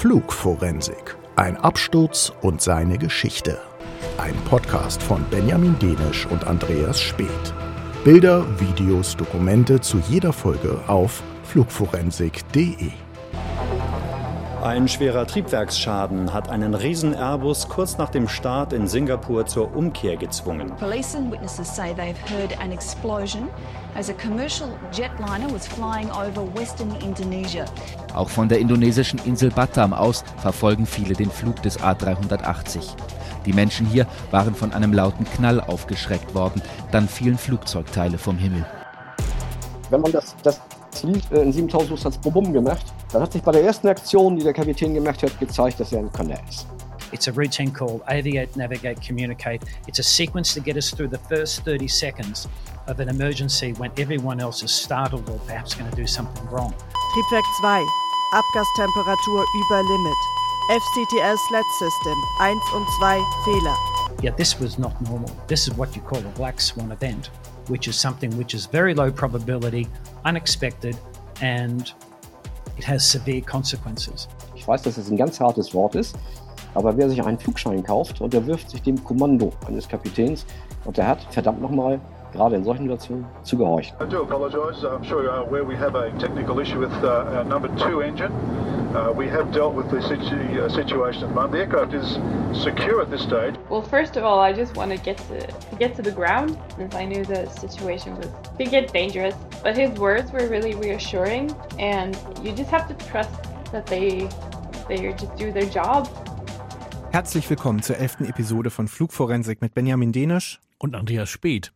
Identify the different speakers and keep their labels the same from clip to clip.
Speaker 1: Flugforensik. Ein Absturz und seine Geschichte. Ein Podcast von Benjamin Denisch und Andreas Speth. Bilder, Videos, Dokumente zu jeder Folge auf flugforensik.de.
Speaker 2: Ein schwerer Triebwerksschaden hat einen Riesen-Airbus kurz nach dem Start in Singapur zur Umkehr gezwungen.
Speaker 3: Police and witnesses say they've heard an explosion as a commercial jetliner was flying over western Indonesia.
Speaker 4: Auch von der indonesischen Insel Batam aus verfolgen viele den Flug des A380. Die Menschen hier waren von einem lauten Knall aufgeschreckt worden, dann fielen Flugzeugteile vom Himmel.
Speaker 5: Wenn man das, das Lied äh, in 7000 Fuß hat Bum gemacht, dann hat sich bei der ersten Aktion, die der Kapitän gemacht hat, gezeigt, dass er ein Könner ist.
Speaker 6: It's a routine called aviate, navigate, communicate. It's a sequence to get us through the first 30 seconds of an emergency when everyone else is startled or perhaps going to do something wrong.
Speaker 7: Triebwerk 2. Abgastemperatur über Limit. FCTL Sled System 1 und 2 Fehler.
Speaker 6: Yeah, this was not normal. This is what you call a black swan event, which is something which is very low probability, unexpected, and it has severe consequences.
Speaker 5: Ich weiß, dass es ein ganz hartes Wort ist, aber wer sich einen Flugschein kauft und der wirft sich dem Kommando eines Kapitäns und der hat verdammt nochmal gerade in solchen Situationen zu gehorchen.
Speaker 8: I do apologise. I'm sure you're aware we have a technical issue with uh, our number two engine. Uh, we have dealt with the situ- uh, situation at the moment. The aircraft is secure at this stage.
Speaker 9: Well, first of all, I just want to get to, to get to the ground since I knew the situation was could get dangerous. But his words were really reassuring, and you just have to trust that they they just do their job.
Speaker 10: Herzlich willkommen zur elften Episode von Flugforensik mit Benjamin Denisch
Speaker 11: und Andreas Speth.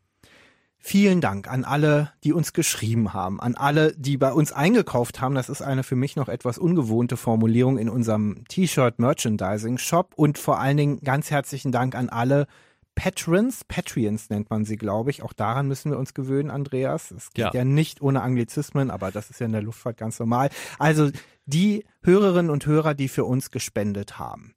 Speaker 10: Vielen Dank an alle, die uns geschrieben haben, an alle, die bei uns eingekauft haben. Das ist eine für mich noch etwas ungewohnte Formulierung in unserem T-Shirt Merchandising Shop und vor allen Dingen ganz herzlichen Dank an alle Patrons, Patreons nennt man sie, glaube ich. Auch daran müssen wir uns gewöhnen, Andreas. Es geht ja. ja nicht ohne Anglizismen, aber das ist ja in der Luftfahrt ganz normal. Also die Hörerinnen und Hörer, die für uns gespendet haben.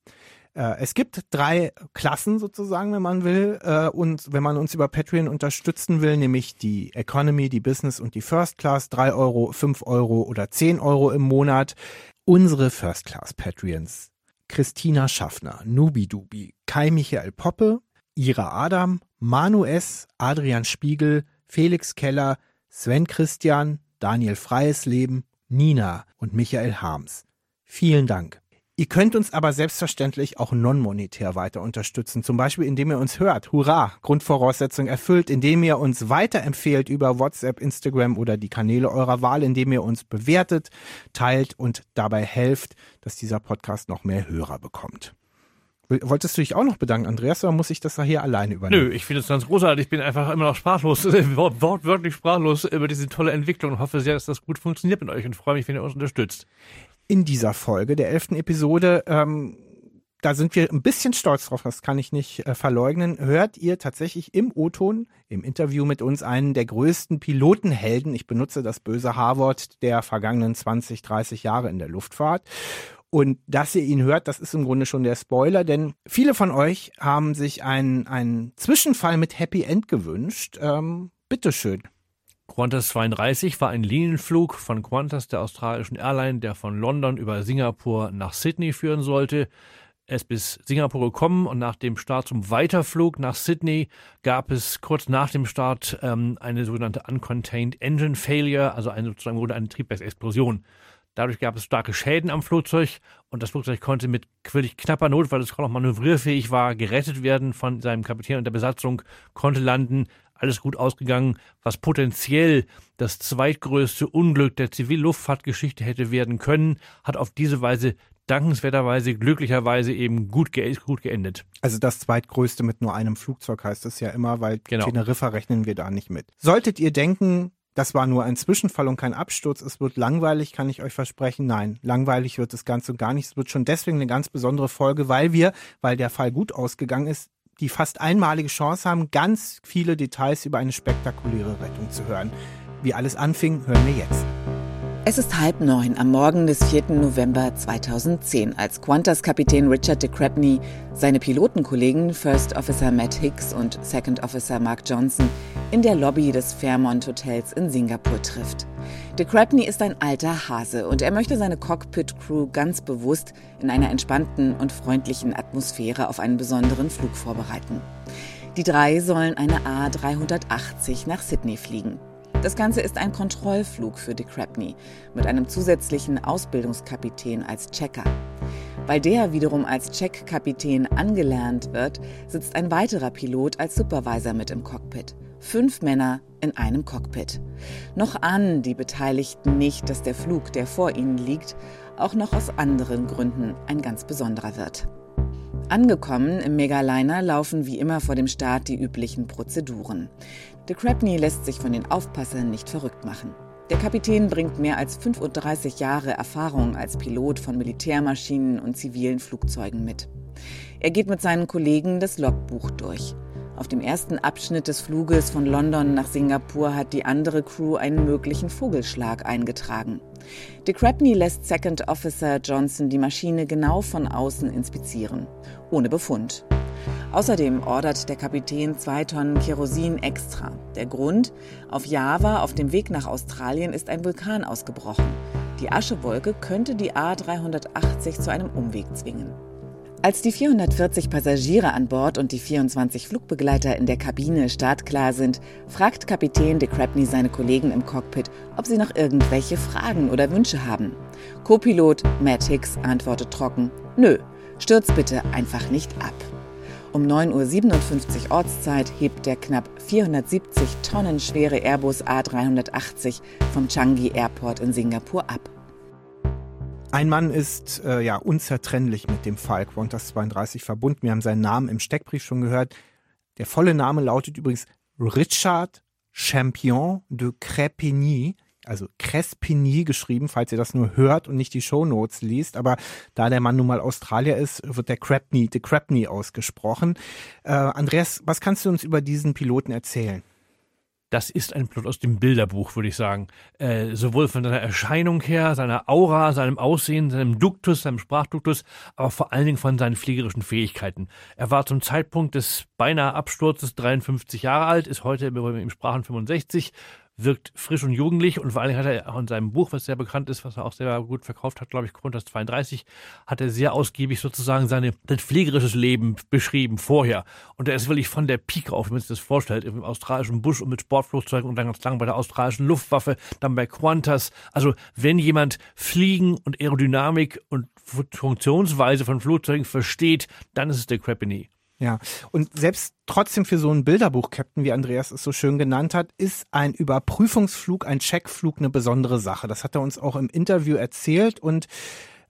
Speaker 10: Äh, es gibt drei Klassen sozusagen, wenn man will, äh, und wenn man uns über Patreon unterstützen will, nämlich die Economy, die Business und die First Class, drei Euro, fünf Euro oder zehn Euro im Monat. Unsere First Class Patreons. Christina Schaffner, Nubi Dubi, Kai Michael Poppe, Ira Adam, Manu S., Adrian Spiegel, Felix Keller, Sven Christian, Daniel Freies Leben, Nina und Michael Harms. Vielen Dank. Ihr könnt uns aber selbstverständlich auch non-monetär weiter unterstützen, zum Beispiel indem ihr uns hört. Hurra! Grundvoraussetzung erfüllt, indem ihr uns weiterempfehlt über WhatsApp, Instagram oder die Kanäle eurer Wahl, indem ihr uns bewertet, teilt und dabei helft, dass dieser Podcast noch mehr Hörer bekommt. Wolltest du dich auch noch bedanken, Andreas, oder muss ich das da hier alleine übernehmen?
Speaker 11: Nö, ich finde es ganz großartig. Ich bin einfach immer noch sprachlos, wortwörtlich sprachlos über diese tolle Entwicklung und hoffe sehr, dass das gut funktioniert mit euch und freue mich, wenn ihr uns unterstützt
Speaker 10: in dieser Folge, der elften Episode, ähm, da sind wir ein bisschen stolz drauf, das kann ich nicht äh, verleugnen, hört ihr tatsächlich im O-Ton, im Interview mit uns, einen der größten Pilotenhelden, ich benutze das böse H-Wort, der vergangenen 20, 30 Jahre in der Luftfahrt. Und dass ihr ihn hört, das ist im Grunde schon der Spoiler, denn viele von euch haben sich einen, einen Zwischenfall mit Happy End gewünscht. Ähm, bitteschön.
Speaker 11: Qantas 32 war ein Linienflug von Qantas, der australischen Airline, der von London über Singapur nach Sydney führen sollte. Er ist bis Singapur gekommen und nach dem Start zum Weiterflug nach Sydney gab es kurz nach dem Start ähm, eine sogenannte Uncontained Engine Failure, also eine, sozusagen eine Triebwerksexplosion. Dadurch gab es starke Schäden am Flugzeug und das Flugzeug konnte mit wirklich knapper Not, weil es kaum noch manövrierfähig war, gerettet werden von seinem Kapitän und der Besatzung, konnte landen, alles gut ausgegangen, was potenziell das zweitgrößte Unglück der Zivilluftfahrtgeschichte hätte werden können, hat auf diese Weise dankenswerterweise, glücklicherweise eben gut, ge gut geendet.
Speaker 10: Also das zweitgrößte mit nur einem Flugzeug heißt es ja immer, weil genau. Teneriffa rechnen wir da nicht mit. Solltet ihr denken, das war nur ein Zwischenfall und kein Absturz, es wird langweilig, kann ich euch versprechen. Nein, langweilig wird das Ganze gar nicht. Es wird schon deswegen eine ganz besondere Folge, weil wir, weil der Fall gut ausgegangen ist, die fast einmalige Chance haben, ganz viele Details über eine spektakuläre Rettung zu hören. Wie alles anfing, hören wir jetzt.
Speaker 12: Es ist halb neun am Morgen des 4. November 2010, als Qantas-Kapitän Richard de Crepney seine Pilotenkollegen First Officer Matt Hicks und Second Officer Mark Johnson in der Lobby des Fairmont Hotels in Singapur trifft. De Crepney ist ein alter Hase und er möchte seine Cockpit-Crew ganz bewusst in einer entspannten und freundlichen Atmosphäre auf einen besonderen Flug vorbereiten. Die drei sollen eine A380 nach Sydney fliegen. Das Ganze ist ein Kontrollflug für de Crepney mit einem zusätzlichen Ausbildungskapitän als Checker. Weil der wiederum als Checkkapitän angelernt wird, sitzt ein weiterer Pilot als Supervisor mit im Cockpit. Fünf Männer in einem Cockpit. Noch an die Beteiligten nicht, dass der Flug, der vor ihnen liegt, auch noch aus anderen Gründen ein ganz besonderer wird. Angekommen im Megaliner laufen wie immer vor dem Start die üblichen Prozeduren. De Crabney lässt sich von den Aufpassern nicht verrückt machen. Der Kapitän bringt mehr als 35 Jahre Erfahrung als Pilot von Militärmaschinen und zivilen Flugzeugen mit. Er geht mit seinen Kollegen das Logbuch durch. Auf dem ersten Abschnitt des Fluges von London nach Singapur hat die andere Crew einen möglichen Vogelschlag eingetragen. De Crabney lässt Second Officer Johnson die Maschine genau von außen inspizieren, ohne Befund. Außerdem ordert der Kapitän zwei Tonnen Kerosin extra. Der Grund? Auf Java, auf dem Weg nach Australien, ist ein Vulkan ausgebrochen. Die Aschewolke könnte die A380 zu einem Umweg zwingen. Als die 440 Passagiere an Bord und die 24 Flugbegleiter in der Kabine startklar sind, fragt Kapitän de Crabney seine Kollegen im Cockpit, ob sie noch irgendwelche Fragen oder Wünsche haben. Co-Pilot Matt Hicks antwortet trocken: Nö, stürz bitte einfach nicht ab. Um 9.57 Uhr Ortszeit hebt der knapp 470 Tonnen schwere Airbus A380 vom Changi Airport in Singapur ab.
Speaker 10: Ein Mann ist äh, ja unzertrennlich mit dem Fall Qantas 32 verbunden. Wir haben seinen Namen im Steckbrief schon gehört. Der volle Name lautet übrigens Richard Champion de Crépigny also Crespigny geschrieben, falls ihr das nur hört und nicht die Shownotes liest. Aber da der Mann nun mal Australier ist, wird der Crapney, de Crapney ausgesprochen. Äh, Andreas, was kannst du uns über diesen Piloten erzählen?
Speaker 11: Das ist ein Plot aus dem Bilderbuch, würde ich sagen. Äh, sowohl von seiner Erscheinung her, seiner Aura, seinem Aussehen, seinem Duktus, seinem Sprachduktus, aber vor allen Dingen von seinen fliegerischen Fähigkeiten. Er war zum Zeitpunkt des beinahe Absturzes 53 Jahre alt, ist heute im Sprachen 65 wirkt frisch und jugendlich und vor allem hat er auch in seinem Buch, was sehr bekannt ist, was er auch sehr gut verkauft hat, glaube ich, Grundas 32, hat er sehr ausgiebig sozusagen seine, sein pflegerisches Leben beschrieben vorher. Und er ist wirklich von der Pike auf, wenn man sich das vorstellt, im australischen Busch und mit Sportflugzeugen und dann ganz lang bei der australischen Luftwaffe, dann bei Qantas. Also wenn jemand Fliegen und Aerodynamik und Funktionsweise von Flugzeugen versteht, dann ist es der Crepini.
Speaker 10: Ja, und selbst trotzdem für so einen Bilderbuch-Captain, wie Andreas es so schön genannt hat, ist ein Überprüfungsflug, ein Checkflug eine besondere Sache. Das hat er uns auch im Interview erzählt und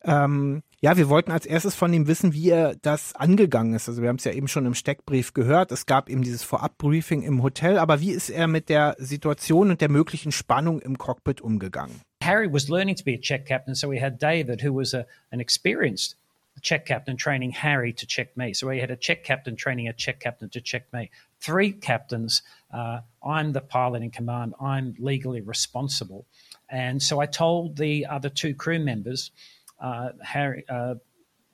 Speaker 10: ähm, ja, wir wollten als erstes von ihm wissen, wie er das angegangen ist. Also wir haben es ja eben schon im Steckbrief gehört. Es gab eben dieses Vorabbriefing im Hotel, aber wie ist er mit der Situation und der möglichen Spannung im Cockpit umgegangen?
Speaker 6: Harry was learning to be a check captain, so we had David, who was a, an experienced check captain training Harry to check me. So we had a check captain training a check captain to check me. Three captains. Uh, I'm the pilot in command. I'm legally responsible. And so I told the other two crew members, uh, Harry, uh,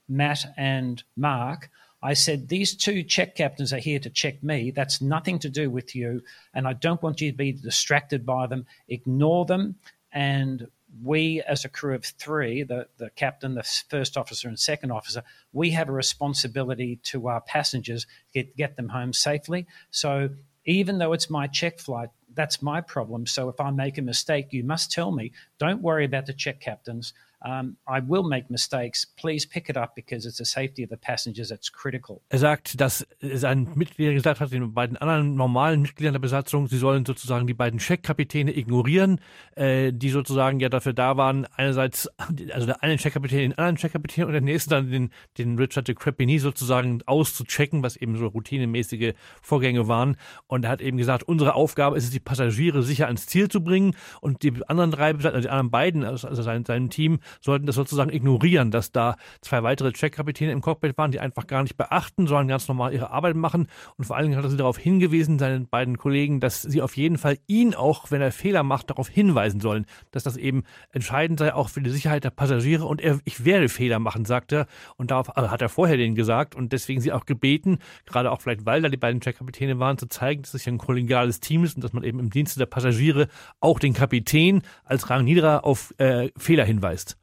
Speaker 6: Matt and Mark, I said, These two check captains are here to check me. That's nothing to do with you. And I don't want you to be distracted by them. Ignore them and we, as a crew of three, the, the captain, the first officer, and second officer, we have a responsibility to our passengers get get them home safely. So even though it's my check flight, that's my problem. So if I make a mistake, you must tell me. Don't worry about the check captains. I will make mistakes. Please pick it up because it's the safety of the passengers that's critical.
Speaker 11: Er sagt, dass sein Mitglied gesagt hat, den beiden anderen normalen Mitgliedern der Besatzung, sie sollen sozusagen die beiden Checkkapitäne ignorieren, äh, die sozusagen ja dafür da waren, einerseits, also der eine Checkkapitän den anderen Checkkapitän und der nächste dann den, den Richard de Crepini sozusagen auszuchecken, was eben so routinemäßige Vorgänge waren. Und er hat eben gesagt, unsere Aufgabe ist es, die Passagiere sicher ans Ziel zu bringen und die anderen drei, also die anderen beiden, also sein, seinem Team, sollten das sozusagen ignorieren, dass da zwei weitere Checkkapitäne im Cockpit waren, die einfach gar nicht beachten, sondern ganz normal ihre Arbeit machen. Und vor allen Dingen hat er sie darauf hingewiesen, seinen beiden Kollegen, dass sie auf jeden Fall ihn auch, wenn er Fehler macht, darauf hinweisen sollen, dass das eben entscheidend sei, auch für die Sicherheit der Passagiere. Und er, ich werde Fehler machen, sagt er. Und darauf also hat er vorher denen gesagt und deswegen sie auch gebeten, gerade auch vielleicht, weil da die beiden Checkkapitäne waren, zu zeigen, dass es ein kollegiales Team ist und dass man eben im Dienste der Passagiere auch den Kapitän als Rangniederer auf äh, Fehler hinweist.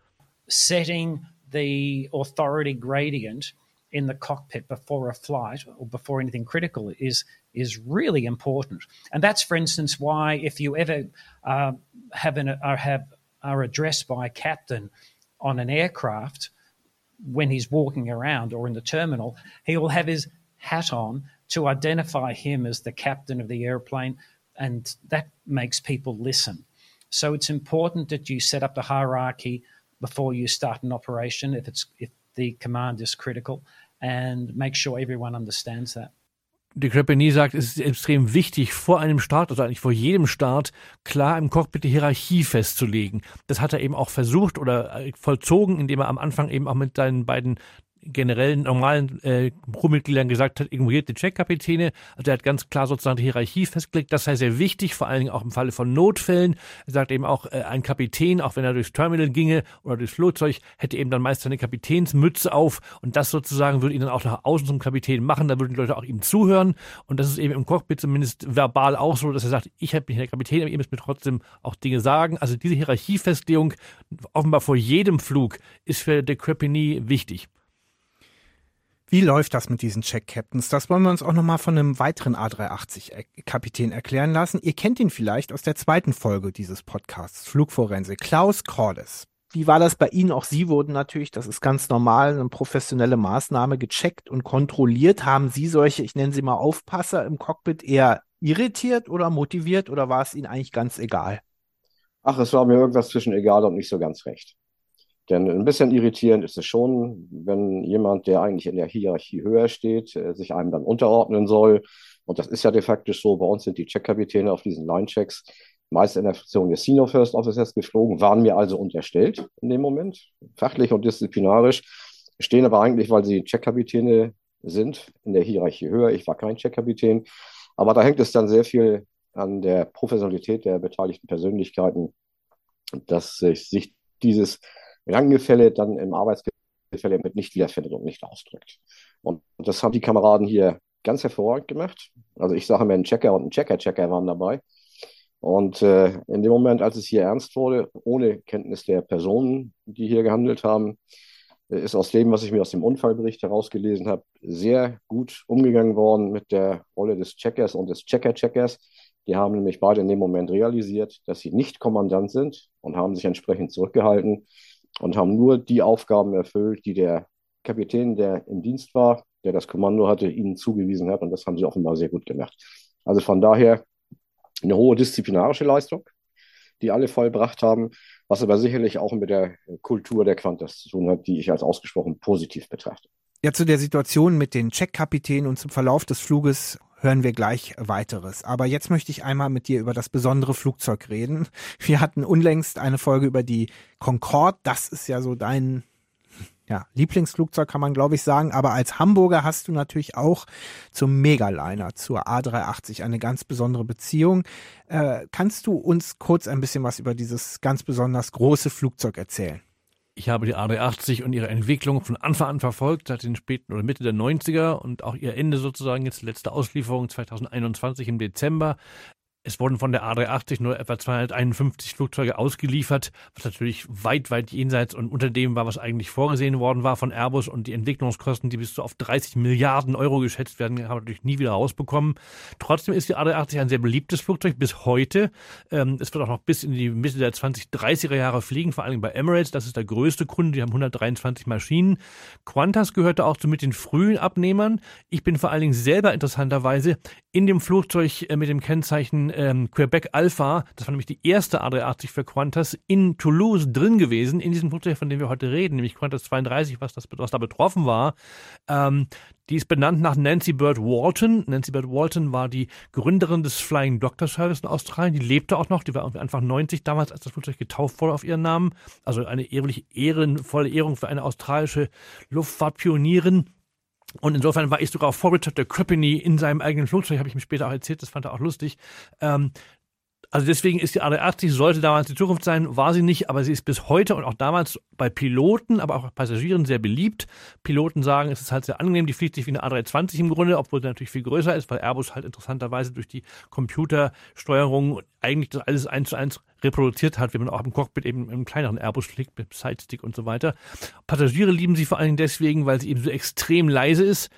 Speaker 6: Setting the authority gradient in the cockpit before a flight or before anything critical is is really important. And that's, for instance, why if you ever uh, have an or have are addressed by a captain on an aircraft when he's walking around or in the terminal, he will have his hat on to identify him as the captain of the airplane, and that makes people listen. So it's important that you set up the hierarchy before you start an operation if it's if the command is critical and make sure everyone understands that.
Speaker 11: De Crepini sagt, es ist extrem wichtig, vor einem Start, also eigentlich vor jedem Start, klar im Cockpit die Hierarchie festzulegen. Das hat er eben auch versucht oder vollzogen, indem er am Anfang eben auch mit seinen beiden generellen normalen äh, Crewmitgliedern gesagt hat, ignoriert die Checkkapitäne. Also er hat ganz klar sozusagen die Hierarchie festgelegt. Das sei sehr wichtig, vor allen Dingen auch im Falle von Notfällen. Er sagt eben auch, äh, ein Kapitän, auch wenn er durchs Terminal ginge oder durchs Flugzeug, hätte eben dann meist seine Kapitänsmütze auf und das sozusagen würde ihn dann auch nach außen zum Kapitän machen. Da würden die Leute auch ihm zuhören und das ist eben im Cockpit zumindest verbal auch so, dass er sagt, ich bin der Kapitän, aber ihr müsst mir trotzdem auch Dinge sagen. Also diese Hierarchiefestlegung offenbar vor jedem Flug ist für de Crepini wichtig.
Speaker 10: Wie läuft das mit diesen Check-Captains? Das wollen wir uns auch nochmal von einem weiteren A380-Kapitän erklären lassen. Ihr kennt ihn vielleicht aus der zweiten Folge dieses Podcasts, Flugforense, Klaus Cordes. Wie war das bei Ihnen? Auch Sie wurden natürlich, das ist ganz normal, eine professionelle Maßnahme gecheckt und kontrolliert. Haben Sie solche, ich nenne sie mal Aufpasser im Cockpit eher irritiert oder motiviert oder war es Ihnen eigentlich ganz egal?
Speaker 5: Ach, es war mir irgendwas zwischen egal und nicht so ganz recht. Denn ein bisschen irritierend ist es schon, wenn jemand, der eigentlich in der Hierarchie höher steht, äh, sich einem dann unterordnen soll. Und das ist ja de facto so. Bei uns sind die Checkkapitäne auf diesen Line-Checks meist in der Funktion des Senior First Officers geflogen, waren mir also unterstellt in dem Moment, fachlich und disziplinarisch, stehen aber eigentlich, weil sie Checkkapitäne sind, in der Hierarchie höher. Ich war kein Checkkapitän. Aber da hängt es dann sehr viel an der Professionalität der beteiligten Persönlichkeiten, dass sich dieses Ranggefälle dann im Arbeitsgefälle mit nicht wiederfindet und nicht ausdrückt. Und das haben die Kameraden hier ganz hervorragend gemacht. Also ich sage mir, ein Checker und ein Checker-Checker waren dabei. Und äh, in dem Moment, als es hier ernst wurde, ohne Kenntnis der Personen, die hier gehandelt haben, ist aus dem, was ich mir aus dem Unfallbericht herausgelesen habe, sehr gut umgegangen worden mit der Rolle des Checkers und des Checker-Checkers. Die haben nämlich beide in dem Moment realisiert, dass sie nicht Kommandant sind und haben sich entsprechend zurückgehalten und haben nur die Aufgaben erfüllt, die der Kapitän, der im Dienst war, der das Kommando hatte, ihnen zugewiesen hat. Und das haben sie offenbar sehr gut gemacht. Also von daher eine hohe disziplinarische Leistung, die alle vollbracht haben, was aber sicherlich auch mit der Kultur der Quantas zu tun hat, die ich als ausgesprochen positiv betrachte.
Speaker 10: Ja, zu der Situation mit den Checkkapitänen und zum Verlauf des Fluges hören wir gleich weiteres. Aber jetzt möchte ich einmal mit dir über das besondere Flugzeug reden. Wir hatten unlängst eine Folge über die Concorde. Das ist ja so dein ja, Lieblingsflugzeug kann man glaube ich sagen, aber als Hamburger hast du natürlich auch zum Megaliner, zur A380 eine ganz besondere Beziehung. Äh, kannst du uns kurz ein bisschen was über dieses ganz besonders große Flugzeug erzählen?
Speaker 11: Ich habe die A380 und ihre Entwicklung von Anfang an verfolgt, seit den späten oder Mitte der 90er und auch ihr Ende sozusagen, jetzt letzte Auslieferung 2021 im Dezember. Es wurden von der A380 nur etwa 251 Flugzeuge ausgeliefert, was natürlich weit, weit jenseits und unter dem war, was eigentlich vorgesehen worden war von Airbus und die Entwicklungskosten, die bis zu auf 30 Milliarden Euro geschätzt werden, haben wir natürlich nie wieder rausbekommen. Trotzdem ist die A380 ein sehr beliebtes Flugzeug bis heute. Ähm, es wird auch noch bis in die Mitte der 2030er Jahre fliegen, vor allem bei Emirates. Das ist der größte Kunde, die haben 123 Maschinen. Qantas gehörte auch zu mit den frühen Abnehmern. Ich bin vor allen Dingen selber interessanterweise in dem Flugzeug äh, mit dem Kennzeichen ähm, Quebec Alpha, das war nämlich die erste A380 für Qantas, in Toulouse drin gewesen, in diesem Flugzeug, von dem wir heute reden, nämlich Qantas 32, was, das, was da betroffen war. Ähm, die ist benannt nach Nancy Bird Walton. Nancy Bird Walton war die Gründerin des Flying Doctor Service in Australien. Die lebte auch noch. Die war Anfang 90 damals, als das Flugzeug getauft wurde auf ihren Namen. Also eine ehrlich ehrenvolle Ehrung für eine australische Luftfahrtpionierin. Und insofern war ich sogar vor Richard de Crepini in seinem eigenen Flugzeug, habe ich mir später auch erzählt, das fand er auch lustig. Ähm, also deswegen ist die A380, sollte damals die Zukunft sein, war sie nicht, aber sie ist bis heute und auch damals bei Piloten, aber auch bei Passagieren sehr beliebt. Piloten sagen, es ist halt sehr angenehm, die fliegt sich wie eine A320 im Grunde, obwohl sie natürlich viel größer ist, weil Airbus halt interessanterweise durch die Computersteuerung eigentlich das alles eins zu eins reproduziert hat, wie man auch im Cockpit eben im kleineren Airbus fliegt mit Sidestick und so weiter. Passagiere lieben sie vor allen Dingen deswegen, weil sie eben so extrem leise ist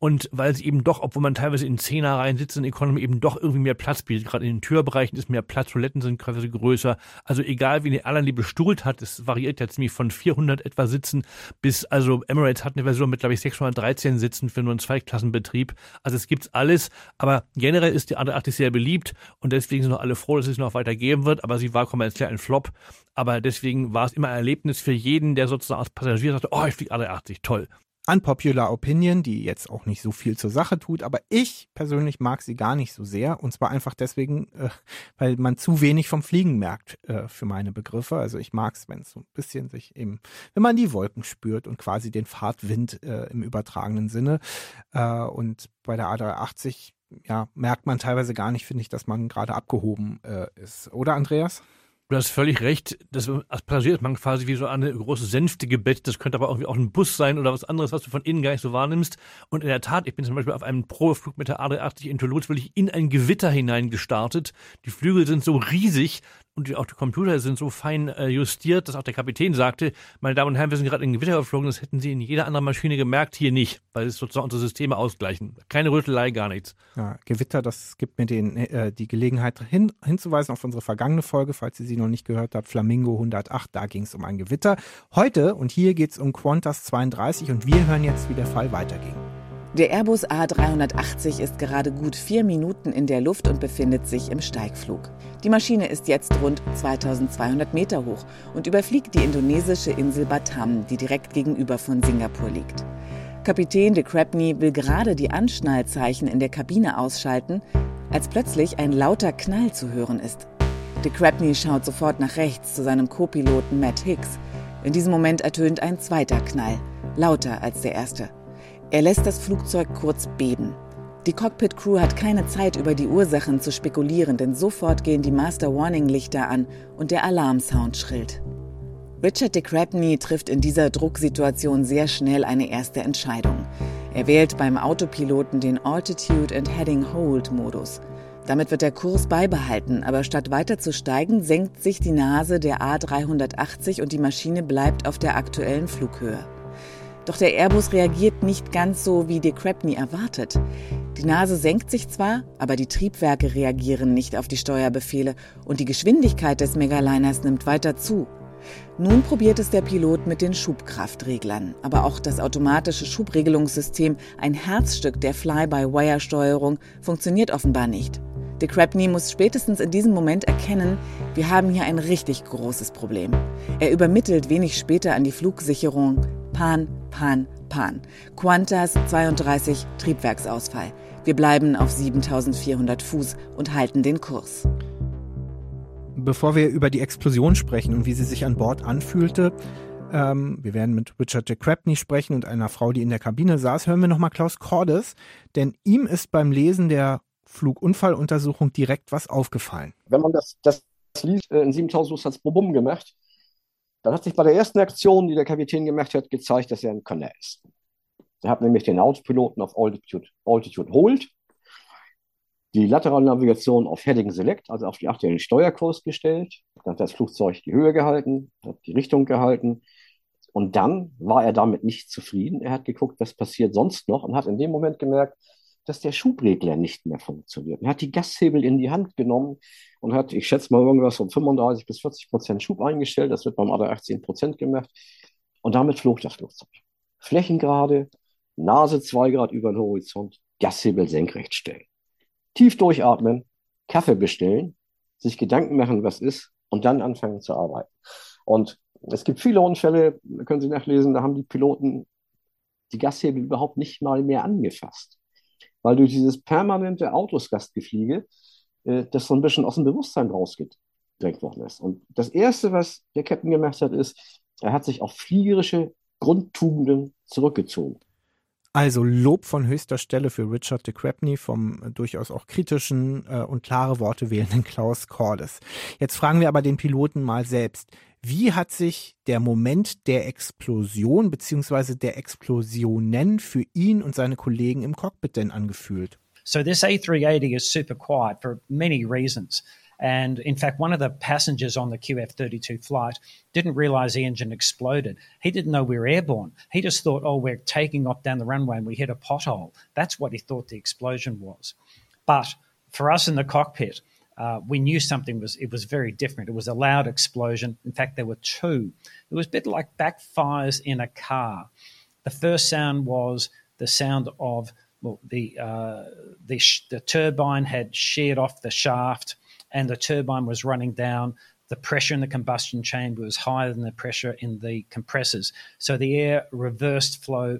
Speaker 11: und weil sie eben doch, obwohl man teilweise in Zehnerreihen sitzt in Economy, eben doch irgendwie mehr Platz bietet. Gerade in den Türbereichen ist mehr Platz, Toiletten sind quasi größer. Also egal, wie die Airline die bestuhlt hat, es variiert ja ziemlich von 400 etwa Sitzen bis, also Emirates hat eine Version mit, glaube ich, 613 Sitzen für nur einen Zweiklassenbetrieb. Also es gibt's alles, aber generell ist die A380 sehr beliebt und deswegen sind noch alle froh, dass es noch weiter geben wird, aber sie war kommerziell ein Flop. Aber deswegen war es immer ein Erlebnis für jeden, der sozusagen als Passagier sagte, oh, ich fliege A380, toll.
Speaker 10: Unpopular Opinion, die jetzt auch nicht so viel zur Sache tut, aber ich persönlich mag sie gar nicht so sehr und zwar einfach deswegen, äh, weil man zu wenig vom Fliegen merkt äh, für meine Begriffe. Also ich mag es, wenn es so ein bisschen sich eben, wenn man die Wolken spürt und quasi den Fahrtwind äh, im übertragenen Sinne. Äh, und bei der A380 ja, merkt man teilweise gar nicht, finde ich, dass man gerade abgehoben äh, ist. Oder Andreas?
Speaker 11: Du hast völlig recht. Das, Passagier ist man quasi wie so eine große sänftige Bett. Das könnte aber irgendwie auch ein Bus sein oder was anderes, was du von innen gar nicht so wahrnimmst. Und in der Tat, ich bin zum Beispiel auf einem Probeflug mit der A380 in Toulouse wirklich in ein Gewitter hineingestartet. Die Flügel sind so riesig, und auch die Computer sind so fein äh, justiert, dass auch der Kapitän sagte, meine Damen und Herren, wir sind gerade in Gewitter geflogen, das hätten Sie in jeder anderen Maschine gemerkt, hier nicht, weil es sozusagen unsere Systeme ausgleichen. Keine Rüttelei, gar nichts.
Speaker 10: Ja, Gewitter, das gibt mir den, äh, die Gelegenheit hin, hinzuweisen auf unsere vergangene Folge, falls ihr sie noch nicht gehört habt, Flamingo 108, da ging es um ein Gewitter. Heute und hier geht es um Qantas 32 und wir hören jetzt, wie der Fall weiterging.
Speaker 12: Der Airbus A380 ist gerade gut vier Minuten in der Luft und befindet sich im Steigflug. Die Maschine ist jetzt rund 2200 Meter hoch und überfliegt die indonesische Insel Batam, die direkt gegenüber von Singapur liegt. Kapitän de Crabney will gerade die Anschnallzeichen in der Kabine ausschalten, als plötzlich ein lauter Knall zu hören ist. De Crabney schaut sofort nach rechts zu seinem Co-Piloten Matt Hicks. In diesem Moment ertönt ein zweiter Knall, lauter als der erste. Er lässt das Flugzeug kurz beben. Die Cockpit-Crew hat keine Zeit, über die Ursachen zu spekulieren, denn sofort gehen die Master Warning-Lichter an und der Alarmsound schrillt. Richard de Crabney trifft in dieser Drucksituation sehr schnell eine erste Entscheidung. Er wählt beim Autopiloten den Altitude and Heading Hold Modus. Damit wird der Kurs beibehalten, aber statt weiter zu steigen, senkt sich die Nase der A380 und die Maschine bleibt auf der aktuellen Flughöhe. Doch der Airbus reagiert nicht ganz so, wie de Crabney erwartet. Die Nase senkt sich zwar, aber die Triebwerke reagieren nicht auf die Steuerbefehle und die Geschwindigkeit des Megaliners nimmt weiter zu. Nun probiert es der Pilot mit den Schubkraftreglern, aber auch das automatische Schubregelungssystem, ein Herzstück der Fly-by-Wire-Steuerung, funktioniert offenbar nicht. De Crabney muss spätestens in diesem Moment erkennen, wir haben hier ein richtig großes Problem. Er übermittelt wenig später an die Flugsicherung Pan, Pan, Pan. Qantas 32 Triebwerksausfall. Wir bleiben auf 7400 Fuß und halten den Kurs.
Speaker 10: Bevor wir über die Explosion sprechen und wie sie sich an Bord anfühlte, ähm, wir werden mit Richard J. Crabney sprechen und einer Frau, die in der Kabine saß, hören wir nochmal Klaus Cordes, denn ihm ist beim Lesen der Flugunfalluntersuchung direkt was aufgefallen.
Speaker 5: Wenn man das, das liest, äh, in 7000 Fuß hat es Bum gemacht, dann hat sich bei der ersten Aktion, die der Kapitän gemacht hat, gezeigt, dass er ein Könner ist. Er hat nämlich den Autopiloten auf Altitude, Altitude Hold, die laterale Navigation auf Heading Select, also auf die aktuellen Steuerkurs gestellt. Dann hat das Flugzeug die Höhe gehalten, hat die Richtung gehalten. Und dann war er damit nicht zufrieden. Er hat geguckt, was passiert sonst noch und hat in dem Moment gemerkt, dass der Schubregler nicht mehr funktioniert. Er hat die Gashebel in die Hand genommen und hat, ich schätze mal, irgendwas von 35 bis 40 Prozent Schub eingestellt. Das wird beim ADA 18 Prozent gemacht. Und damit flog das Flugzeug. Flächengrade, Nase zwei Grad über den Horizont, Gashebel senkrecht stellen. Tief durchatmen, Kaffee bestellen, sich Gedanken machen, was ist, und dann anfangen zu arbeiten. Und es gibt viele Unfälle, können Sie nachlesen, da haben die Piloten die Gashebel überhaupt nicht mal mehr angefasst. Weil durch dieses permanente Autosgastgefliege äh, das so ein bisschen aus dem Bewusstsein rausgedrängt worden ist. Und das Erste, was der Captain gemacht hat, ist, er hat sich auf fliegerische Grundtugenden zurückgezogen.
Speaker 10: Also Lob von höchster Stelle für Richard de Crepney vom äh, durchaus auch kritischen äh, und klare Worte wählenden Klaus Cordes. Jetzt fragen wir aber den Piloten mal selbst. Wie hat sich der Moment der Explosion bzw. der Explosionen für ihn und seine Kollegen im Cockpit denn angefühlt?
Speaker 6: So this A380 is super quiet for many reasons. And in fact, one of the passengers on the QF 32 flight didn't realize the engine exploded. He didn't know we were airborne. He just thought, oh, we're taking off down the runway and we hit a pothole. That's what he thought the explosion was. But for us in the cockpit, uh, we knew something was it was very different. It was a loud explosion. In fact, there were two. It was a bit like backfires in a car. The first sound was the sound of well, the uh, the, the turbine had sheared off the shaft and the turbine was running down. The pressure in the combustion chamber was higher than the pressure in the compressors. So the air reversed flow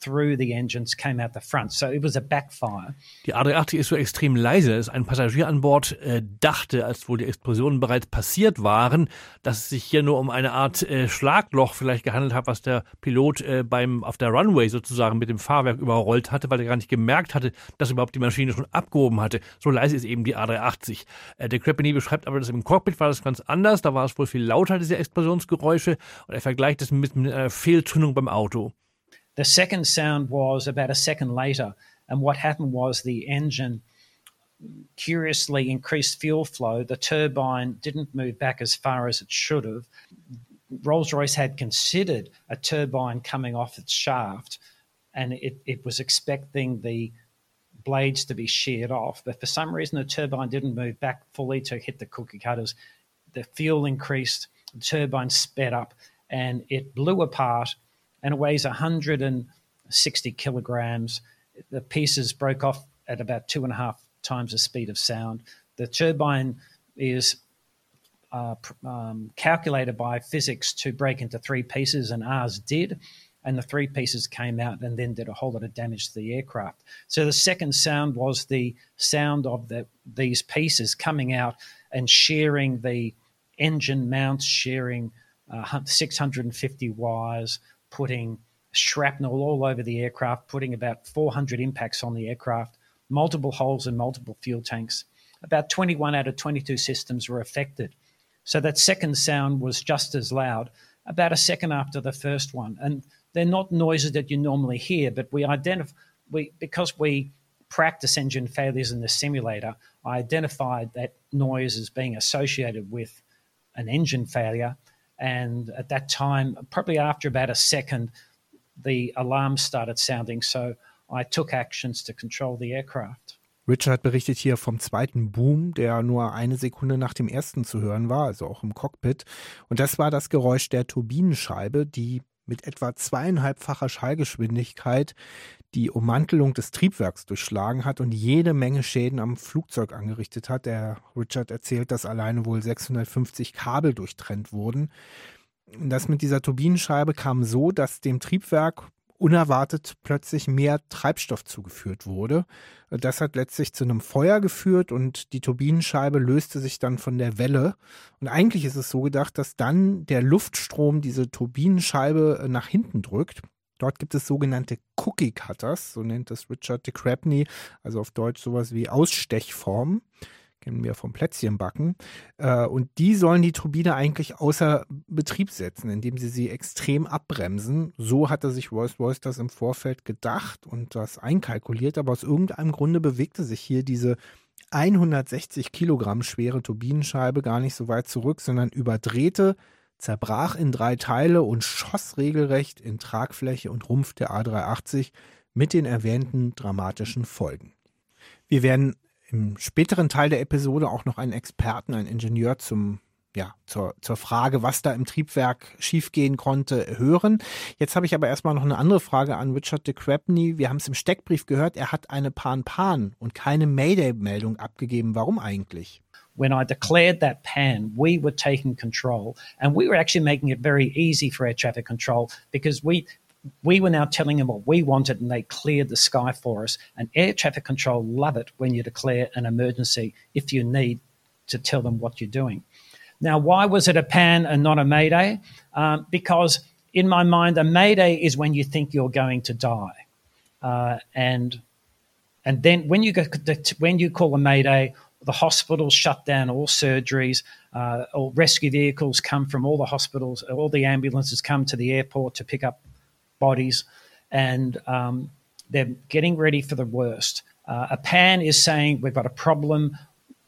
Speaker 6: through the engines came out the front. So it was a backfire.
Speaker 11: Die A380 ist so extrem leise, dass ein Passagier an Bord äh, dachte, als wohl die Explosionen bereits passiert waren, dass es sich hier nur um eine Art äh, Schlagloch vielleicht gehandelt hat, was der Pilot äh, beim auf der Runway sozusagen mit dem Fahrwerk überrollt hatte, weil er gar nicht gemerkt hatte, dass überhaupt die Maschine schon abgehoben hatte. So leise ist eben die A380. Äh, der Crepini beschreibt aber, dass im Cockpit war das ganz anders. Da war es wohl viel lauter, diese Explosionsgeräusche. Und er vergleicht es mit einer Fehlzündung beim Auto.
Speaker 6: The second sound was about a second later, and what happened was the engine curiously increased fuel flow. The turbine didn't move back as far as it should have. Rolls Royce had considered a turbine coming off its shaft, and it, it was expecting the blades to be sheared off. But for some reason, the turbine didn't move back fully to hit the cookie cutters. The fuel increased, the turbine sped up, and it blew apart and it weighs 160 kilograms. The pieces broke off at about two and a half times the speed of sound. The turbine is uh, um, calculated by physics to break into three pieces, and ours did. And the three pieces came out and then did a whole lot of damage to the aircraft. So the second sound was the sound of the, these pieces coming out and sharing the engine mounts, sharing uh, 650 wires, putting shrapnel all over the aircraft, putting about 400 impacts on the aircraft, multiple holes in multiple fuel tanks. About 21 out of 22 systems were affected. So that second sound was just as loud, about a second after the first one. And they're not noises that you normally hear, but we identify we because we practice engine failures in the simulator, I identified that noise as being associated with an engine failure And at that time, probably after about a second, the alarm started sounding. So I took actions to control the aircraft.
Speaker 10: Richard berichtet hier vom zweiten Boom, der nur eine Sekunde nach dem ersten zu hören war, also auch im Cockpit. Und das war das Geräusch der Turbinenscheibe, die mit etwa zweieinhalbfacher Schallgeschwindigkeit die Ummantelung des Triebwerks durchschlagen hat und jede Menge Schäden am Flugzeug angerichtet hat. Der Richard erzählt, dass alleine wohl 650 Kabel durchtrennt wurden. Das mit dieser Turbinenscheibe kam so, dass dem Triebwerk unerwartet plötzlich mehr Treibstoff zugeführt wurde. Das hat letztlich zu einem Feuer geführt und die Turbinenscheibe löste sich dann von der Welle. Und eigentlich ist es so gedacht, dass dann der Luftstrom diese Turbinenscheibe nach hinten drückt. Dort gibt es sogenannte Cookie Cutters, so nennt es Richard de Crabney, also auf Deutsch sowas wie Ausstechformen. Kennen wir vom Plätzchenbacken. Äh, und die sollen die Turbine eigentlich außer Betrieb setzen, indem sie sie extrem abbremsen. So hatte sich Rolls-Royce das im Vorfeld gedacht und das einkalkuliert, aber aus irgendeinem Grunde bewegte sich hier diese 160 Kilogramm schwere Turbinenscheibe gar nicht so weit zurück, sondern überdrehte zerbrach in drei Teile und schoss regelrecht in Tragfläche und Rumpf der A380 mit den erwähnten dramatischen Folgen. Wir werden im späteren Teil der Episode auch noch einen Experten, einen Ingenieur zum ja, zur, zur Frage, was da im Triebwerk schiefgehen konnte, hören. Jetzt habe ich aber erstmal noch eine andere Frage an Richard de Crabney. Wir haben es im Steckbrief gehört, er hat eine Pan-Pan und keine Mayday-Meldung abgegeben. Warum eigentlich?
Speaker 6: When I declared that pan, we were taking control and we were actually making it very easy for air traffic control because we we were now telling them what we wanted and they cleared the sky for us. And air traffic control love it when you declare an emergency if you need to tell them what you're doing. Now, why was it a pan and not a mayday? Um, because in my mind, a mayday is when you think you're going to die. Uh, and and then when you go when you call a mayday, the hospitals shut down all surgeries. Uh, all rescue vehicles come from all the hospitals. All the ambulances come to the airport to pick up bodies, and um, they're getting ready for the worst. Uh, a pan is saying we've got a problem.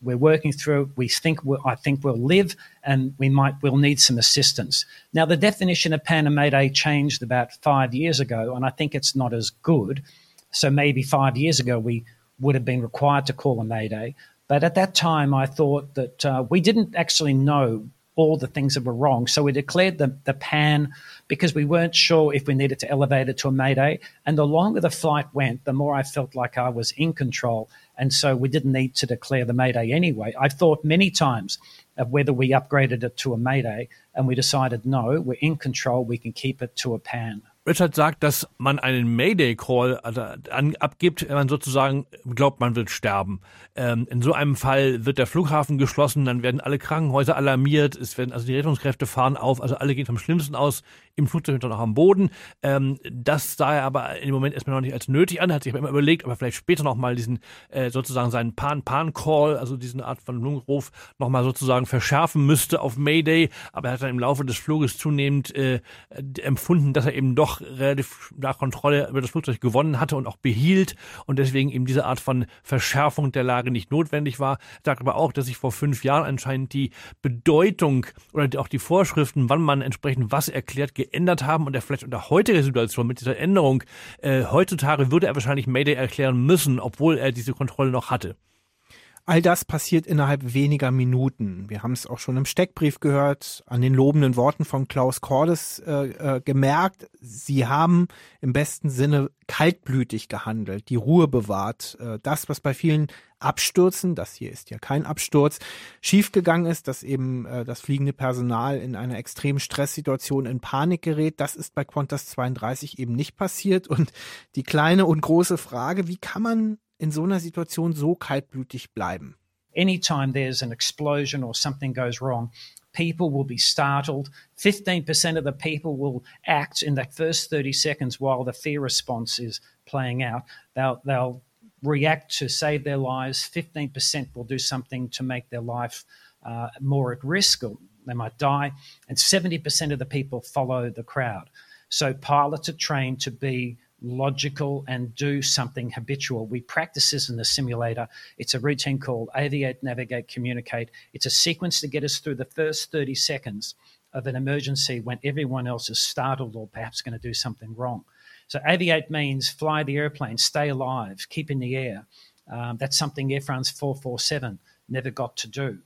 Speaker 6: We're working through. We think I think we'll live, and we might we'll need some assistance. Now, the definition of pan and mayday changed about five years ago, and I think it's not as good. So maybe five years ago we would have been required to call a mayday, but at that time I thought that uh, we didn't actually know all the things that were wrong. So we declared the, the pan because we weren't sure if we needed to elevate it to a Mayday. And the longer the flight went, the more I felt like I was in control. And so we didn't need to declare the Mayday anyway. I've thought many times of whether we upgraded it to a Mayday, and we decided no, we're in control, we can keep it to a pan.
Speaker 11: Richard sagt, dass man einen Mayday-Call also, abgibt, wenn man sozusagen glaubt, man wird sterben. Ähm, in so einem Fall wird der Flughafen geschlossen, dann werden alle Krankenhäuser alarmiert, es werden also die Rettungskräfte fahren auf, also alle gehen vom Schlimmsten aus, im Flugzeug und auch am Boden. Ähm, das sah er aber im Moment erstmal noch nicht als nötig an, hat sich aber immer überlegt, ob er vielleicht später nochmal diesen äh, sozusagen seinen Pan-Pan-Call, also diesen Art von Lungenruf, nochmal sozusagen verschärfen müsste auf Mayday, aber er hat dann im Laufe des Fluges zunehmend äh, empfunden, dass er eben doch relativ nach Kontrolle über das Flugzeug gewonnen hatte und auch behielt und deswegen eben diese Art von Verschärfung der Lage nicht notwendig war. Sagt aber auch, dass sich vor fünf Jahren anscheinend die Bedeutung oder auch die Vorschriften, wann man entsprechend was erklärt, geändert haben und er vielleicht unter heutiger Situation mit dieser Änderung äh, heutzutage würde er wahrscheinlich Mayday erklären müssen, obwohl er diese Kontrolle noch hatte.
Speaker 10: All das passiert innerhalb weniger Minuten. Wir haben es auch schon im Steckbrief gehört, an den lobenden Worten von Klaus Cordes äh, äh, gemerkt. Sie haben im besten Sinne kaltblütig gehandelt, die Ruhe bewahrt. Äh, das, was bei vielen Abstürzen, das hier ist ja kein Absturz, schiefgegangen ist, dass eben äh, das fliegende Personal in einer extremen Stresssituation in Panik gerät, das ist bei Qantas 32 eben nicht passiert. Und die kleine und große Frage, wie kann man in so einer Situation so kaltblütig bleiben?
Speaker 6: Anytime there's an explosion or something goes wrong, people will be startled. 15% of the people will act in that first 30 seconds while the fear response is playing out. They'll, they'll react to save their lives. 15% will do something to make their life uh, more at risk or they might die. And 70% of the people follow the crowd. So pilots are trained to be logical and do something habitual. We practice this in the simulator. It's a routine called aviate, navigate, communicate. It's a sequence to get us through the first 30 seconds of an emergency when everyone else is startled or perhaps going to do something wrong. So, aviate means fly the airplane, stay alive, keep in the air. Um, that's something Air France 447 never got to do.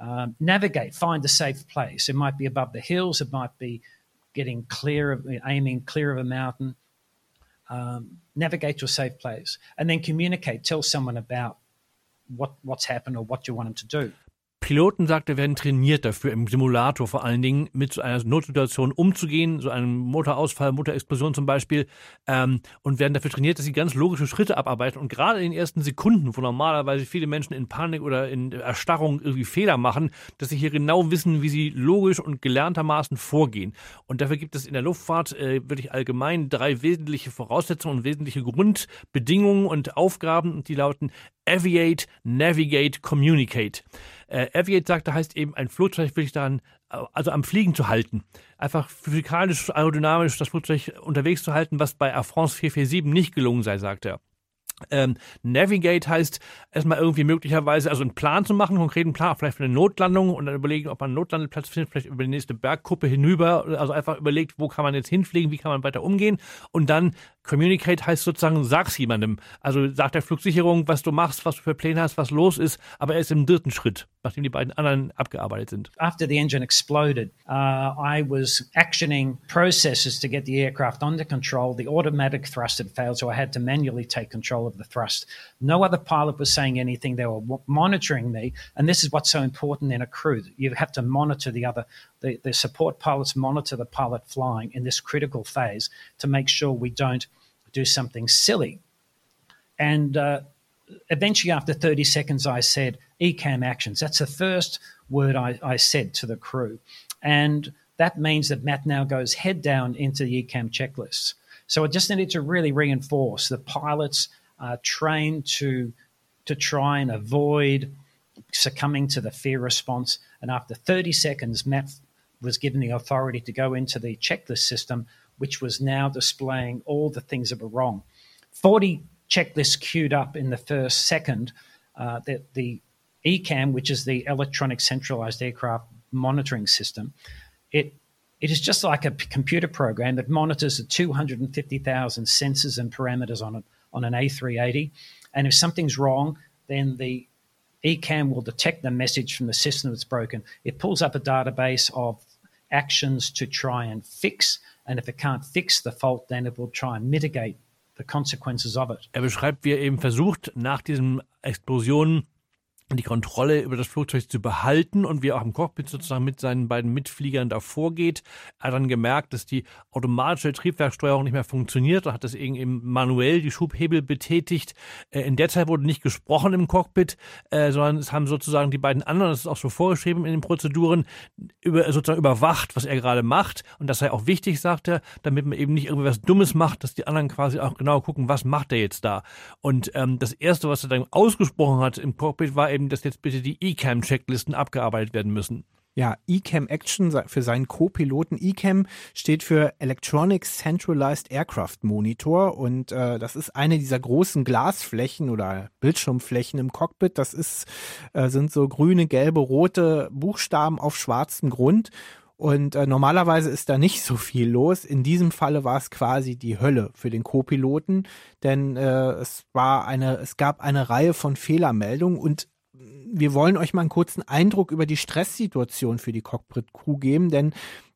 Speaker 6: Um, navigate, find a safe place. It might be above the hills, it might be getting clear of, aiming clear of a mountain um, navigate to a safe place, and then communicate. Tell someone about what what's happened or what you want them to do.
Speaker 11: Piloten, sagt er, werden trainiert dafür, im Simulator vor allen Dingen mit so einer Notsituation umzugehen, so einem Motorausfall, Motorexplosion zum Beispiel, ähm, und werden dafür trainiert, dass sie ganz logische Schritte abarbeiten. Und gerade in den ersten Sekunden, wo normalerweise viele Menschen in Panik oder in Erstarrung irgendwie Fehler machen, dass sie hier genau wissen, wie sie logisch und gelerntermaßen vorgehen. Und dafür gibt es in der Luftfahrt äh, wirklich allgemein drei wesentliche Voraussetzungen und wesentliche Grundbedingungen und Aufgaben, die lauten Aviate, Navigate, Communicate. Äh, Aviate sagt, da heißt eben, ein Flugzeug wirklich daran, also am Fliegen zu halten. Einfach physikalisch, aerodynamisch das Flugzeug unterwegs zu halten, was bei Air France 447 nicht gelungen sei, sagt er. Ähm, Navigate heißt erstmal irgendwie möglicherweise, also einen Plan zu machen, einen konkreten Plan, vielleicht für eine Notlandung und dann überlegen, ob man einen Notlandeplatz findet, vielleicht über die nächste Bergkuppe hinüber, also einfach überlegt, wo kann man jetzt hinfliegen, wie kann man weiter umgehen und dann Communicate heißt sozusagen, sag's jemandem. Also sag der Flugsicherung, was du machst, was du für Pläne hast, was los ist, aber er ist im dritten Schritt, nachdem die beiden anderen abgearbeitet sind.
Speaker 6: After the engine exploded, uh, I was actioning processes to get the aircraft under control. The automatic thrust had failed, so I had to manually take control of the thrust. No other pilot was saying anything. They were monitoring me, and this is what's so important in a crew. You have to monitor the other, the, the support pilots monitor the pilot flying in this critical phase to make sure we don't do something silly. And uh, eventually, after 30 seconds, I said, ECAM actions. That's the first word I, I said to the crew. And that means that Matt now goes head down into the ECAM checklist. So I just needed to really reinforce the pilots are trained to to try and avoid succumbing to the fear response. And after 30 seconds, Matt was given the authority to go into the checklist system, which was now displaying all the things that were wrong. 40 checklists queued up in the first second. Uh, the, the ECAM, which is the electronic centralized aircraft monitoring system, it it is just like a computer program that monitors the 250,000 sensors and parameters on, a, on an A380. And if something's wrong, then the ECAM will detect the message from the system that's broken. It pulls up a database of actions to try and fix. And if it can't fix the fault, then it will try and mitigate the consequences of it.
Speaker 11: Er beschreibt, wie er eben versucht, nach diesen Explosionen die Kontrolle über das Flugzeug zu behalten und wie er auch im Cockpit sozusagen mit seinen beiden Mitfliegern davor geht. Er hat dann gemerkt, dass die automatische Triebwerksteuerung nicht mehr funktioniert. Er hat das eben manuell die Schubhebel betätigt. Äh, in der Zeit wurde nicht gesprochen im Cockpit, äh, sondern es haben sozusagen die beiden anderen, das ist auch so vorgeschrieben in den Prozeduren, sozusagen überwacht, was er gerade macht. Und das sei auch wichtig, sagt er, damit man eben nicht irgendwas Dummes macht, dass die anderen quasi auch genau gucken, was macht er jetzt da. Und ähm, das Erste, was er dann ausgesprochen hat im Cockpit, war eben, dass jetzt bitte die ECAM-Checklisten abgearbeitet werden müssen.
Speaker 10: Ja, ECAM Action für seinen Co-Piloten. ECAM steht für Electronic Centralized Aircraft Monitor und äh, das ist eine dieser großen Glasflächen oder Bildschirmflächen im Cockpit. Das ist, äh, sind so grüne, gelbe, rote Buchstaben auf schwarzem Grund. Und äh, normalerweise ist da nicht so viel los. In diesem Falle war es quasi die Hölle für den Co-Piloten, denn äh, es war eine, es gab eine Reihe von Fehlermeldungen und wir wollen euch mal einen kurzen Eindruck über die Stresssituation für die Cockpit-Crew geben, denn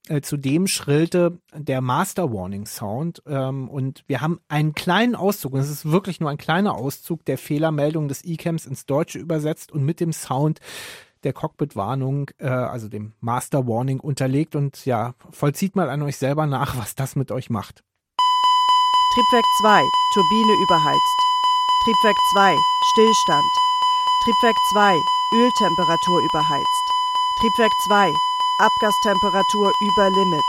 Speaker 10: äh, zudem schrillte der Master Warning Sound ähm, und wir haben einen kleinen Auszug, und es ist wirklich nur ein kleiner Auszug der Fehlermeldung des E-Cams ins Deutsche übersetzt und mit dem Sound der Cockpit-Warnung, äh, also dem Master Warning unterlegt und ja, vollzieht mal an euch selber nach, was das mit euch macht.
Speaker 7: Triebwerk 2, Turbine überheizt. Triebwerk 2, Stillstand. Triebwerk 2, Öltemperatur überheizt. Triebwerk 2, Abgastemperatur über Limit.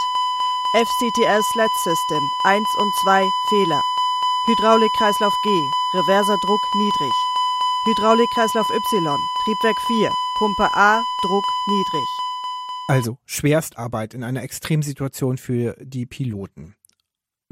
Speaker 7: FCTL Sled System 1 und 2 Fehler. Hydraulikkreislauf G, reverser Druck niedrig. Hydraulikkreislauf Y, Triebwerk 4, Pumpe A, Druck niedrig.
Speaker 10: Also Schwerstarbeit in einer Extremsituation für die Piloten.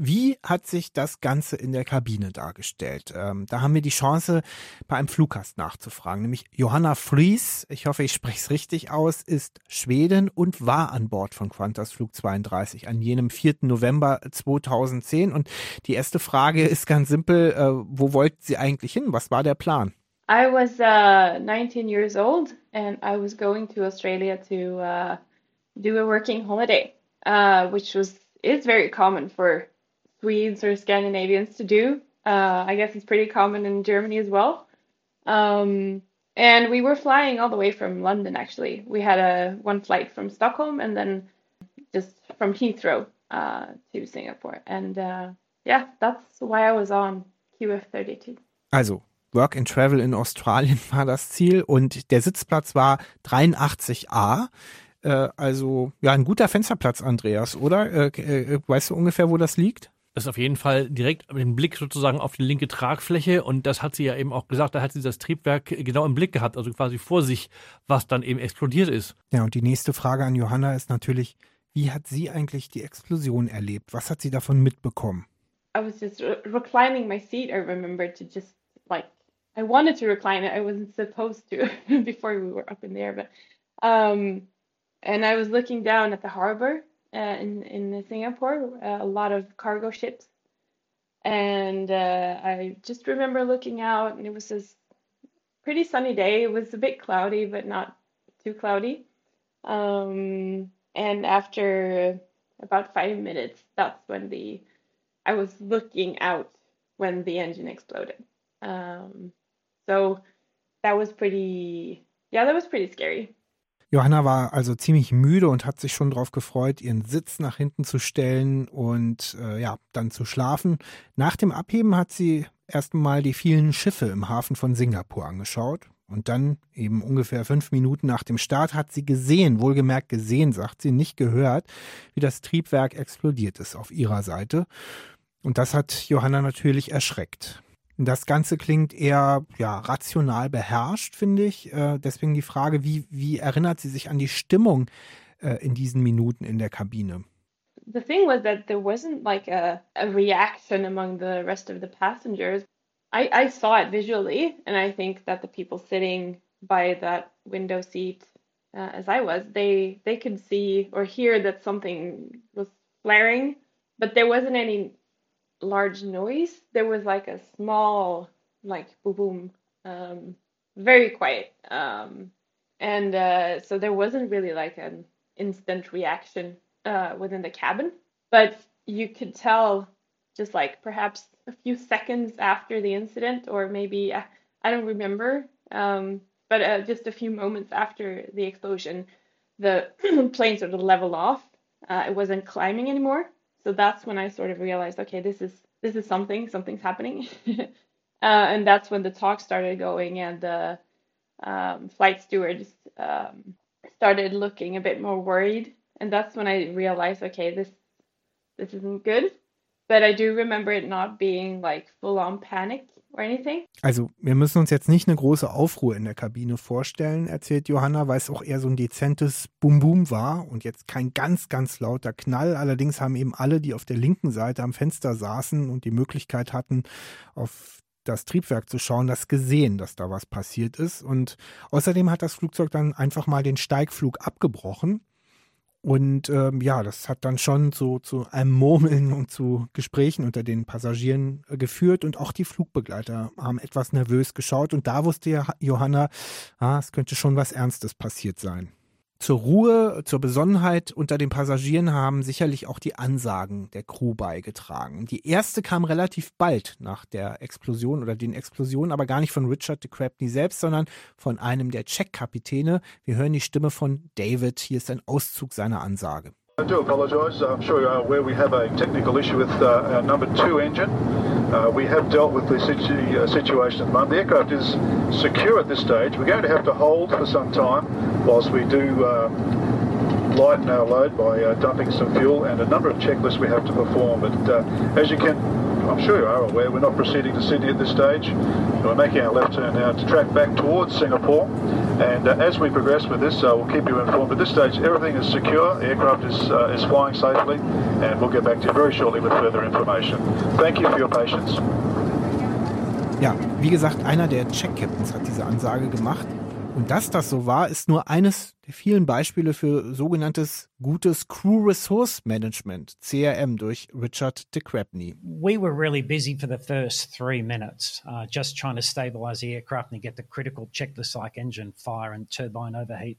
Speaker 10: Wie hat sich das Ganze in der Kabine dargestellt? Ähm, da haben wir die Chance, bei einem Fluggast nachzufragen, nämlich Johanna Fries, ich hoffe, ich spreche es richtig aus, ist Schweden und war an Bord von Qantas Flug 32 an jenem 4. November 2010. Und die erste Frage ist ganz simpel, äh, wo wollten Sie eigentlich hin? Was war der Plan?
Speaker 9: I was uh, 19 years old and I was going to Australia to uh, do a working holiday, uh, which was is very common for Swedes or Scandinavians to do. Uh, I guess it's pretty common in Germany as well. Um, and we were flying all the way from London. Actually, we had a one flight from Stockholm and then just from Heathrow uh, to Singapore. And uh, yeah, that's why I was on QF32.
Speaker 10: Also Work and Travel in Australien war das Ziel und der Sitzplatz war 83a. Äh, also ja, ein guter Fensterplatz, Andreas, oder? Äh, äh, weißt du ungefähr, wo das liegt?
Speaker 11: Das ist auf jeden Fall direkt mit dem Blick sozusagen auf die linke Tragfläche und das hat sie ja eben auch gesagt, da hat sie das Triebwerk genau im Blick gehabt, also quasi vor sich, was dann eben explodiert ist.
Speaker 10: Ja, und die nächste Frage an Johanna ist natürlich, wie hat sie eigentlich die Explosion erlebt? Was hat sie davon mitbekommen?
Speaker 9: I was just re reclining my seat, I remember to just like I wanted to recline it. I wasn't supposed to before we were up in the air, but um and I was looking down at the harbor uh, in in Singapore, uh, a lot of cargo ships And uh, I just remember looking out, and it was this pretty sunny day. It was a bit cloudy, but not too cloudy. Um, and after about five minutes, that's when the I was looking out when the engine exploded. Um, so that was pretty, yeah, that was pretty scary.
Speaker 10: Johanna war also ziemlich müde und hat sich schon darauf gefreut, ihren Sitz nach hinten zu stellen und äh, ja, dann zu schlafen. Nach dem Abheben hat sie erst mal die vielen Schiffe im Hafen von Singapur angeschaut. Und dann, eben ungefähr fünf Minuten nach dem Start, hat sie gesehen, wohlgemerkt gesehen, sagt sie, nicht gehört, wie das Triebwerk explodiert ist auf ihrer Seite. Und das hat Johanna natürlich erschreckt. Das Ganze klingt eher ja, rational beherrscht, finde ich. Äh, deswegen die Frage, wie, wie erinnert sie sich an die Stimmung äh, in diesen Minuten in der Kabine?
Speaker 9: The thing was that there wasn't like a, a reaction among the rest of the passengers. I, I saw it visually, and I think that the people sitting by that window seat, uh, as I was, they they could see or hear that something was flaring, but there wasn't any large noise. There was like a small, like boom, boom, um, very quiet. Um, and uh, so there wasn't really like an instant reaction uh, within the cabin, but you could tell just like perhaps a few seconds after the incident, or maybe uh, I don't remember, um, but uh, just a few moments after the explosion, the plane sort of leveled off. Uh, it wasn't climbing anymore. So that's when I sort of realized, okay, this is this is something, something's happening, uh, and that's when the talk started going, and the um, flight stewards um, started looking a bit more worried, and that's when I realized, okay, this this isn't good. But I do remember it not being like full on panic or anything.
Speaker 10: Also, wir müssen uns jetzt nicht eine große Aufruhr in der Kabine vorstellen, erzählt Johanna, weil es auch eher so ein dezentes Bum-Bum war und jetzt kein ganz, ganz lauter Knall. Allerdings haben eben alle, die auf der linken Seite am Fenster saßen und die Möglichkeit hatten, auf das Triebwerk zu schauen, das gesehen, dass da was passiert ist. Und außerdem hat das Flugzeug dann einfach mal den Steigflug abgebrochen und ähm, ja, das hat dann schon so zu einem Murmeln und zu Gesprächen unter den Passagieren äh, geführt und auch die Flugbegleiter haben etwas nervös geschaut und da wusste ja Johanna, ah, es könnte schon was Ernstes passiert sein. Zur Ruhe, zur Besonnenheit unter den Passagieren haben sicherlich auch die Ansagen der Crew beigetragen. Die erste kam relativ bald nach der Explosion oder den Explosionen, aber gar nicht von Richard de Crabney selbst, sondern von einem der Check-Kapitäne. Wir hören die Stimme von David. Hier ist ein Auszug seiner Ansage.
Speaker 8: I do apologise. I'm sure you're aware we have a technical issue with uh, our number two engine. Uh, we have dealt with the situ uh, situation at the moment. The aircraft is secure at this stage. We're going to have to hold for some time whilst we do uh, lighten our load by uh, dumping some fuel and a number of checklists we have to perform. But uh, as you can I'm sure you are aware, we're not proceeding to Sydney at this stage. We're making our left turn now to track back towards Singapore. And uh, as we progress with this, uh, we'll keep you informed. At this stage, everything is secure. The aircraft is, uh, is flying safely. And we'll get back to you very shortly with further information. Thank you for your patience.
Speaker 10: Ja, wie gesagt, einer der Check-Captains hat diese Ansage gemacht. Und dass das so war, ist nur eines der vielen Beispiele für sogenanntes gutes Crew Resource Management, CRM, durch Richard de Crabney.
Speaker 6: We were really busy for the first three minutes, uh, just trying to stabilize the aircraft and get the critical checklist like engine fire and turbine overheat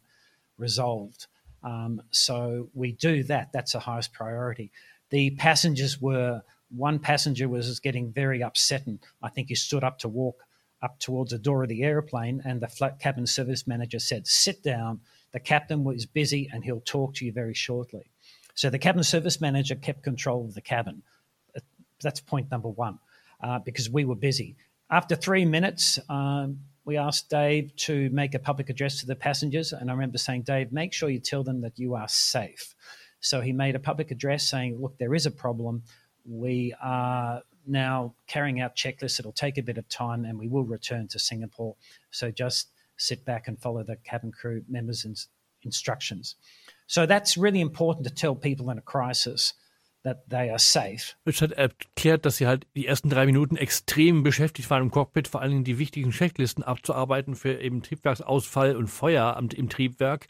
Speaker 6: resolved. Um, so we do that. That's the highest priority. The passengers were, one passenger was getting very upset and I think he stood up to walk up towards the door of the airplane, and the flight cabin service manager said, Sit down. The captain was busy and he'll talk to you very shortly. So the cabin service manager kept control of the cabin. That's point number one, uh, because we were busy. After three minutes, um, we asked Dave to make a public address to the passengers. And I remember saying, Dave, make sure you tell them that you are safe. So he made a public address saying, Look, there is a problem. We are now carrying out checklists. It'll take a bit of time and we will return to Singapore. So just sit back and follow the cabin crew members' instructions. So that's really important to tell people in a crisis that they are safe.
Speaker 11: Richard erklärt, dass sie halt die ersten drei Minuten extrem beschäftigt waren im Cockpit, vor allen Dingen die wichtigen Checklisten abzuarbeiten für eben Triebwerksausfall und Feuer im Triebwerk.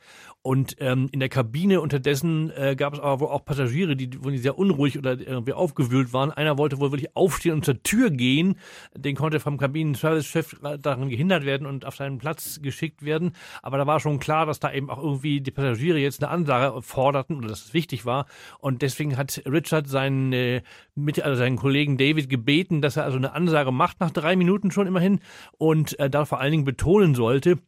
Speaker 11: Und ähm, in der Kabine unterdessen äh, gab es aber wohl auch Passagiere, die, die sehr unruhig oder irgendwie aufgewühlt waren. Einer wollte wohl wirklich aufstehen und zur Tür gehen. Den konnte vom Kabinen-Service-Chef daran gehindert werden und auf seinen Platz geschickt werden. Aber da war schon klar, dass da eben auch irgendwie die Passagiere jetzt eine Ansage forderten oder dass es wichtig war. Und deswegen hat Richard seinen, äh, mit, also seinen Kollegen David gebeten, dass er also eine Ansage macht nach drei Minuten schon immerhin und äh, da vor allen Dingen betonen sollte,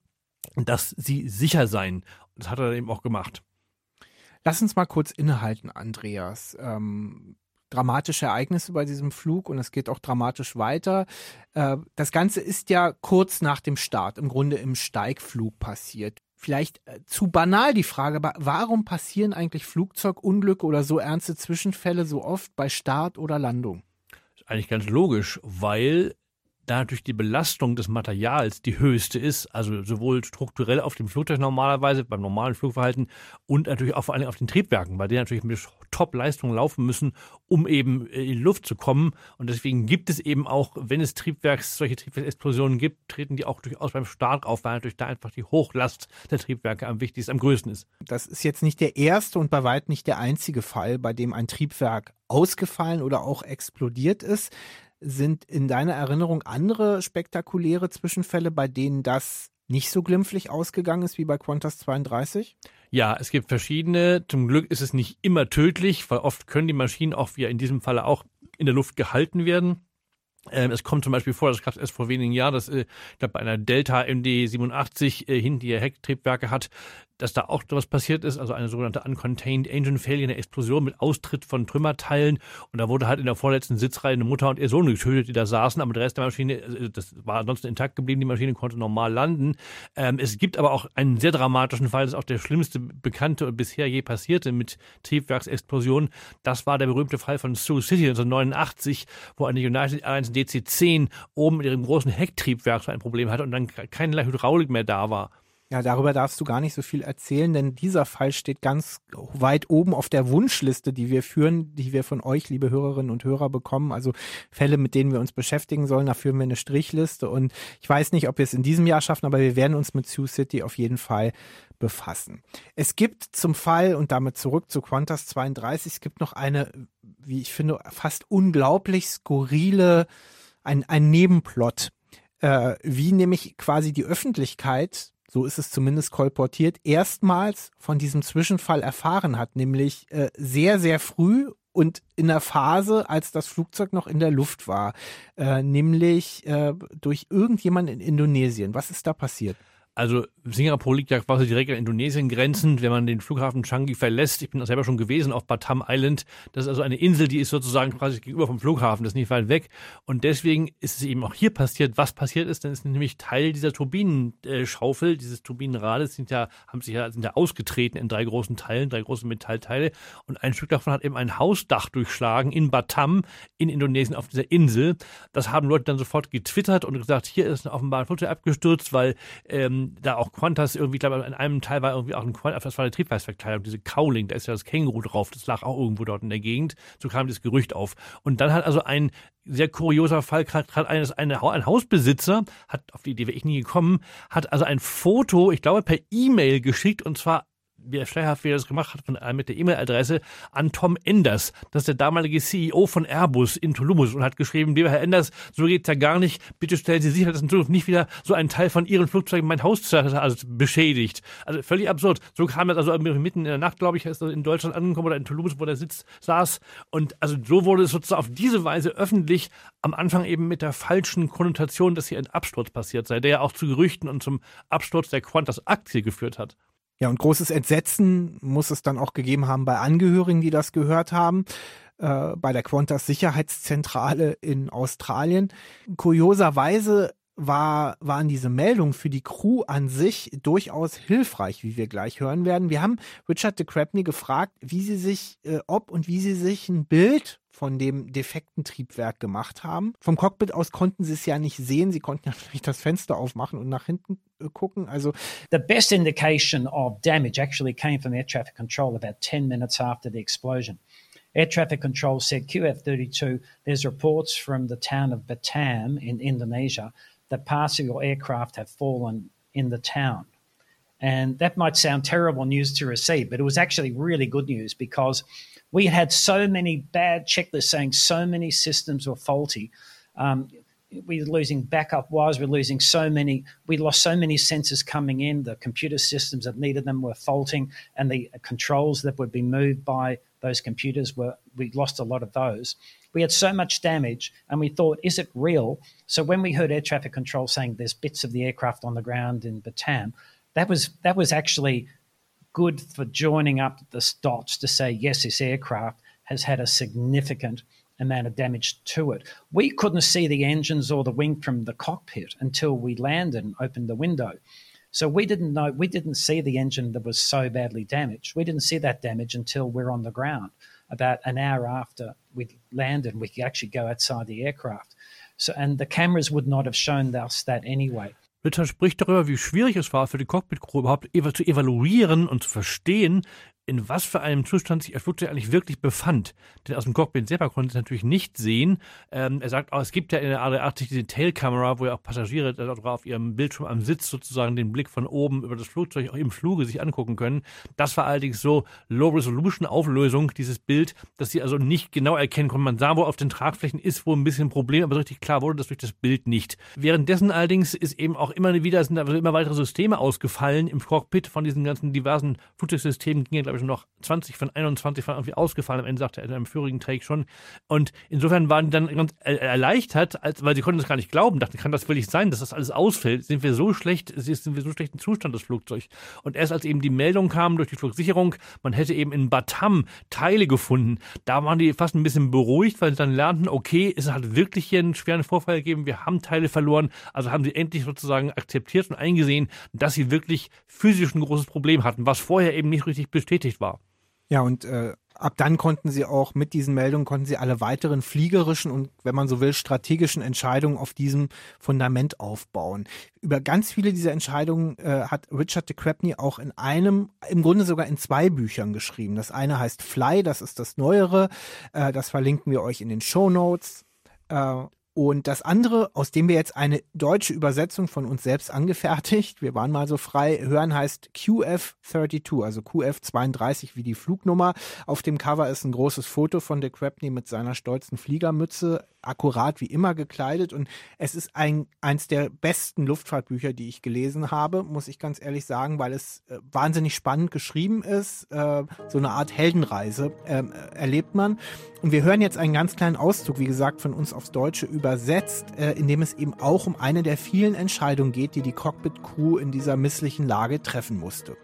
Speaker 11: dass sie sicher seien. Das hat er eben auch gemacht.
Speaker 10: Lass uns mal kurz innehalten, Andreas. Ähm, dramatische Ereignisse bei diesem Flug und es geht auch dramatisch weiter. Äh, das Ganze ist ja kurz nach dem Start, im Grunde im Steigflug passiert. Vielleicht äh, zu banal die Frage, aber warum passieren eigentlich Flugzeugunglücke oder so ernste Zwischenfälle so oft bei Start oder Landung?
Speaker 11: Das ist eigentlich ganz logisch, weil da natürlich die Belastung des Materials die höchste ist, also sowohl strukturell auf dem Flugzeug normalerweise, beim normalen Flugverhalten und natürlich auch vor allem auf den Triebwerken, weil die natürlich mit Top-Leistungen laufen müssen, um eben in die Luft zu kommen. Und deswegen gibt es eben auch, wenn es Triebwerks, solche Triebwerksexplosionen gibt, treten die auch durchaus beim Start auf, weil natürlich da einfach die Hochlast der Triebwerke am wichtigsten, am größten ist.
Speaker 10: Das ist jetzt nicht der erste und bei weitem nicht der einzige Fall, bei dem ein Triebwerk ausgefallen oder auch explodiert ist. Sind in deiner Erinnerung andere spektakuläre Zwischenfälle, bei denen das nicht so glimpflich ausgegangen ist wie bei Qantas 32?
Speaker 11: Ja, es gibt verschiedene. Zum Glück ist es nicht immer tödlich, weil oft können die Maschinen auch, wie in diesem Falle auch, in der Luft gehalten werden. Ähm, es kommt zum Beispiel vor, das gab es erst vor wenigen Jahren, dass äh, ich glaube, bei einer Delta MD 87 äh, hinten die Hecktriebwerke hat, dass da auch was passiert ist, also eine sogenannte Uncontained Engine Failure, eine Explosion mit Austritt von Trümmerteilen. Und da wurde halt in der vorletzten Sitzreihe eine Mutter und ihr Sohn getötet, die da saßen, aber der Rest der Maschine, äh, das war ansonsten intakt geblieben, die Maschine konnte normal landen. Ähm, es gibt aber auch einen sehr dramatischen Fall, das ist auch der schlimmste bekannte und bisher je passierte mit Triebwerksexplosionen. Das war der berühmte Fall von Sioux City 1989, wo eine United Airlines DC-10 oben in ihrem großen Hecktriebwerk so ein Problem hatte und dann keinerlei Hydraulik mehr da war.
Speaker 10: Ja, darüber darfst du gar nicht so viel erzählen, denn dieser Fall steht ganz weit oben auf der Wunschliste, die wir führen, die wir von euch, liebe Hörerinnen und Hörer, bekommen. Also Fälle, mit denen wir uns beschäftigen sollen, da führen wir eine Strichliste. Und ich weiß nicht, ob wir es in diesem Jahr schaffen, aber wir werden uns mit Sioux City auf jeden Fall befassen. Es gibt zum Fall, und damit zurück zu Qantas 32, es gibt noch eine, wie ich finde, fast unglaublich skurrile, ein, ein Nebenplot, äh, wie nämlich quasi die Öffentlichkeit so ist es zumindest kolportiert, erstmals von diesem Zwischenfall erfahren hat, nämlich äh, sehr, sehr früh und in der Phase, als das Flugzeug noch in der Luft war, äh, nämlich äh, durch irgendjemanden in Indonesien. Was ist da passiert?
Speaker 11: Also Singapur liegt ja quasi direkt an Indonesien grenzend, wenn man den Flughafen Changi verlässt. Ich bin selber schon gewesen auf Batam Island. Das ist also eine Insel, die ist sozusagen quasi gegenüber vom Flughafen, das ist nicht weit weg. Und deswegen ist es eben auch hier passiert. Was passiert ist, dann ist nämlich Teil dieser Turbinenschaufel, dieses Turbinenrades sind ja, haben sich ja, sind ja ausgetreten in drei großen Teilen, drei große Metallteile. Und ein Stück davon hat eben ein Hausdach durchschlagen in Batam, in Indonesien, auf dieser Insel. Das haben Leute dann sofort getwittert und gesagt, hier ist offenbar ein Flugzeug abgestürzt, weil ähm, da auch Qantas irgendwie, ich glaube, in einem Teil war irgendwie auch ein Qantas, das war eine Triebwerksverkleidung, diese Cowling, da ist ja das Känguru drauf, das lag auch irgendwo dort in der Gegend. So kam das Gerücht auf. Und dann hat also ein sehr kurioser Fall, gerade eines, eine, ein Hausbesitzer, hat, auf die Idee wäre ich nie gekommen, hat also ein Foto, ich glaube, per E-Mail geschickt und zwar wie schleierhaft wie er das gemacht hat, mit der E-Mail-Adresse an Tom Enders. Das ist der damalige CEO von Airbus in Toulouse und hat geschrieben, lieber Herr Enders, so geht's ja gar nicht. Bitte stellen Sie sicher, dass in Zukunft nicht wieder so ein Teil von Ihren Flugzeugen mein Haus also beschädigt. Also völlig absurd. So kam das also mitten in der Nacht, glaube ich, ist er in Deutschland angekommen oder in Toulouse, wo der Sitz saß. Und also so wurde es sozusagen auf diese Weise öffentlich am Anfang eben mit der falschen Konnotation, dass hier ein Absturz passiert sei, der ja auch zu Gerüchten und zum Absturz der Qantas-Aktie geführt hat.
Speaker 10: Ja, und großes Entsetzen muss es dann auch gegeben haben bei Angehörigen, die das gehört haben, äh, bei der Qantas Sicherheitszentrale in Australien. Kurioserweise war, waren diese Meldungen für die Crew an sich durchaus hilfreich, wie wir gleich hören werden. Wir haben Richard de Crabney gefragt, wie sie sich, äh, ob und wie sie sich ein Bild von dem defekten Triebwerk gemacht haben. Vom Cockpit aus konnten sie es ja nicht sehen. Sie konnten ja nicht das Fenster aufmachen und nach hinten gucken. Also
Speaker 6: the best indication of damage actually came from air traffic control about 10 minutes after the explosion. Air traffic control said QF32, there's reports from the town of Batam in Indonesia that parts of your aircraft have fallen in the town. And that might sound terrible news to receive, but it was actually really good news because we had so many bad checklists saying so many systems were faulty. Um, were losing backup wires, we we're losing so many, we lost so many sensors coming in. The computer systems that needed them were faulting, and the controls that would be moved by those computers were, we lost a lot of those. We had so much damage, and we thought, is it real? So when we heard air traffic control saying there's bits of the aircraft on the ground in Batam, that was that was actually good for joining up the dots to say yes, this aircraft has had a significant amount of damage to it. We couldn't see the engines or the wing from the cockpit until we landed and opened the window. So we didn't know, we didn't see the engine that was so badly damaged. We didn't see that damage until we're on the ground about an hour after we landed and we could actually go outside the aircraft. So, and the cameras would not have shown us that anyway.
Speaker 11: Ritter spricht darüber, wie schwierig es war für die Cockpit-Crew überhaupt zu evaluieren und zu verstehen, in was für einem Zustand sich das Flugzeug eigentlich wirklich befand. Denn aus dem Cockpit selber konnte es natürlich nicht sehen. Ähm, er sagt, oh, es gibt ja in der A380 diese Tailkamera, wo ja auch Passagiere auf ihrem Bildschirm am Sitz sozusagen den Blick von oben über das Flugzeug auch im Fluge sich angucken können. Das war allerdings so Low-Resolution-Auflösung, dieses Bild, dass sie also nicht genau erkennen konnten. Man sah wohl auf den Tragflächen ist wohl ein bisschen ein Problem, aber so richtig klar wurde das durch das Bild nicht. Währenddessen allerdings ist eben auch immer wieder, sind also immer weitere Systeme ausgefallen im Cockpit von diesen ganzen diversen Flugzeugsystemen, ging ja, glaube ich, noch 20 von 21 waren irgendwie ausgefallen. Am Ende sagte er in einem vorigen Take schon. Und insofern waren die dann ganz erleichtert, als, weil sie konnten es gar nicht glauben, dachten, kann das wirklich sein, dass das alles ausfällt? Sind wir so schlecht, sind wir so schlechten Zustand, das Flugzeug? Und erst als eben die Meldung kam durch die Flugsicherung, man hätte eben in Batam Teile gefunden, da waren die fast ein bisschen beruhigt, weil sie dann lernten, okay, es hat wirklich hier einen schweren Vorfall gegeben, wir haben Teile verloren. Also haben sie endlich sozusagen akzeptiert und eingesehen, dass sie wirklich physisch ein großes Problem hatten, was vorher eben nicht richtig bestätigt beschäftigt war.
Speaker 10: Ja, und äh, ab dann konnten sie auch mit diesen Meldungen konnten sie alle weiteren fliegerischen und, wenn man so will, strategischen Entscheidungen auf diesem Fundament aufbauen. Über ganz viele dieser Entscheidungen äh, hat Richard de Crepney auch in einem, im Grunde sogar in zwei Büchern geschrieben. Das eine heißt Fly, das ist das Neuere, äh, das verlinken wir euch in den Show Notes. Äh, und das andere, aus dem wir jetzt eine deutsche Übersetzung von uns selbst angefertigt, wir waren mal so frei, hören heißt QF32, also QF32 wie die Flugnummer. Auf dem Cover ist ein großes Foto von De Crepney mit seiner stolzen Fliegermütze akkurat wie immer gekleidet und es ist ein, eins der besten Luftfahrtbücher, die ich gelesen habe, muss ich ganz ehrlich sagen, weil es äh, wahnsinnig spannend geschrieben ist. Äh, so eine Art Heldenreise äh, erlebt man. Und wir hören jetzt einen ganz kleinen Auszug, wie gesagt, von uns aufs Deutsche übersetzt, äh, in dem es eben auch um eine der vielen Entscheidungen geht, die die Cockpit-Crew in dieser misslichen Lage treffen musste.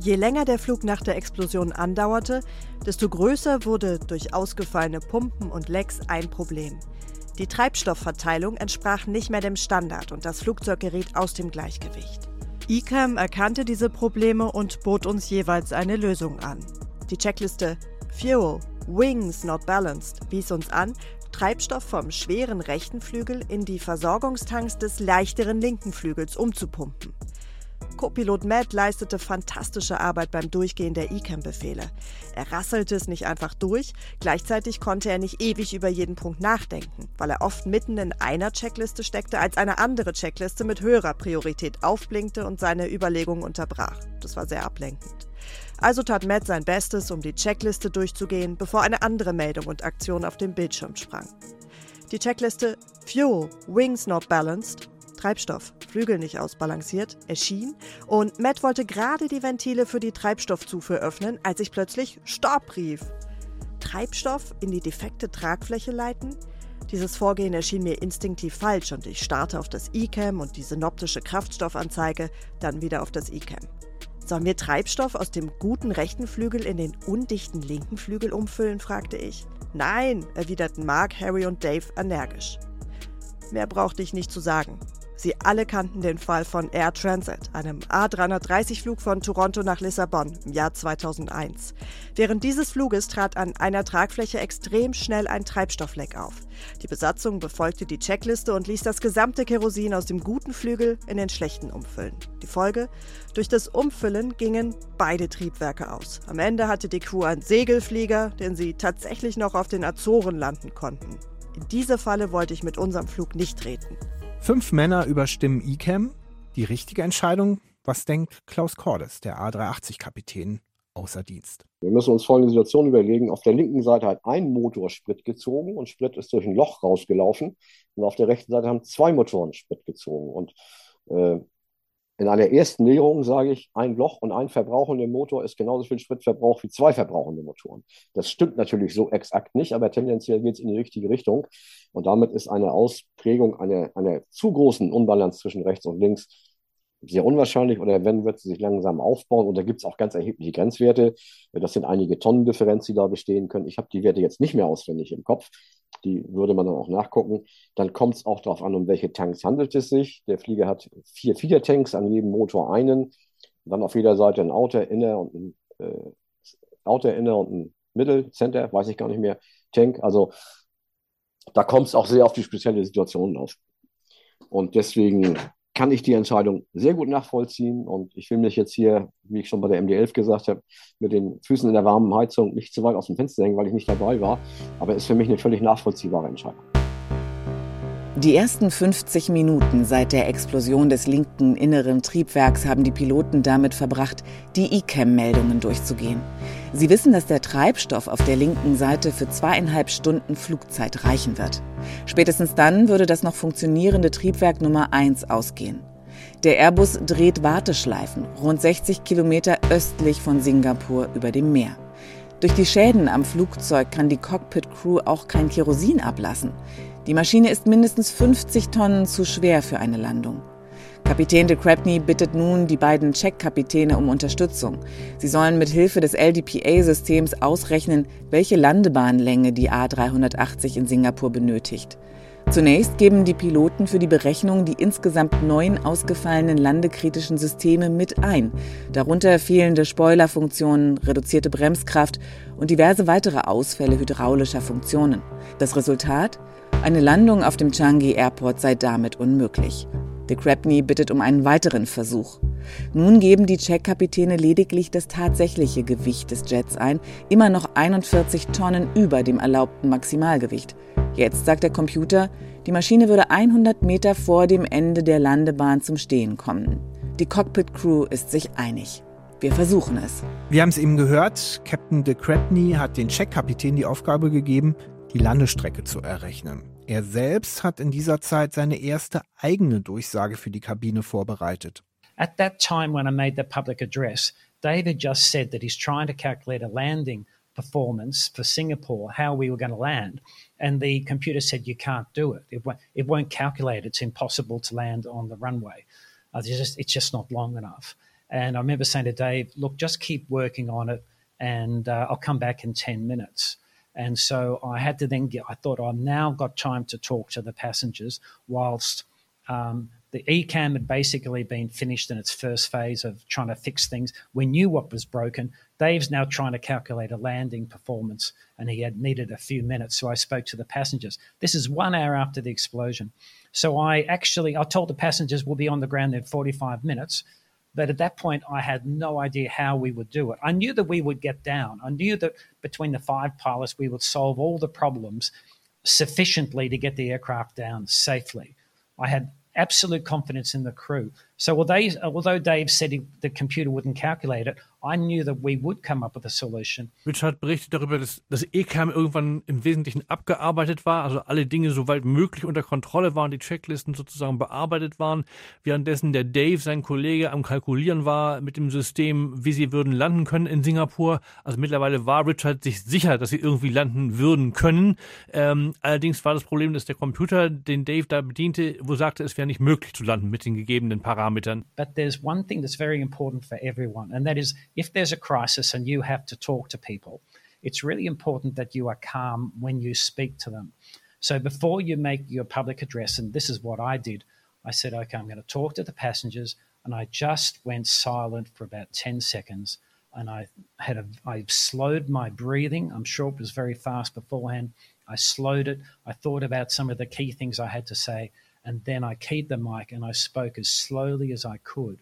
Speaker 7: Je länger der Flug nach der Explosion andauerte, desto größer wurde durch ausgefallene Pumpen und Lecks ein Problem. Die Treibstoffverteilung entsprach nicht mehr dem Standard und das Flugzeug geriet aus dem Gleichgewicht. ICAM erkannte diese Probleme und bot uns jeweils eine Lösung an. Die Checkliste Fuel, Wings Not Balanced wies uns an, Treibstoff vom schweren rechten Flügel in die Versorgungstanks des leichteren linken Flügels umzupumpen. Co-Pilot Matt leistete fantastische Arbeit beim Durchgehen der ECAM-Befehle. Er rasselte es nicht einfach durch, gleichzeitig konnte er nicht ewig über jeden Punkt nachdenken, weil er oft mitten in einer Checkliste steckte, als eine andere Checkliste mit höherer Priorität aufblinkte und seine Überlegungen unterbrach. Das war sehr ablenkend. Also tat Matt sein Bestes, um die Checkliste durchzugehen, bevor eine andere Meldung und Aktion auf dem Bildschirm sprang. Die Checkliste Fuel, Wings Not Balanced Treibstoff, Flügel nicht ausbalanciert, erschien und Matt wollte gerade die Ventile für die Treibstoffzufuhr öffnen, als ich plötzlich Stopp rief. Treibstoff in die defekte Tragfläche leiten? Dieses Vorgehen erschien mir instinktiv falsch und ich starte auf das E-Cam und die synoptische Kraftstoffanzeige, dann wieder auf das E-Cam. Sollen wir Treibstoff aus dem guten rechten Flügel in den undichten linken Flügel umfüllen? fragte ich. Nein, erwiderten Mark, Harry und Dave energisch. Mehr brauchte ich nicht zu sagen. Sie alle kannten den Fall von Air Transit, einem A330-Flug von Toronto nach Lissabon im Jahr 2001. Während dieses Fluges trat an einer Tragfläche extrem schnell ein Treibstoffleck auf. Die Besatzung befolgte die Checkliste und ließ das gesamte Kerosin aus dem guten Flügel in den schlechten umfüllen. Die Folge? Durch das Umfüllen gingen beide Triebwerke aus. Am Ende hatte die Crew einen Segelflieger, den sie tatsächlich noch auf den Azoren landen konnten. In diese Falle wollte ich mit unserem Flug nicht treten.
Speaker 10: Fünf Männer überstimmen ICAM. Die richtige Entscheidung? Was denkt Klaus Cordes, der A380-Kapitän, außer Dienst?
Speaker 5: Wir müssen uns folgende Situation überlegen. Auf der linken Seite hat ein Motor Sprit gezogen und Sprit ist durch ein Loch rausgelaufen. Und auf der rechten Seite haben zwei Motoren Sprit gezogen. Und äh, in einer ersten Näherung sage ich, ein Loch und ein verbrauchender Motor ist genauso viel Spritverbrauch wie zwei verbrauchende Motoren. Das stimmt natürlich so exakt nicht, aber tendenziell geht es in die richtige Richtung. Und damit ist eine Ausprägung einer, einer zu großen Unbalance zwischen rechts und links sehr unwahrscheinlich oder wenn, wird sie sich langsam aufbauen und da gibt es auch ganz erhebliche Grenzwerte. Das sind einige Tonnen Differenz, die da bestehen können. Ich habe die Werte jetzt nicht mehr auswendig im Kopf. Die würde man dann auch nachgucken. Dann kommt es auch darauf an, um welche Tanks handelt es sich. Der Flieger hat vier Feeder-Tanks, an jedem Motor einen. Dann auf jeder Seite ein Outer, Inner und ein äh, Outer, Inner und ein Middle, Center, weiß ich gar nicht mehr, Tank. Also da kommt es auch sehr auf die spezielle Situation auf. Und deswegen kann ich die Entscheidung sehr gut nachvollziehen. Und ich will mich jetzt hier, wie ich schon bei der MD11 gesagt habe, mit den Füßen in der warmen Heizung nicht zu weit aus dem Fenster hängen, weil ich nicht dabei war. Aber ist für mich eine völlig nachvollziehbare Entscheidung.
Speaker 12: Die ersten 50 Minuten seit der Explosion des linken inneren Triebwerks haben die Piloten damit verbracht, die ECAM-Meldungen durchzugehen. Sie wissen, dass der Treibstoff auf der linken Seite für zweieinhalb Stunden Flugzeit reichen wird. Spätestens dann würde das noch funktionierende Triebwerk Nummer 1 ausgehen. Der Airbus dreht Warteschleifen rund 60 Kilometer östlich von Singapur über dem Meer. Durch die Schäden am Flugzeug kann die Cockpit-Crew auch kein Kerosin ablassen. Die Maschine ist mindestens 50 Tonnen zu schwer für eine Landung. Kapitän de Crabney bittet nun die beiden Check-Kapitäne um Unterstützung. Sie sollen mit Hilfe des LDPA-Systems ausrechnen, welche Landebahnlänge die A380 in Singapur benötigt. Zunächst geben die Piloten für die Berechnung die insgesamt neun ausgefallenen landekritischen Systeme mit ein, darunter fehlende Spoilerfunktionen, reduzierte Bremskraft und diverse weitere Ausfälle hydraulischer Funktionen. Das Resultat? Eine Landung auf dem Changi Airport sei damit unmöglich. De Crabney bittet um einen weiteren Versuch. Nun geben die Check-Kapitäne lediglich das tatsächliche Gewicht des Jets ein, immer noch 41 Tonnen über dem erlaubten Maximalgewicht. Jetzt sagt der Computer, die Maschine würde 100 Meter vor dem Ende der Landebahn zum Stehen kommen. Die Cockpit-Crew ist sich einig. Wir versuchen es.
Speaker 10: Wir haben es eben gehört, Captain de Crabney hat den Check-Kapitän die Aufgabe gegeben, die Landestrecke zu errechnen. Er selbst hat in dieser Zeit seine erste eigene Durchsage für die Kabine vorbereitet.
Speaker 6: At that time when I made the public address, David just said that he's trying to calculate a landing performance for Singapore, how we were going to land. And the computer said, you can't do it. It won't, it won't calculate. It's impossible to land on the runway. Uh, it's, just, it's just not long enough. And I remember saying to Dave, look, just keep working on it and uh, I'll come back in 10 minutes. And so I had to then get, I thought I've now got time to talk to the passengers whilst um, the ECAM had basically been finished in its first phase of trying to fix things. We knew what was broken. Dave's now trying to calculate a landing performance, and he had needed a few minutes. So I spoke to the passengers. This is one hour after the explosion. So I actually I told the passengers we'll be on the ground in 45 minutes. But at that point, I had no idea how we would do it. I knew that we would get down. I knew that between the five pilots, we would solve all the problems sufficiently to get the aircraft down safely. I had absolute confidence in the crew. So although, although Dave said he, the computer wouldn't calculate it, I knew that we would come up with a solution.
Speaker 11: Richard berichtet darüber, dass das ECAM irgendwann im Wesentlichen abgearbeitet war, also alle Dinge soweit möglich unter Kontrolle waren, die Checklisten sozusagen bearbeitet waren, währenddessen der Dave, sein Kollege, am Kalkulieren war mit dem System, wie sie würden landen können in Singapur. Also mittlerweile war Richard sich sicher, dass sie irgendwie landen würden können. Ähm, allerdings war das Problem, dass der Computer, den Dave da bediente, wo sagte, es wäre nicht möglich zu landen mit den gegebenen Parametern.
Speaker 6: But there's one thing that's very important for everyone, and that is if there's a crisis and you have to talk to people, it's really important that you are calm when you speak to them. So before you make your public address, and this is what I did, I said, okay, I'm going to talk to the passengers. And I just went silent for about 10 seconds. And I had a, I slowed my breathing. I'm sure it was very fast beforehand. I slowed it. I thought about some of the key things I had to say. And then I keyed the mic and I spoke as slowly as I could.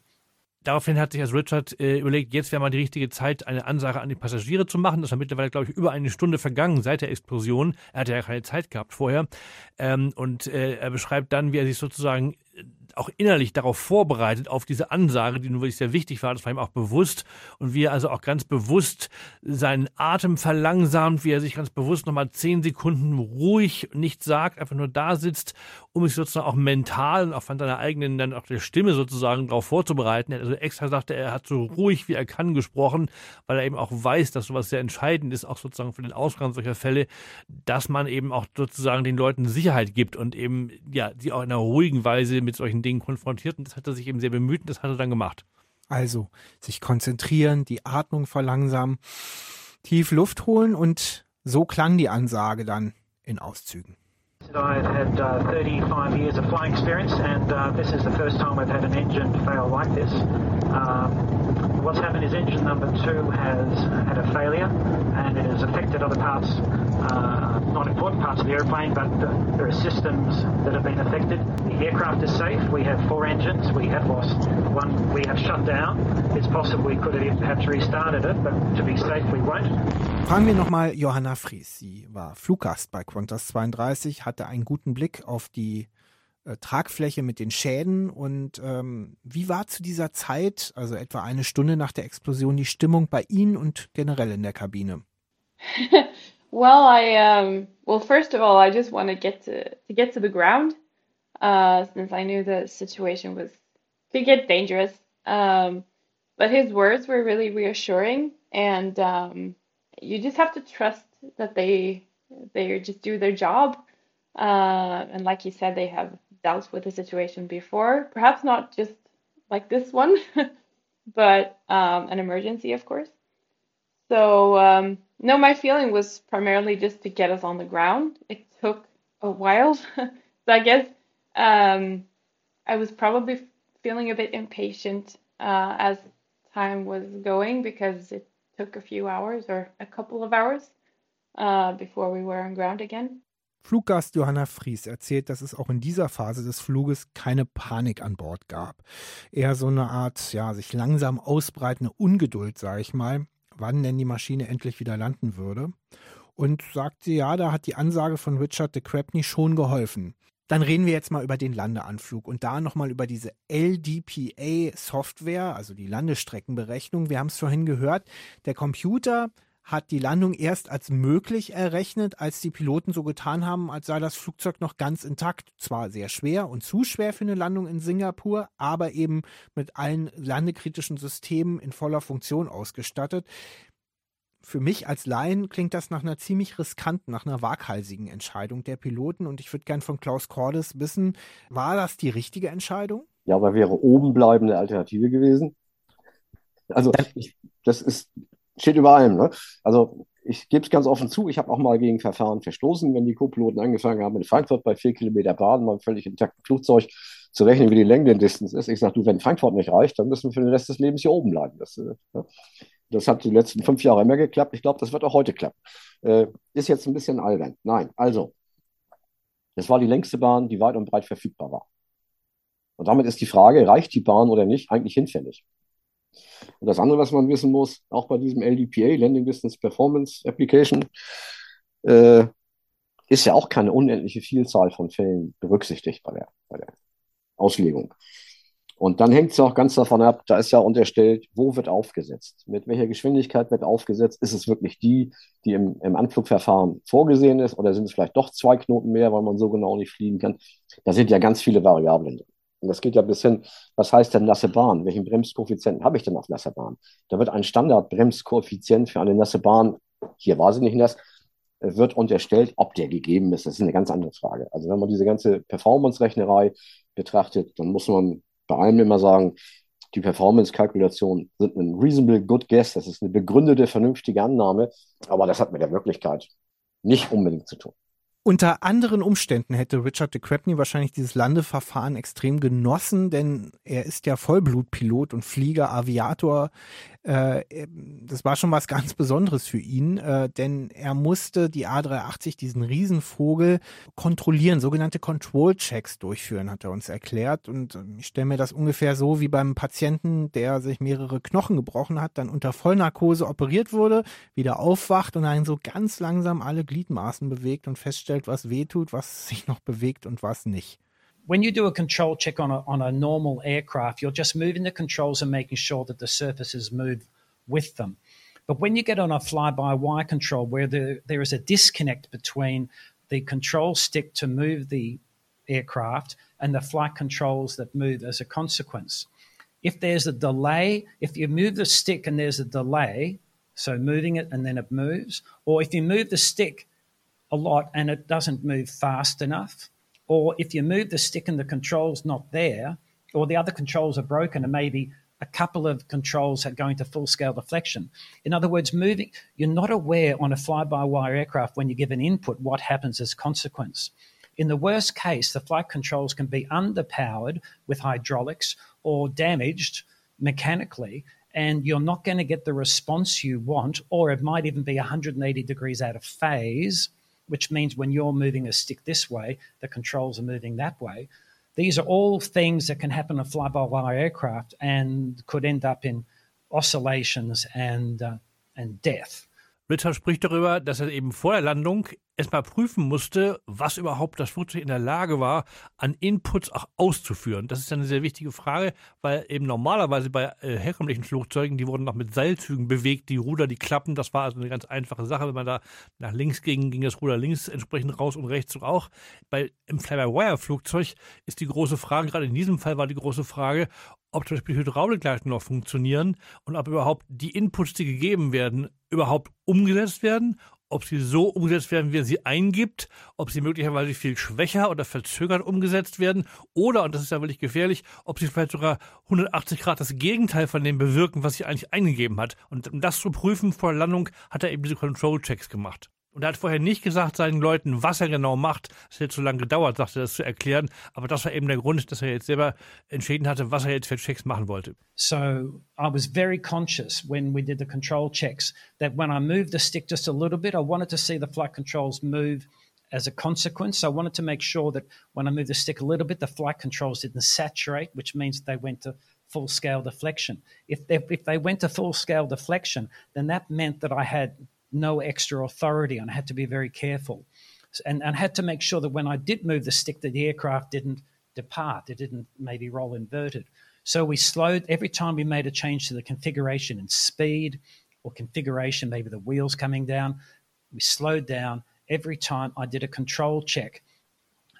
Speaker 11: Daraufhin hat sich als Richard äh, überlegt, jetzt wäre mal die richtige Zeit, eine Ansage an die Passagiere zu machen. Das war mittlerweile, glaube ich, über eine Stunde vergangen seit der Explosion. Er hatte ja keine Zeit gehabt vorher. Ähm, und äh, er beschreibt dann, wie er sich sozusagen auch innerlich darauf vorbereitet, auf diese Ansage, die nun wirklich sehr wichtig war. Das war ihm auch bewusst. Und wie er also auch ganz bewusst seinen Atem verlangsamt, wie er sich ganz bewusst nochmal zehn Sekunden ruhig nichts sagt, einfach nur da sitzt, um sich sozusagen auch mental und auch von seiner eigenen, dann auch der Stimme sozusagen darauf vorzubereiten. Er also extra sagte, er hat so ruhig wie er kann gesprochen, weil er eben auch weiß, dass sowas sehr entscheidend ist, auch sozusagen für den Ausgang solcher Fälle, dass man eben auch sozusagen den Leuten Sicherheit gibt und eben, ja, sie auch in einer ruhigen Weise mit solchen Dingen konfrontiert und das hat er sich eben sehr bemüht und das hat er dann gemacht.
Speaker 10: Also sich konzentrieren, die Atmung verlangsamen, tief Luft holen und so klang die Ansage dann in Auszügen.
Speaker 13: I've had uh, 35 years of flying experience, and uh, this is the first time I've had an engine fail like this. Um, what's happened is engine number two has had a failure, and it has affected other parts, uh, not important parts of the airplane, but there are systems that have been affected. The aircraft is safe. We have four engines. We have lost one. We have shut down. It's possible we could have perhaps restarted it, but to be safe, we won't.
Speaker 10: Fragen wir nochmal Johanna Fries. Sie war Fluggast bei Qantas 32, hatte einen guten Blick auf die äh, Tragfläche mit den Schäden. Und ähm, wie war zu dieser Zeit, also etwa eine Stunde nach der Explosion, die Stimmung bei Ihnen und generell in der Kabine?
Speaker 9: well, I um, well, first of all, I just want to get to to get to the ground, uh, since I knew the situation was could get dangerous. Um, but his words were really reassuring, and um, you just have to trust that they they just do their job. Uh, and like you said, they have dealt with the situation before, perhaps not just like this one, but um, an emergency, of course. So um, no, my feeling was primarily just to get us on the ground. It took a while, so I guess um, I was probably feeling a bit impatient uh, as time was going because it took a few hours or a couple of hours uh, before we were on ground again.
Speaker 10: Fluggast Johanna Fries erzählt, dass es auch in dieser Phase des Fluges keine Panik an Bord gab. Eher so eine Art, ja, sich langsam ausbreitende Ungeduld, sage ich mal, wann denn die Maschine endlich wieder landen würde. Und sagt sie, ja, da hat die Ansage von Richard de Crabney schon geholfen. Dann reden wir jetzt mal über den Landeanflug und da nochmal über diese LDPA-Software, also die Landestreckenberechnung. Wir haben es vorhin gehört, der Computer hat die Landung erst als möglich errechnet, als die Piloten so getan haben, als sei das Flugzeug noch ganz intakt. Zwar sehr schwer und zu schwer für eine Landung in Singapur, aber eben mit allen landekritischen Systemen in voller Funktion ausgestattet für mich als Laien klingt das nach einer ziemlich riskanten, nach einer waghalsigen Entscheidung der Piloten. Und ich würde gern von Klaus Cordes wissen, war das die richtige Entscheidung?
Speaker 5: Ja, aber wäre oben bleibende Alternative gewesen. Also ich, das ist, steht über allem. Ne? Also ich gebe es ganz offen zu, ich habe auch mal gegen Verfahren verstoßen, wenn die Co-Piloten angefangen haben, in Frankfurt bei vier Kilometer Baden beim völlig intakten Flugzeug zu rechnen, wie die Länge Distance ist. Ich sage, du, wenn Frankfurt nicht reicht, dann müssen wir für den Rest des Lebens hier oben bleiben. Das, ne? Das hat die letzten fünf Jahre immer geklappt. Ich glaube, das wird auch heute klappen. Äh, ist jetzt ein bisschen albern. Nein, also, das war die längste Bahn, die weit und breit verfügbar war. Und damit ist die Frage, reicht die Bahn oder nicht, eigentlich hinfällig. Und das andere, was man wissen muss, auch bei diesem LDPA, Landing Distance Performance Application, äh, ist ja auch keine unendliche Vielzahl von Fällen berücksichtigt bei der, bei der Auslegung. Und dann hängt es auch ganz davon ab, da ist ja unterstellt, wo wird aufgesetzt, mit welcher Geschwindigkeit wird aufgesetzt, ist es wirklich die, die im, im Anflugverfahren vorgesehen ist, oder sind es vielleicht doch zwei Knoten mehr, weil man so genau nicht fliegen kann. Da sind ja ganz viele Variablen drin. Und das geht ja bis hin, was heißt denn nasse Bahn? Welchen Bremskoeffizienten habe ich denn auf nasser Bahn? Da wird ein Standardbremskoeffizient für eine nasse Bahn, hier war sie nicht nass, wird unterstellt, ob der gegeben ist. Das ist eine ganz andere Frage. Also wenn man diese ganze Performance-Rechnerei betrachtet, dann muss man bei allem immer sagen, die Performance-Kalkulationen sind ein reasonable good guess. Das ist eine begründete, vernünftige Annahme, aber das hat mit der Wirklichkeit nicht unbedingt zu tun.
Speaker 10: Unter anderen Umständen hätte Richard de Crepney wahrscheinlich dieses Landeverfahren extrem genossen, denn er ist ja Vollblutpilot und Flieger, Aviator. Äh, das war schon was ganz Besonderes für ihn, äh, denn er musste die A380, diesen Riesenvogel, kontrollieren, sogenannte Control-Checks durchführen, hat er uns erklärt. Und ähm, ich stelle mir das ungefähr so wie beim Patienten, der sich mehrere Knochen gebrochen hat, dann unter Vollnarkose operiert wurde, wieder aufwacht und dann so ganz langsam alle Gliedmaßen bewegt und feststellt, was wehtut, was sich noch bewegt und was nicht.
Speaker 6: when you do a control check on a, on a normal aircraft, you're just moving the controls and making sure that the surfaces move with them. But when you get on a fly-by-wire control where the, there is a disconnect between the control stick to move the aircraft and the flight controls that move as a consequence. If there's a delay, if you move the stick and there's a delay, so moving it and then it moves, or if you move the stick a lot and it doesn't move fast enough, or if you move the stick and the control's not there, or the other controls are broken and maybe a couple of controls are going to full scale deflection. In other words, moving, you're not aware on a fly by wire aircraft when you give an input what happens as consequence. In the worst case, the flight controls can be underpowered with hydraulics or damaged mechanically, and you're not going to get the response you want, or it might even be 180 degrees out of phase which means when you're moving a stick this way, the controls are moving that way. These are all things that can happen on fly by wire aircraft and could end up in oscillations and, uh, and death.
Speaker 11: Richard spricht darüber, dass er eben vor der Landung erstmal prüfen musste, was überhaupt das Flugzeug in der Lage war, an Inputs auch auszuführen. Das ist eine sehr wichtige Frage, weil eben normalerweise bei äh, herkömmlichen Flugzeugen, die wurden noch mit Seilzügen bewegt, die Ruder, die Klappen, das war also eine ganz einfache Sache. Wenn man da nach links ging, ging das Ruder links entsprechend raus und rechts auch. Bei im Fly-by-Wire-Flugzeug ist die große Frage, gerade in diesem Fall war die große Frage, ob zum Beispiel Hydraulikleitungen noch funktionieren und ob überhaupt die Inputs, die gegeben werden, überhaupt umgesetzt werden ob sie so umgesetzt werden, wie er sie eingibt, ob sie möglicherweise viel schwächer oder verzögert umgesetzt werden oder, und das ist ja wirklich gefährlich, ob sie vielleicht sogar 180 Grad das Gegenteil von dem bewirken, was sie eigentlich eingegeben hat. Und um das zu prüfen vor Landung, hat er eben diese Control-Checks gemacht. Und er hat vorher nicht gesagt seinen Leuten, was er genau macht. Es hätte zu lange gedauert, sagte er, das zu erklären. Aber das war eben der Grund, dass er jetzt selber entschieden hatte, was er jetzt für Checks machen wollte.
Speaker 6: So I was very conscious when we did the control checks that when I moved the stick just a little bit, I wanted to see the flight controls move as a consequence. So I wanted to make sure that when I moved the stick a little bit, the flight controls didn't saturate, which means they went to full scale deflection. If they, if they went to full scale deflection, then that meant that I had no extra authority and I had to be very careful. And, and had to make sure that when I did move the stick, that the aircraft didn't depart, it didn't maybe roll inverted. So we slowed every time we made a change to the configuration and speed or configuration, maybe the wheels coming down, we slowed down every time I did a control check.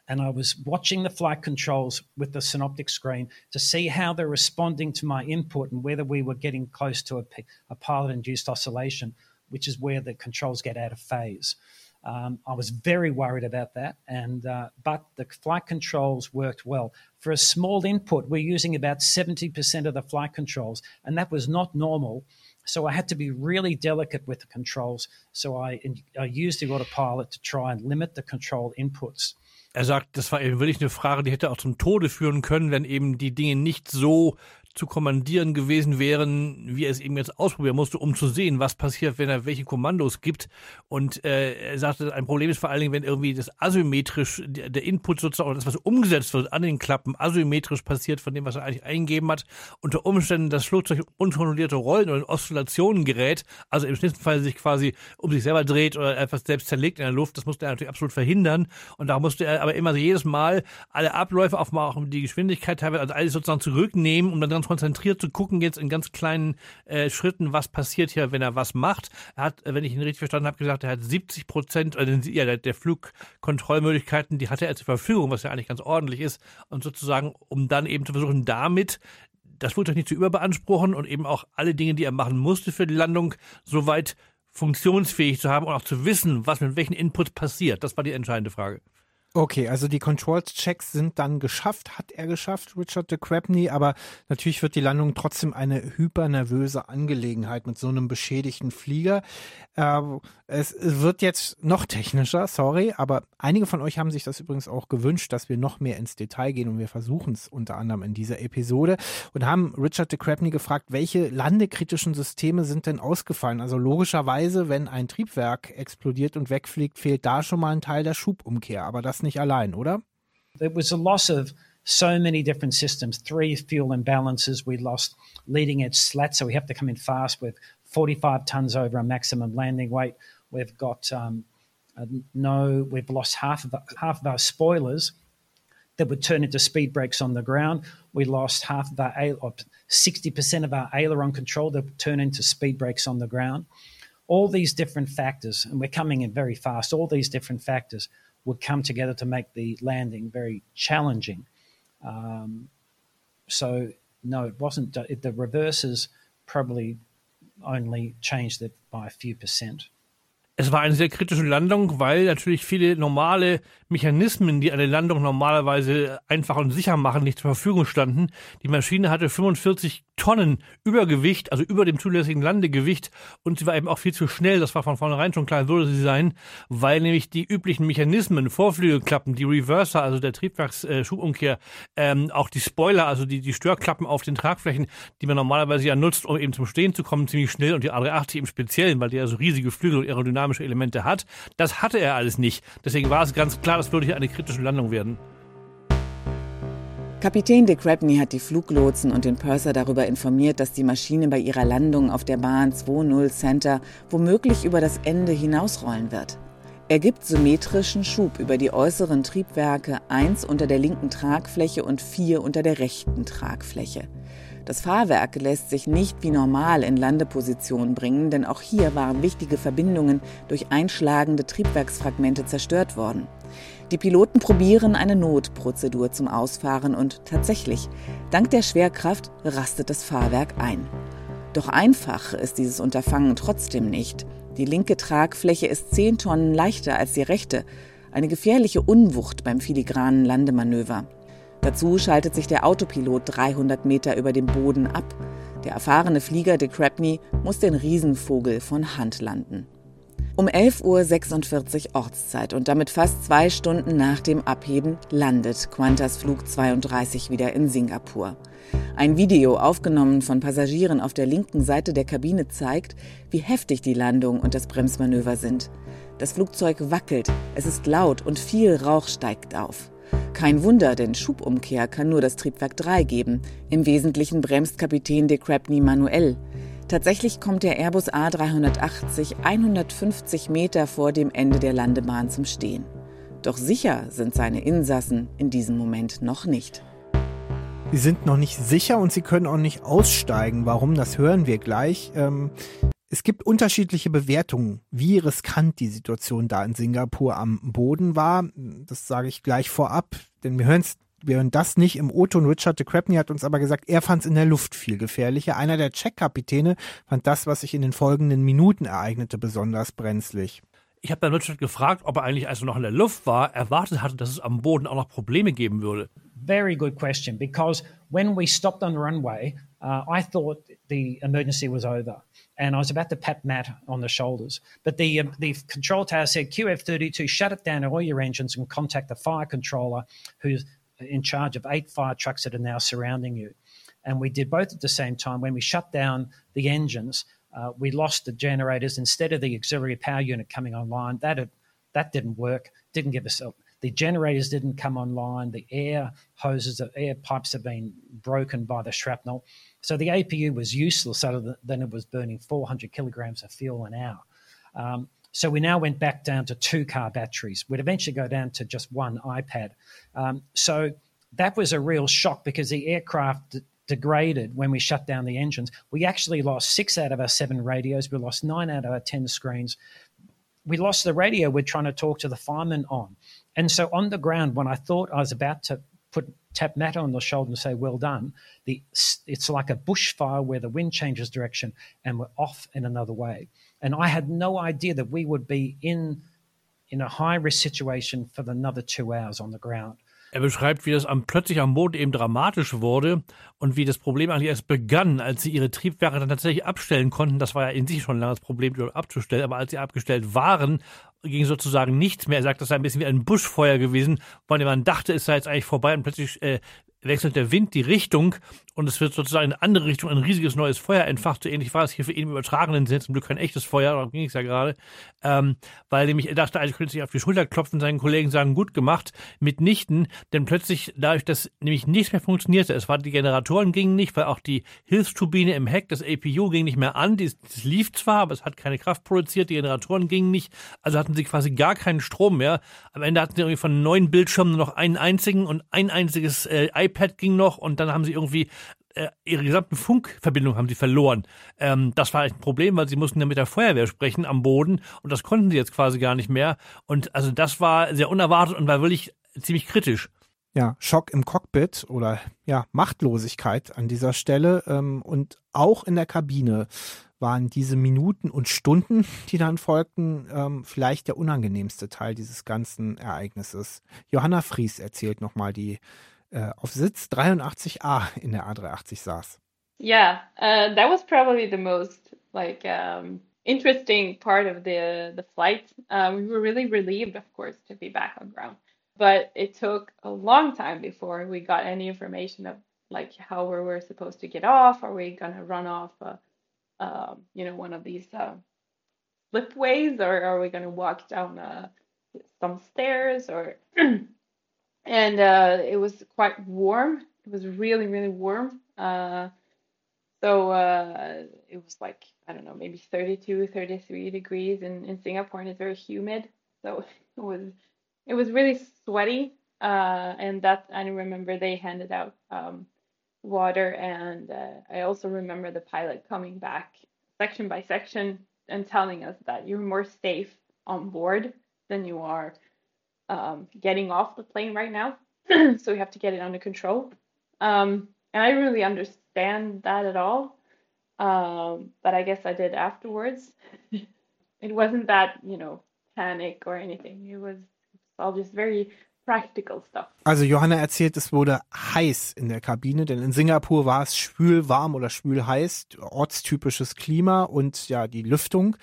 Speaker 6: And I was watching the flight controls with the synoptic screen to see how they're responding to my input and whether we were getting close to a, a pilot induced oscillation which is where the controls get out of phase. Um, I was very worried about that, and uh, but the flight controls worked well. For a small input, we're using about 70% of the flight controls, and that was not normal. So I had to be really delicate with the controls. So I, I used the autopilot to try and limit the control inputs.
Speaker 11: Er sagt, das war eben wirklich eine Frage, die hätte auch zum Tode führen können, wenn eben die Dinge nicht so zu kommandieren gewesen wären, wie er es eben jetzt ausprobieren musste, um zu sehen, was passiert, wenn er welche Kommandos gibt. Und äh, er sagte, ein Problem ist vor allen Dingen, wenn irgendwie das asymmetrisch, der, der Input sozusagen, das, was umgesetzt wird an den Klappen, asymmetrisch passiert von dem, was er eigentlich eingegeben hat, unter Umständen das Flugzeug unkontrollierte Rollen oder Oszillationen gerät, also im schlimmsten Fall sich quasi um sich selber dreht oder etwas selbst zerlegt in der Luft, das musste er natürlich absolut verhindern. Und da musste er aber immer jedes Mal alle Abläufe, auch mal auch die Geschwindigkeit teilweise, also alles sozusagen zurücknehmen, um dann ganz konzentriert zu gucken, jetzt in ganz kleinen äh, Schritten, was passiert hier, wenn er was macht. Er hat, wenn ich ihn richtig verstanden habe, gesagt, er hat 70 Prozent äh, ja, der, der Flugkontrollmöglichkeiten, die hatte er zur Verfügung, was ja eigentlich ganz ordentlich ist. Und sozusagen, um dann eben zu versuchen, damit das Flugzeug nicht zu überbeanspruchen und eben auch alle Dinge, die er machen musste für die Landung, soweit funktionsfähig zu haben und auch zu wissen, was mit welchen Inputs passiert. Das war die entscheidende Frage.
Speaker 10: Okay, also die Control-Checks sind dann geschafft, hat er geschafft, Richard de Crabney, aber natürlich wird die Landung trotzdem eine hypernervöse Angelegenheit mit so einem beschädigten Flieger. Äh, es wird jetzt noch technischer, sorry, aber einige von euch haben sich das übrigens auch gewünscht, dass wir noch mehr ins Detail gehen und wir versuchen es unter anderem in dieser Episode und haben Richard de Crabney gefragt, welche landekritischen Systeme sind denn ausgefallen? Also logischerweise, wenn ein Triebwerk explodiert und wegfliegt, fehlt da schon mal ein Teil der Schubumkehr, aber das nicht allein, oder?
Speaker 6: It was a loss of so many different systems, three fuel imbalances. We lost leading edge slats, so we have to come in fast with 45 tons over our maximum landing weight. We've got um, no, we've lost half of, half of our spoilers that would turn into speed brakes on the ground. We lost half of our, 60% of our aileron control that would turn into speed brakes on the ground. All these different factors, and we're coming in very fast, all these different factors would come together to make the landing very challenging. Um, so, no, it wasn't. It, the reverses probably only changed it by a few percent.
Speaker 11: Es war eine sehr kritische Landung, weil natürlich viele normale Mechanismen, die eine Landung normalerweise einfach und sicher machen, nicht zur Verfügung standen. Die Maschine hatte 45 Tonnen Übergewicht, also über dem zulässigen Landegewicht und sie war eben auch viel zu schnell. Das war von vornherein schon klar, würde sie sein, weil nämlich die üblichen Mechanismen, Vorflügelklappen, die Reverser, also der Triebwerksschubumkehr, äh, ähm, auch die Spoiler, also die, die Störklappen auf den Tragflächen, die man normalerweise ja nutzt, um eben zum Stehen zu kommen, ziemlich schnell und die A380 im Speziellen, weil der so riesige Flügel und aerodynamische Elemente hat. Das hatte er alles nicht. Deswegen war es ganz klar, das würde hier eine kritische Landung werden.
Speaker 12: Kapitän de Crabney hat die Fluglotsen und den Purser darüber informiert, dass die Maschine bei ihrer Landung auf der Bahn 20 Center womöglich über das Ende hinausrollen wird. Er gibt symmetrischen Schub über die äußeren Triebwerke 1 unter der linken Tragfläche und 4 unter der rechten Tragfläche. Das Fahrwerk lässt sich nicht wie normal in Landeposition bringen, denn auch hier waren wichtige Verbindungen durch einschlagende Triebwerksfragmente zerstört worden. Die Piloten probieren eine Notprozedur zum Ausfahren und tatsächlich, dank der Schwerkraft rastet das Fahrwerk ein. Doch einfach ist dieses Unterfangen trotzdem nicht. Die linke Tragfläche ist 10 Tonnen leichter als die rechte, eine gefährliche Unwucht beim filigranen Landemanöver. Dazu schaltet sich der Autopilot 300 Meter über dem Boden ab. Der erfahrene Flieger de Crabney muss den Riesenvogel von Hand landen. Um 11.46 Uhr Ortszeit und damit fast zwei Stunden nach dem Abheben landet Qantas Flug 32 wieder in Singapur. Ein Video, aufgenommen von Passagieren auf der linken Seite der Kabine, zeigt, wie heftig die Landung und das Bremsmanöver sind. Das Flugzeug wackelt, es ist laut und viel Rauch steigt auf. Kein Wunder, denn Schubumkehr kann nur das Triebwerk 3 geben. Im Wesentlichen bremst Kapitän de Crabney manuell. Tatsächlich kommt der Airbus A380 150 Meter vor dem Ende der Landebahn zum Stehen. Doch sicher sind seine Insassen in diesem Moment noch nicht.
Speaker 10: Sie sind noch nicht sicher und sie können auch nicht aussteigen. Warum, das hören wir gleich. Ähm, es gibt unterschiedliche Bewertungen, wie riskant die Situation da in Singapur am Boden war. Das sage ich gleich vorab, denn wir hören es wir hören das nicht im O-Ton. Richard de Crabney hat uns aber gesagt, er fand es in der Luft viel gefährlicher. Einer der Checkkapitäne fand das, was sich in den folgenden Minuten ereignete, besonders brenzlig.
Speaker 11: Ich habe dann Richard gefragt, ob er eigentlich, als er noch in der Luft war, erwartet hatte, dass es am Boden auch noch Probleme geben würde.
Speaker 6: Very good question, because when we stopped on the runway, uh, I thought the emergency was over. and I was about to pat Matt on the shoulders. But the uh, the control tower said QF32, shut it down all your engines and contact the fire controller, who's in charge of eight fire trucks that are now surrounding you. And we did both at the same time. When we shut down the engines, uh, we lost the generators instead of the auxiliary power unit coming online. That had, that didn't work. Didn't give us a, the generators didn't come online. The air hoses, the air pipes have been broken by the shrapnel. So the APU was useless other than it was burning 400 kilograms of fuel an hour. Um, so we now went back down to two car batteries. We'd eventually go down to just one iPad. Um, so that was a real shock because the aircraft d- degraded when we shut down the engines. We actually lost six out of our seven radios. We lost nine out of our 10 screens. We lost the radio we're trying to talk to the firemen on. And so on the ground, when I thought I was about to put tap Matt on the shoulder and say, "Well done." The it's like a bushfire where the wind changes direction and we're off in another way. And I had no idea that we would be in in a high risk situation for another two hours on the ground.
Speaker 11: Er beschreibt, wie das am, plötzlich am Boden eben dramatisch wurde und wie das Problem eigentlich erst begann, als sie ihre Triebwerke dann tatsächlich abstellen konnten. Das war ja in sich schon ein langes Problem, die abzustellen, aber als sie abgestellt waren, ging sozusagen nichts mehr. Er sagt, das sei ein bisschen wie ein Buschfeuer gewesen, von dem man dachte, es sei jetzt eigentlich vorbei und plötzlich äh, wechselt der Wind die Richtung und es wird sozusagen in eine andere Richtung ein riesiges neues Feuer entfacht. So ähnlich war es hier für ihn im übertragenen Sinn, zum Glück kein echtes Feuer, darum ging es ja gerade. Ähm, weil nämlich er dachte, eigentlich könnte sich auf die Schulter klopfen, seinen Kollegen sagen, gut gemacht, mitnichten, denn plötzlich, dadurch, dass nämlich nichts mehr funktionierte, es war, die Generatoren gingen nicht, weil auch die Hilfsturbine im Heck, das APU ging nicht mehr an, das lief zwar, aber es hat keine Kraft produziert, die Generatoren gingen nicht, also hatten sie quasi gar keinen Strom mehr. Am Ende hatten sie irgendwie von neun Bildschirmen nur noch einen einzigen und ein einziges äh, iPad ging noch und dann haben sie irgendwie äh, ihre gesamten Funkverbindungen haben sie verloren. Ähm, das war ein Problem, weil sie mussten ja mit der Feuerwehr sprechen am Boden und das konnten sie jetzt quasi gar nicht mehr. Und also das war sehr unerwartet und war wirklich ziemlich kritisch.
Speaker 10: Ja, Schock im Cockpit oder ja, Machtlosigkeit an dieser Stelle ähm, und auch in der Kabine waren diese Minuten und Stunden, die dann folgten, ähm, vielleicht der unangenehmste Teil dieses ganzen Ereignisses. Johanna Fries erzählt nochmal die äh, auf Sitz 83a in der A380 saß.
Speaker 9: Yeah, uh, that was probably the most like um, interesting part of the the flight. Uh, we were really relieved, of course, to be back on ground, but it took a long time before we got any information of like how we were supposed to get off. Are we gonna run off, uh, uh, you know, one of these uh, slipways, or are we gonna walk down uh, some stairs, or and uh, it was quite warm. It was really, really warm. Uh, so uh, it was like, I don't know, maybe 32, 33 degrees in, in Singapore, and it's very humid. So it was, it was really sweaty. Uh, and that, I remember they handed out um, water. And uh, I also remember the pilot coming back section by section and telling us that you're more safe on board than you are um, getting off the plane right now. so we have to get it under control. Um, and I really understand that at all. Um, but I guess I did afterwards. it wasn't that, you know, panic or anything. It was all just very practical stuff.
Speaker 10: Also Johanna erzählt, es wurde heiß in der Kabine, denn in Singapur war es schwül warm oder schwül heiß, ortstypisches Klima und ja, die Lüftung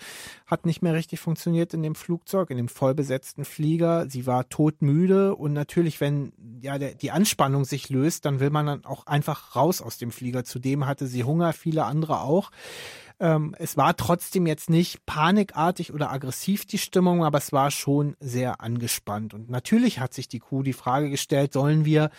Speaker 10: hat nicht mehr richtig funktioniert in dem Flugzeug, in dem vollbesetzten Flieger. Sie war todmüde und natürlich, wenn ja der, die Anspannung sich löst, dann will man dann auch einfach raus aus dem Flieger. Zudem hatte sie Hunger, viele andere auch. Ähm, es war trotzdem jetzt nicht panikartig oder aggressiv die Stimmung, aber es war schon sehr angespannt. Und natürlich hat sich die Crew die Frage gestellt, sollen wir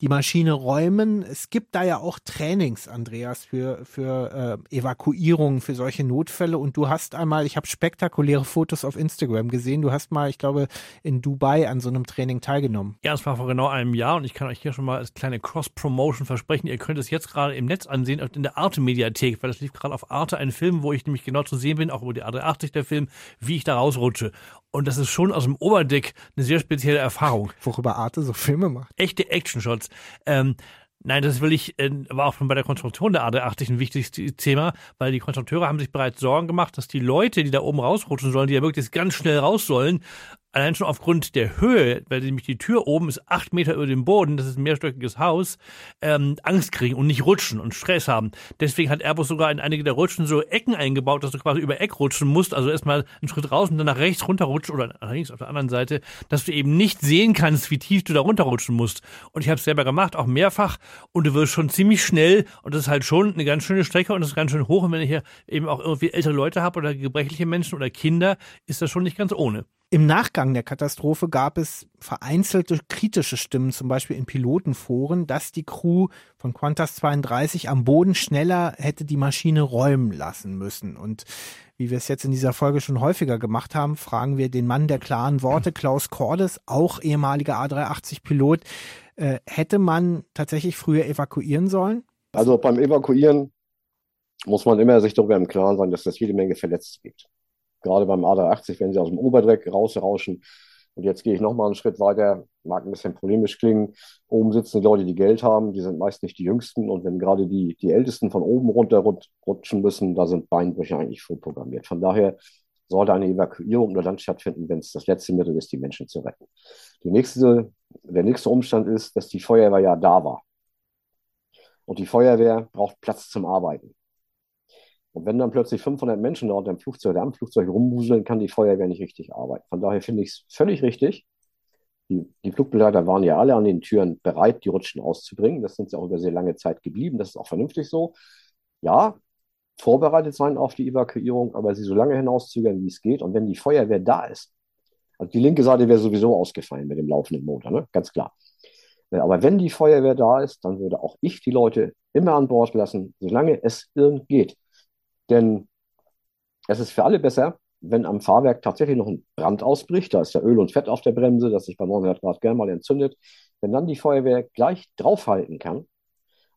Speaker 10: die Maschine räumen. Es gibt da ja auch Trainings, Andreas, für, für äh, Evakuierungen, für solche Notfälle. Und du hast einmal, ich habe spektakuläre Fotos auf Instagram gesehen, du hast mal, ich glaube, in Dubai an so einem Training teilgenommen.
Speaker 11: Ja, es war vor genau einem Jahr und ich kann euch hier schon mal als kleine Cross-Promotion versprechen, ihr könnt es jetzt gerade im Netz ansehen, in der Arte-Mediathek, weil das lief gerade auf Arte, ein Film, wo ich nämlich genau zu sehen bin, auch über die A380 der Film, wie ich da rausrutsche. Und das ist schon aus dem Oberdeck eine sehr spezielle Erfahrung.
Speaker 10: Worüber Arte so Filme macht.
Speaker 11: Echte Action-Shots. Ähm, Nein, das will ich, äh, war auch schon bei der Konstruktion der A380 ein wichtiges Thema, weil die Konstrukteure haben sich bereits Sorgen gemacht, dass die Leute, die da oben rausrutschen sollen, die ja wirklich ganz schnell raus sollen, allein schon aufgrund der Höhe, weil nämlich die Tür oben ist acht Meter über dem Boden, das ist ein mehrstöckiges Haus, ähm, Angst kriegen und nicht rutschen und Stress haben. Deswegen hat Airbus sogar in einige der Rutschen so Ecken eingebaut, dass du quasi über Eck rutschen musst, also erstmal einen Schritt raus und dann nach rechts runterrutschen oder nach links auf der anderen Seite, dass du eben nicht sehen kannst, wie tief du da runterrutschen musst. Und ich habe es selber gemacht, auch mehrfach und du wirst schon ziemlich schnell und das ist halt schon eine ganz schöne Strecke und das ist ganz schön hoch und wenn ich hier eben auch irgendwie ältere Leute habe oder gebrechliche Menschen oder Kinder, ist das schon nicht ganz ohne.
Speaker 10: Im Nachgang der Katastrophe gab es vereinzelte kritische Stimmen, zum Beispiel in Pilotenforen, dass die Crew von Qantas 32 am Boden schneller hätte die Maschine räumen lassen müssen. Und wie wir es jetzt in dieser Folge schon häufiger gemacht haben, fragen wir den Mann der klaren Worte, Klaus Cordes, auch ehemaliger A380-Pilot, äh, hätte man tatsächlich früher evakuieren sollen?
Speaker 5: Also beim Evakuieren muss man immer sich darüber im Klaren sein, dass es jede Menge Verletzte gibt gerade beim A380, wenn sie aus dem Oberdreck rausrauschen. Und jetzt gehe ich nochmal einen Schritt weiter, mag ein bisschen polemisch klingen. Oben sitzen die Leute, die Geld haben, die sind meist nicht die Jüngsten. Und wenn gerade die, die Ältesten von oben runter rutschen müssen, da sind Beinbrüche eigentlich vorprogrammiert. Von daher sollte eine Evakuierung nur dann stattfinden, wenn es das letzte Mittel ist, die Menschen zu retten. Nächste, der nächste Umstand ist, dass die Feuerwehr ja da war. Und die Feuerwehr braucht Platz zum Arbeiten. Und wenn dann plötzlich 500 Menschen dort im Flugzeug oder am Flugzeug rumwuseln, kann die Feuerwehr nicht richtig arbeiten. Von daher finde ich es völlig richtig. Die, die Flugbegleiter waren ja alle an den Türen bereit, die Rutschen auszubringen. Das sind sie auch über sehr lange Zeit geblieben. Das ist auch vernünftig so. Ja, vorbereitet sein auf die Evakuierung, aber sie so lange hinauszögern, wie es geht. Und wenn die Feuerwehr da ist, also die linke Seite wäre sowieso ausgefallen mit dem laufenden Motor, ne? ganz klar. Äh, aber wenn die Feuerwehr da ist, dann würde auch ich die Leute immer an Bord lassen, solange es irgend geht. Denn es ist für alle besser, wenn am Fahrwerk tatsächlich noch ein Brand ausbricht, da ist ja Öl und Fett auf der Bremse, das sich bei 900 Grad gerne mal entzündet, wenn dann die Feuerwehr gleich draufhalten kann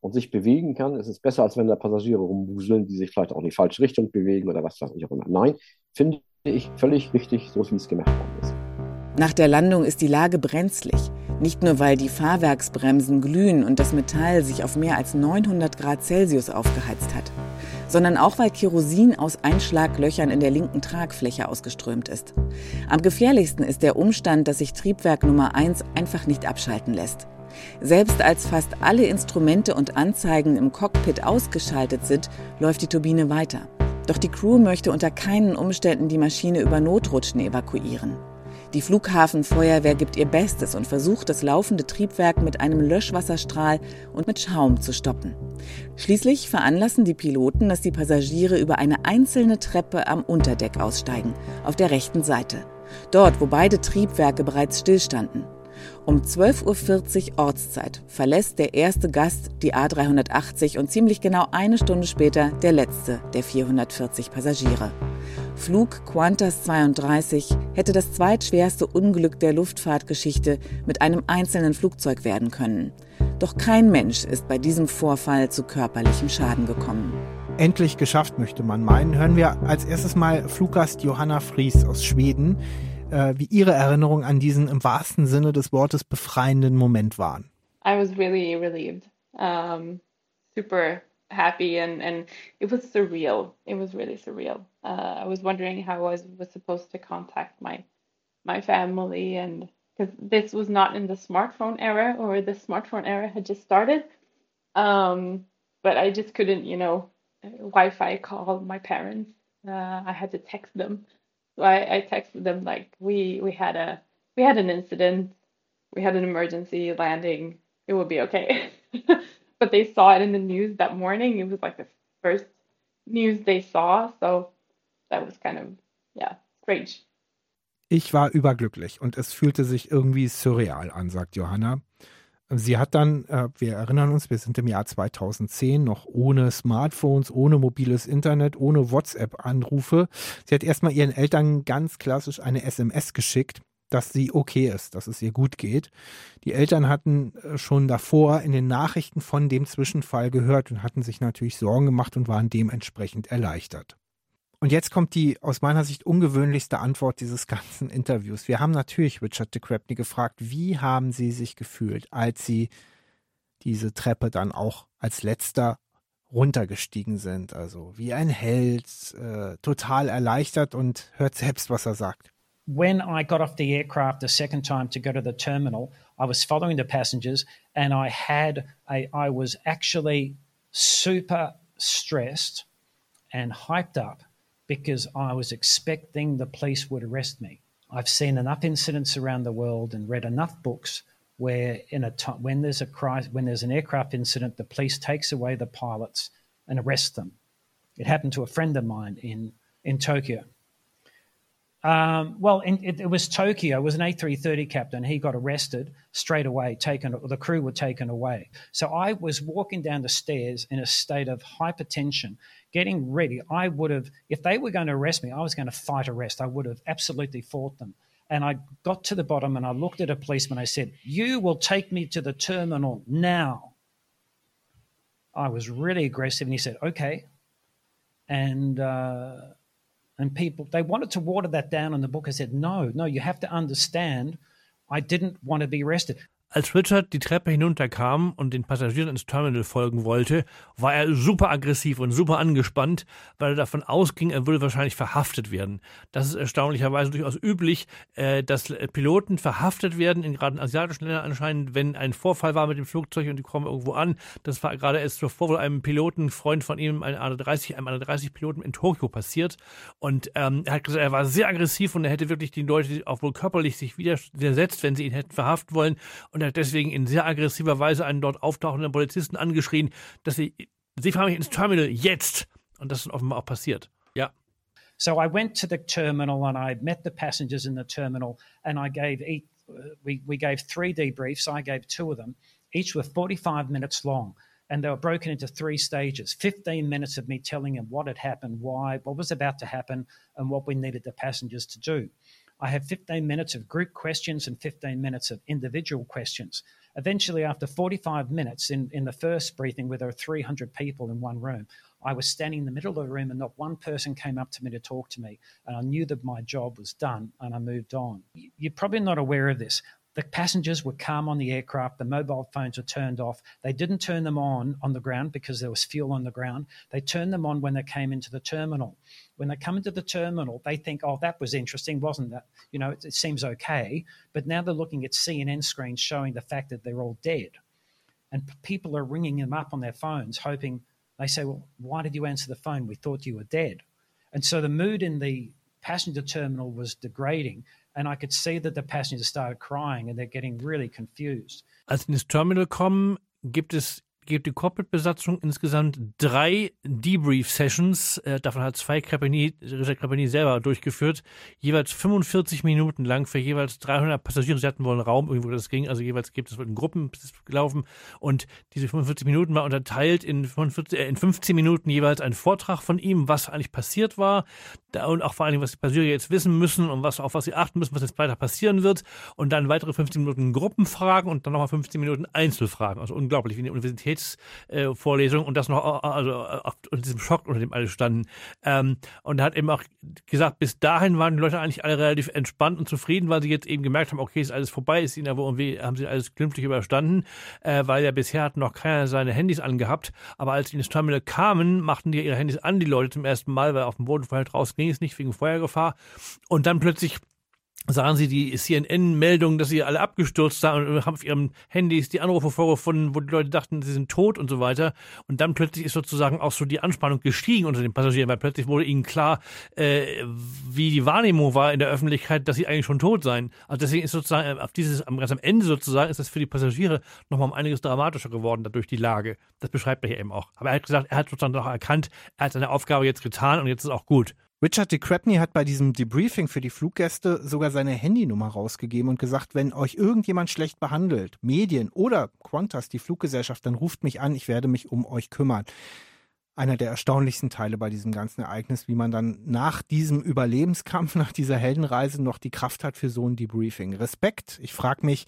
Speaker 5: und sich bewegen kann, ist es besser, als wenn da Passagiere rumwuseln, die sich vielleicht auch in die falsche Richtung bewegen oder was weiß ich auch immer. Nein, finde ich völlig richtig, so wie es gemacht worden ist.
Speaker 12: Nach der Landung ist die Lage brenzlig. Nicht nur, weil die Fahrwerksbremsen glühen und das Metall sich auf mehr als 900 Grad Celsius aufgeheizt hat, sondern auch, weil Kerosin aus Einschlaglöchern in der linken Tragfläche ausgeströmt ist. Am gefährlichsten ist der Umstand, dass sich Triebwerk Nummer 1 einfach nicht abschalten lässt. Selbst als fast alle Instrumente und Anzeigen im Cockpit ausgeschaltet sind, läuft die Turbine weiter. Doch die Crew möchte unter keinen Umständen die Maschine über Notrutschen evakuieren. Die Flughafenfeuerwehr gibt ihr Bestes und versucht, das laufende Triebwerk mit einem Löschwasserstrahl und mit Schaum zu stoppen. Schließlich veranlassen die Piloten, dass die Passagiere über eine einzelne Treppe am Unterdeck aussteigen, auf der rechten Seite. Dort, wo beide Triebwerke bereits stillstanden. Um 12.40 Uhr Ortszeit verlässt der erste Gast die A380 und ziemlich genau eine Stunde später der letzte der 440 Passagiere. Flug Qantas 32 hätte das zweitschwerste Unglück der Luftfahrtgeschichte mit einem einzelnen Flugzeug werden können. Doch kein Mensch ist bei diesem Vorfall zu körperlichem Schaden gekommen.
Speaker 10: Endlich geschafft, möchte man meinen. Hören wir als erstes mal Fluggast Johanna Fries aus Schweden, äh, wie ihre Erinnerungen an diesen im wahrsten Sinne des Wortes befreienden Moment waren.
Speaker 9: I was really relieved. Um, super happy and and it was surreal it was really surreal uh, i was wondering how i was, was supposed to contact my my family and because this was not in the smartphone era or the smartphone era had just started um, but i just couldn't you know wi-fi call my parents uh, i had to text them I, I texted them like we we had a we had an incident we had an emergency landing it will be okay but they saw it in the news that morning. It was like the first news they saw, so that was kind of yeah strange.
Speaker 10: Ich war überglücklich und es fühlte sich irgendwie surreal an, sagt Johanna. Sie hat dann, äh, wir erinnern uns, wir sind im Jahr 2010 noch ohne Smartphones, ohne mobiles Internet, ohne WhatsApp-Anrufe. Sie hat erstmal ihren Eltern ganz klassisch eine SMS geschickt dass sie okay ist, dass es ihr gut geht. Die Eltern hatten äh, schon davor in den Nachrichten von dem Zwischenfall gehört und hatten sich natürlich Sorgen gemacht und waren dementsprechend erleichtert. Und jetzt kommt die aus meiner Sicht ungewöhnlichste Antwort dieses ganzen Interviews. Wir haben natürlich Richard de Crepney gefragt, wie haben Sie sich gefühlt, als Sie diese Treppe dann auch als letzter runtergestiegen sind. Also wie ein Held, äh, total erleichtert und hört selbst, was er sagt.
Speaker 6: when I got off the aircraft the second time to go to the terminal, I was following the passengers and I had a, I was actually super stressed and hyped up because I was expecting the police would arrest me. I've seen enough incidents around the world and read enough books where in a time, when there's a crisis, when there's an aircraft incident, the police takes away the pilots and arrest them. It happened to a friend of mine in in Tokyo. Um, well, in, it, it, was Tokyo. It was an A330 captain. He got arrested straight away. Taken, the crew were taken away. So I was walking down the stairs in a state of hypertension, getting ready. I would have, if they were going to arrest me, I was going to fight arrest. I would have absolutely fought them. And I got to the bottom and I looked at a policeman. I said, "You will take me to the terminal now." I was really aggressive, and he said, "Okay." And uh, and people, they wanted to water that down in the book. I said, no, no, you have to understand, I didn't want to be arrested.
Speaker 11: Als Richard die Treppe hinunterkam und den Passagieren ins Terminal folgen wollte, war er super aggressiv und super angespannt, weil er davon ausging, er würde wahrscheinlich verhaftet werden. Das ist erstaunlicherweise durchaus üblich, äh, dass Piloten verhaftet werden, in gerade in asiatischen Ländern anscheinend, wenn ein Vorfall war mit dem Flugzeug und die kommen irgendwo an. Das war gerade erst zuvor wohl einem Piloten, Freund von ihm, einem A30, einem A30-Piloten in Tokio passiert. Und ähm, er hat gesagt, er war sehr aggressiv und er hätte wirklich die Leute auch wohl körperlich sich widersetzt, wenn sie ihn hätten verhaften wollen. Und er hat deswegen in sehr aggressiver Weise einen dort auftauchenden Polizisten angeschrien, dass sie, sie fahren mich ins Terminal jetzt. Und das ist offenbar auch passiert. Ja.
Speaker 6: So I went to the terminal and I met the passengers in the terminal and I gave each, uh, we, we gave three debriefs. I gave two of them. Each were 45 minutes long and they were broken into three stages 15 minutes of me telling them what had happened, why, what was about to happen, and what we needed the passengers to do. I have 15 minutes of group questions and 15 minutes of individual questions. Eventually, after 45 minutes in, in the first briefing, where there were 300 people in one room, I was standing in the middle of the room and not one person came up to me to talk to me. And I knew that my job was done and I moved on. You're probably not aware of this. The passengers were calm on the aircraft. The mobile phones were turned off. They didn't turn them on on the ground because there was fuel on the ground. They turned them on when they came into the terminal. When they come into the terminal, they think, oh, that was interesting, wasn't that? You know, it, it seems okay. But now they're looking at CNN screens showing the fact that they're all dead. And people are ringing them up on their phones, hoping they say, well, why did you answer the phone? We thought you were dead. And so the mood in the passenger terminal was degrading and I could see that the passengers started crying and they're getting really confused.
Speaker 11: Als sie ins Terminal kommen, gibt es gibt die Cockpit-Besatzung insgesamt drei Debrief-Sessions. Äh, davon hat zwei Crepini, Richard Crepini selber durchgeführt. Jeweils 45 Minuten lang für jeweils 300 Passagiere. Sie hatten wohl einen Raum, irgendwo das ging. Also jeweils gibt es in Gruppen gelaufen. Und diese 45 Minuten war unterteilt in, 45, äh, in 15 Minuten jeweils ein Vortrag von ihm, was eigentlich passiert war. Und auch vor allem, was die Passagiere jetzt wissen müssen und was, auf was sie achten müssen, was jetzt weiter passieren wird. Und dann weitere 15 Minuten Gruppenfragen und dann nochmal 15 Minuten Einzelfragen. Also unglaublich, wie eine Universität Universitätsvorlesung und das noch also unter diesem Schock, unter dem alle standen. Ähm, und er hat eben auch gesagt, bis dahin waren die Leute eigentlich alle relativ entspannt und zufrieden, weil sie jetzt eben gemerkt haben, okay, ist alles vorbei, ist ihnen aber irgendwie, haben sie alles glimpflich überstanden, äh, weil ja bisher hat noch keiner seine Handys angehabt. Aber als sie ins Terminal kamen, machten die ihre Handys an, die Leute zum ersten Mal, weil auf dem Boden vorher raus ging es nicht wegen Feuergefahr. Und dann plötzlich sahen sie die CNN-Meldung, dass sie alle abgestürzt waren und haben auf ihren Handys die Anrufe vorgefunden, wo die Leute dachten, sie sind tot und so weiter. Und dann plötzlich ist sozusagen auch so die Anspannung gestiegen unter den Passagieren, weil plötzlich wurde ihnen klar, äh, wie die Wahrnehmung war in der Öffentlichkeit, dass sie eigentlich schon tot seien. Also deswegen ist sozusagen auf dieses, ganz am Ende sozusagen, ist das für die Passagiere nochmal um einiges dramatischer geworden, dadurch die Lage. Das beschreibt er hier eben auch. Aber er hat gesagt, er hat sozusagen auch erkannt, er hat seine Aufgabe jetzt getan und jetzt ist auch gut.
Speaker 10: Richard de Crepney hat bei diesem Debriefing für die Fluggäste sogar seine Handynummer rausgegeben und gesagt, wenn euch irgendjemand schlecht behandelt, Medien oder Qantas, die Fluggesellschaft, dann ruft mich an, ich werde mich um euch kümmern. Einer der erstaunlichsten Teile bei diesem ganzen Ereignis, wie man dann nach diesem Überlebenskampf, nach dieser Heldenreise noch die Kraft hat für so ein Debriefing. Respekt. Ich frage mich,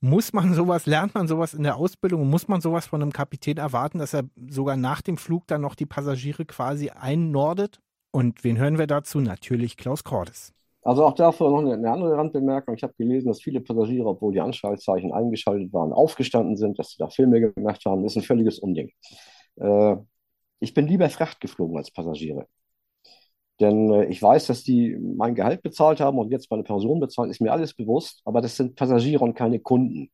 Speaker 10: muss man sowas, lernt man sowas in der Ausbildung? Muss man sowas von einem Kapitän erwarten, dass er sogar nach dem Flug dann noch die Passagiere quasi einnordet? Und wen hören wir dazu? Natürlich Klaus Cordes.
Speaker 5: Also auch dafür noch eine, andere Randbemerkung. Ich habe gelesen, dass viele Passagiere, obwohl die Anschaltzeichen eingeschaltet waren, aufgestanden sind, dass sie da Filme gemacht haben. Das ist ein völliges Unding. Äh, ich bin lieber Fracht geflogen als Passagiere. Denn äh, ich weiß, dass die mein Gehalt bezahlt haben und jetzt meine Pension bezahlen, ist mir alles bewusst, aber das sind Passagiere und keine Kunden.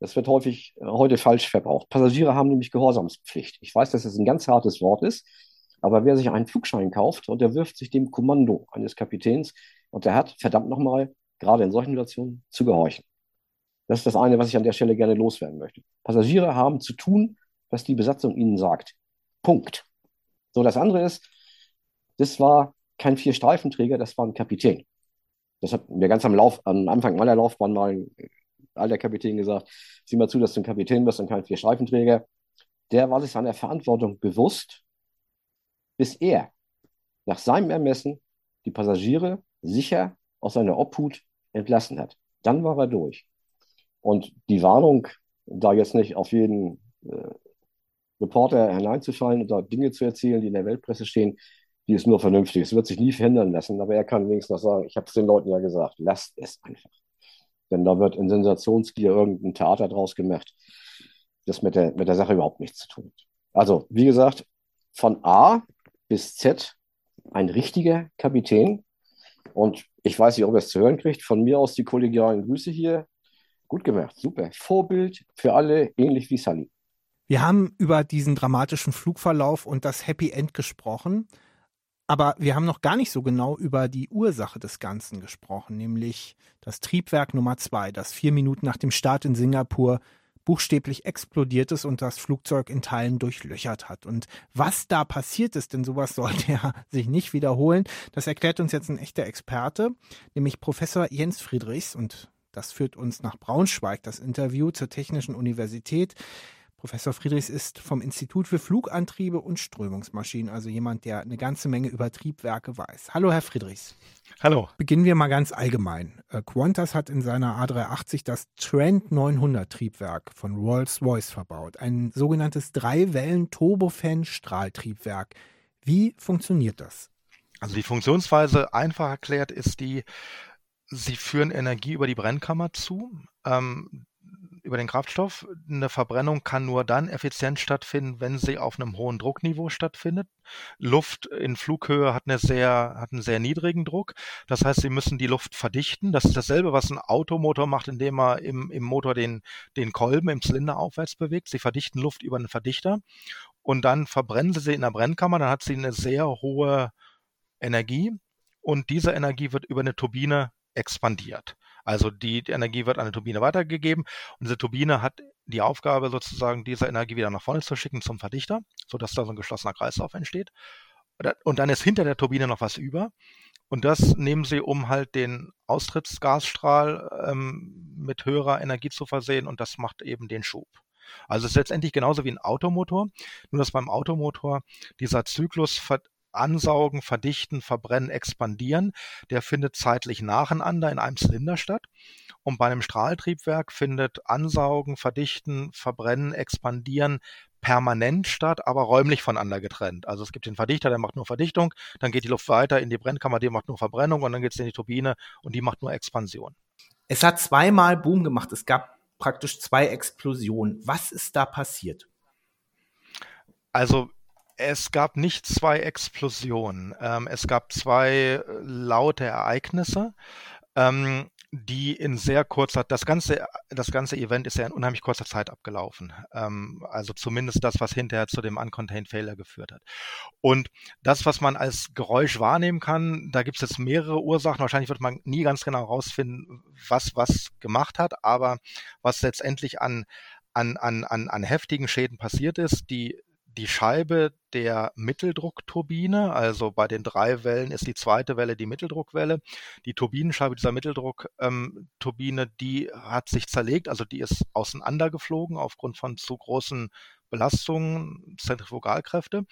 Speaker 5: Das wird häufig äh, heute falsch verbraucht. Passagiere haben nämlich Gehorsamspflicht. Ich weiß, dass das ein ganz hartes Wort ist, aber wer sich einen Flugschein kauft und der wirft sich dem Kommando eines Kapitäns und der hat, verdammt nochmal, gerade in solchen Situationen, zu gehorchen. Das ist das eine, was ich an der Stelle gerne loswerden möchte. Passagiere haben zu tun, was die Besatzung ihnen sagt. Punkt. So, das andere ist, das war kein Vier-Streifenträger, das war ein Kapitän. Das hat mir ganz am, Lauf, am Anfang meiner Laufbahn mal ein alter Kapitän gesagt, sieh mal zu, dass du ein Kapitän bist und kein Vier-Streifenträger. Der war sich seiner Verantwortung bewusst bis er nach seinem Ermessen die Passagiere sicher aus seiner Obhut entlassen hat. Dann war er durch. Und die Warnung, da jetzt nicht auf jeden äh, Reporter hineinzufallen und da Dinge zu erzählen, die in der Weltpresse stehen, die ist nur vernünftig. Es wird sich nie verhindern lassen, aber er kann wenigstens noch sagen, ich habe es den Leuten ja gesagt, lasst es einfach. Denn da wird in Sensationsgier irgendein Theater draus gemacht, das mit der, mit der Sache überhaupt nichts zu tun hat. Also, wie gesagt, von A bis Z ein richtiger Kapitän. Und ich weiß nicht, ob er es zu hören kriegt. Von mir aus die kollegialen Grüße hier. Gut gemacht, super. Vorbild für alle, ähnlich wie Sunny.
Speaker 10: Wir haben über diesen dramatischen Flugverlauf und das Happy End gesprochen. Aber wir haben noch gar nicht so genau über die Ursache des Ganzen gesprochen, nämlich das Triebwerk Nummer zwei, das vier Minuten nach dem Start in Singapur buchstäblich explodiert ist und das Flugzeug in Teilen durchlöchert hat. Und was da passiert ist, denn sowas sollte ja sich nicht wiederholen, das erklärt uns jetzt ein echter Experte, nämlich Professor Jens Friedrichs. Und das führt uns nach Braunschweig, das Interview zur Technischen Universität. Professor Friedrichs ist vom Institut für Flugantriebe und Strömungsmaschinen, also jemand, der eine ganze Menge über Triebwerke weiß. Hallo, Herr Friedrichs.
Speaker 14: Hallo.
Speaker 10: Beginnen wir mal ganz allgemein. Äh, Qantas hat in seiner A380 das Trent 900 Triebwerk von Rolls-Royce verbaut, ein sogenanntes Drei-Wellen-Turbofan-Strahltriebwerk. Wie funktioniert das?
Speaker 14: Also die Funktionsweise einfach erklärt ist die, Sie führen Energie über die Brennkammer zu. Ähm, über den Kraftstoff. Eine Verbrennung kann nur dann effizient stattfinden, wenn sie auf einem hohen Druckniveau stattfindet. Luft in Flughöhe hat, eine sehr, hat einen sehr niedrigen Druck. Das heißt, sie müssen die Luft verdichten. Das ist dasselbe, was ein Automotor macht, indem er im, im Motor den, den Kolben im Zylinder aufwärts bewegt. Sie verdichten Luft über einen Verdichter und dann verbrennen sie sie in der Brennkammer. Dann hat sie eine sehr hohe Energie und diese Energie wird über eine Turbine expandiert. Also die, die Energie wird an eine Turbine weitergegeben und diese Turbine hat die Aufgabe sozusagen, diese Energie wieder nach vorne zu schicken zum Verdichter, sodass da so ein geschlossener Kreislauf entsteht. Und dann ist hinter der Turbine noch was über. Und das nehmen sie, um halt den Austrittsgasstrahl ähm, mit höherer Energie zu versehen und das macht eben den Schub. Also es ist letztendlich genauso wie ein Automotor, nur dass beim Automotor dieser Zyklus Ansaugen, Verdichten, Verbrennen, Expandieren, der findet zeitlich nacheinander in einem Zylinder statt. Und bei einem Strahltriebwerk findet Ansaugen, Verdichten, Verbrennen, Expandieren permanent statt, aber räumlich voneinander getrennt. Also es gibt den Verdichter, der macht nur Verdichtung, dann geht die Luft weiter in die Brennkammer, die macht nur Verbrennung und dann geht es in die Turbine und die macht nur Expansion.
Speaker 10: Es hat zweimal Boom gemacht. Es gab praktisch zwei Explosionen. Was ist da passiert?
Speaker 14: Also es gab nicht zwei Explosionen. Ähm, es gab zwei äh, laute Ereignisse, ähm, die in sehr kurzer, das ganze, das ganze Event ist ja in unheimlich kurzer Zeit abgelaufen. Ähm, also zumindest das, was hinterher zu dem Uncontained Failure geführt hat. Und das, was man als Geräusch wahrnehmen kann, da gibt es jetzt mehrere Ursachen. Wahrscheinlich wird man nie ganz genau herausfinden, was was gemacht hat, aber was letztendlich an an, an, an, an heftigen Schäden passiert ist, die die Scheibe der Mitteldruckturbine, also bei den drei Wellen ist die zweite Welle die Mitteldruckwelle. Die Turbinenscheibe dieser Mitteldruckturbine, ähm, die hat sich zerlegt, also die ist auseinandergeflogen aufgrund von zu großen Belastungen, Zentrifugalkräfte.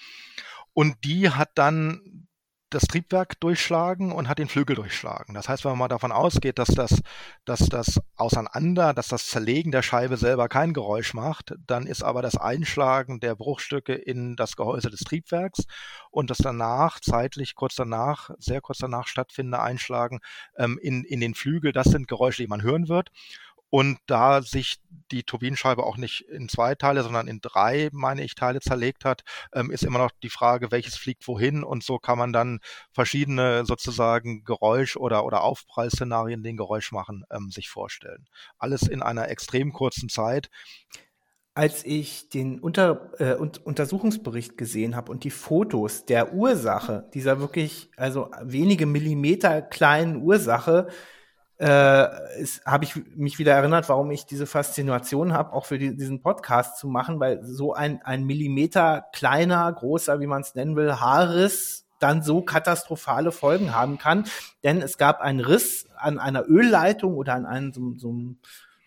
Speaker 14: Und die hat dann das Triebwerk durchschlagen und hat den Flügel durchschlagen. Das heißt, wenn man mal davon ausgeht, dass das, dass das Auseinander, dass das Zerlegen der Scheibe selber kein Geräusch macht, dann ist aber das Einschlagen der Bruchstücke in das Gehäuse des Triebwerks und das danach, zeitlich kurz danach, sehr kurz danach stattfindende Einschlagen ähm, in, in den Flügel, das sind Geräusche, die man hören wird. Und da sich die Turbinenscheibe auch nicht in zwei Teile, sondern in drei, meine ich, Teile zerlegt hat, ähm, ist immer noch die Frage, welches fliegt wohin. Und so kann man dann verschiedene sozusagen Geräusch- oder, oder Aufprallszenarien, den Geräusch machen, ähm, sich vorstellen. Alles in einer extrem kurzen Zeit
Speaker 10: als ich den Unter, äh, Untersuchungsbericht gesehen habe und die Fotos der Ursache, dieser wirklich, also wenige Millimeter kleinen Ursache, äh, habe ich mich wieder erinnert, warum ich diese Faszination habe, auch für die, diesen Podcast zu machen, weil so ein, ein Millimeter kleiner, großer, wie man es nennen will, Haarriss dann so katastrophale Folgen haben kann. Denn es gab einen Riss an einer Ölleitung oder an einem so, so einem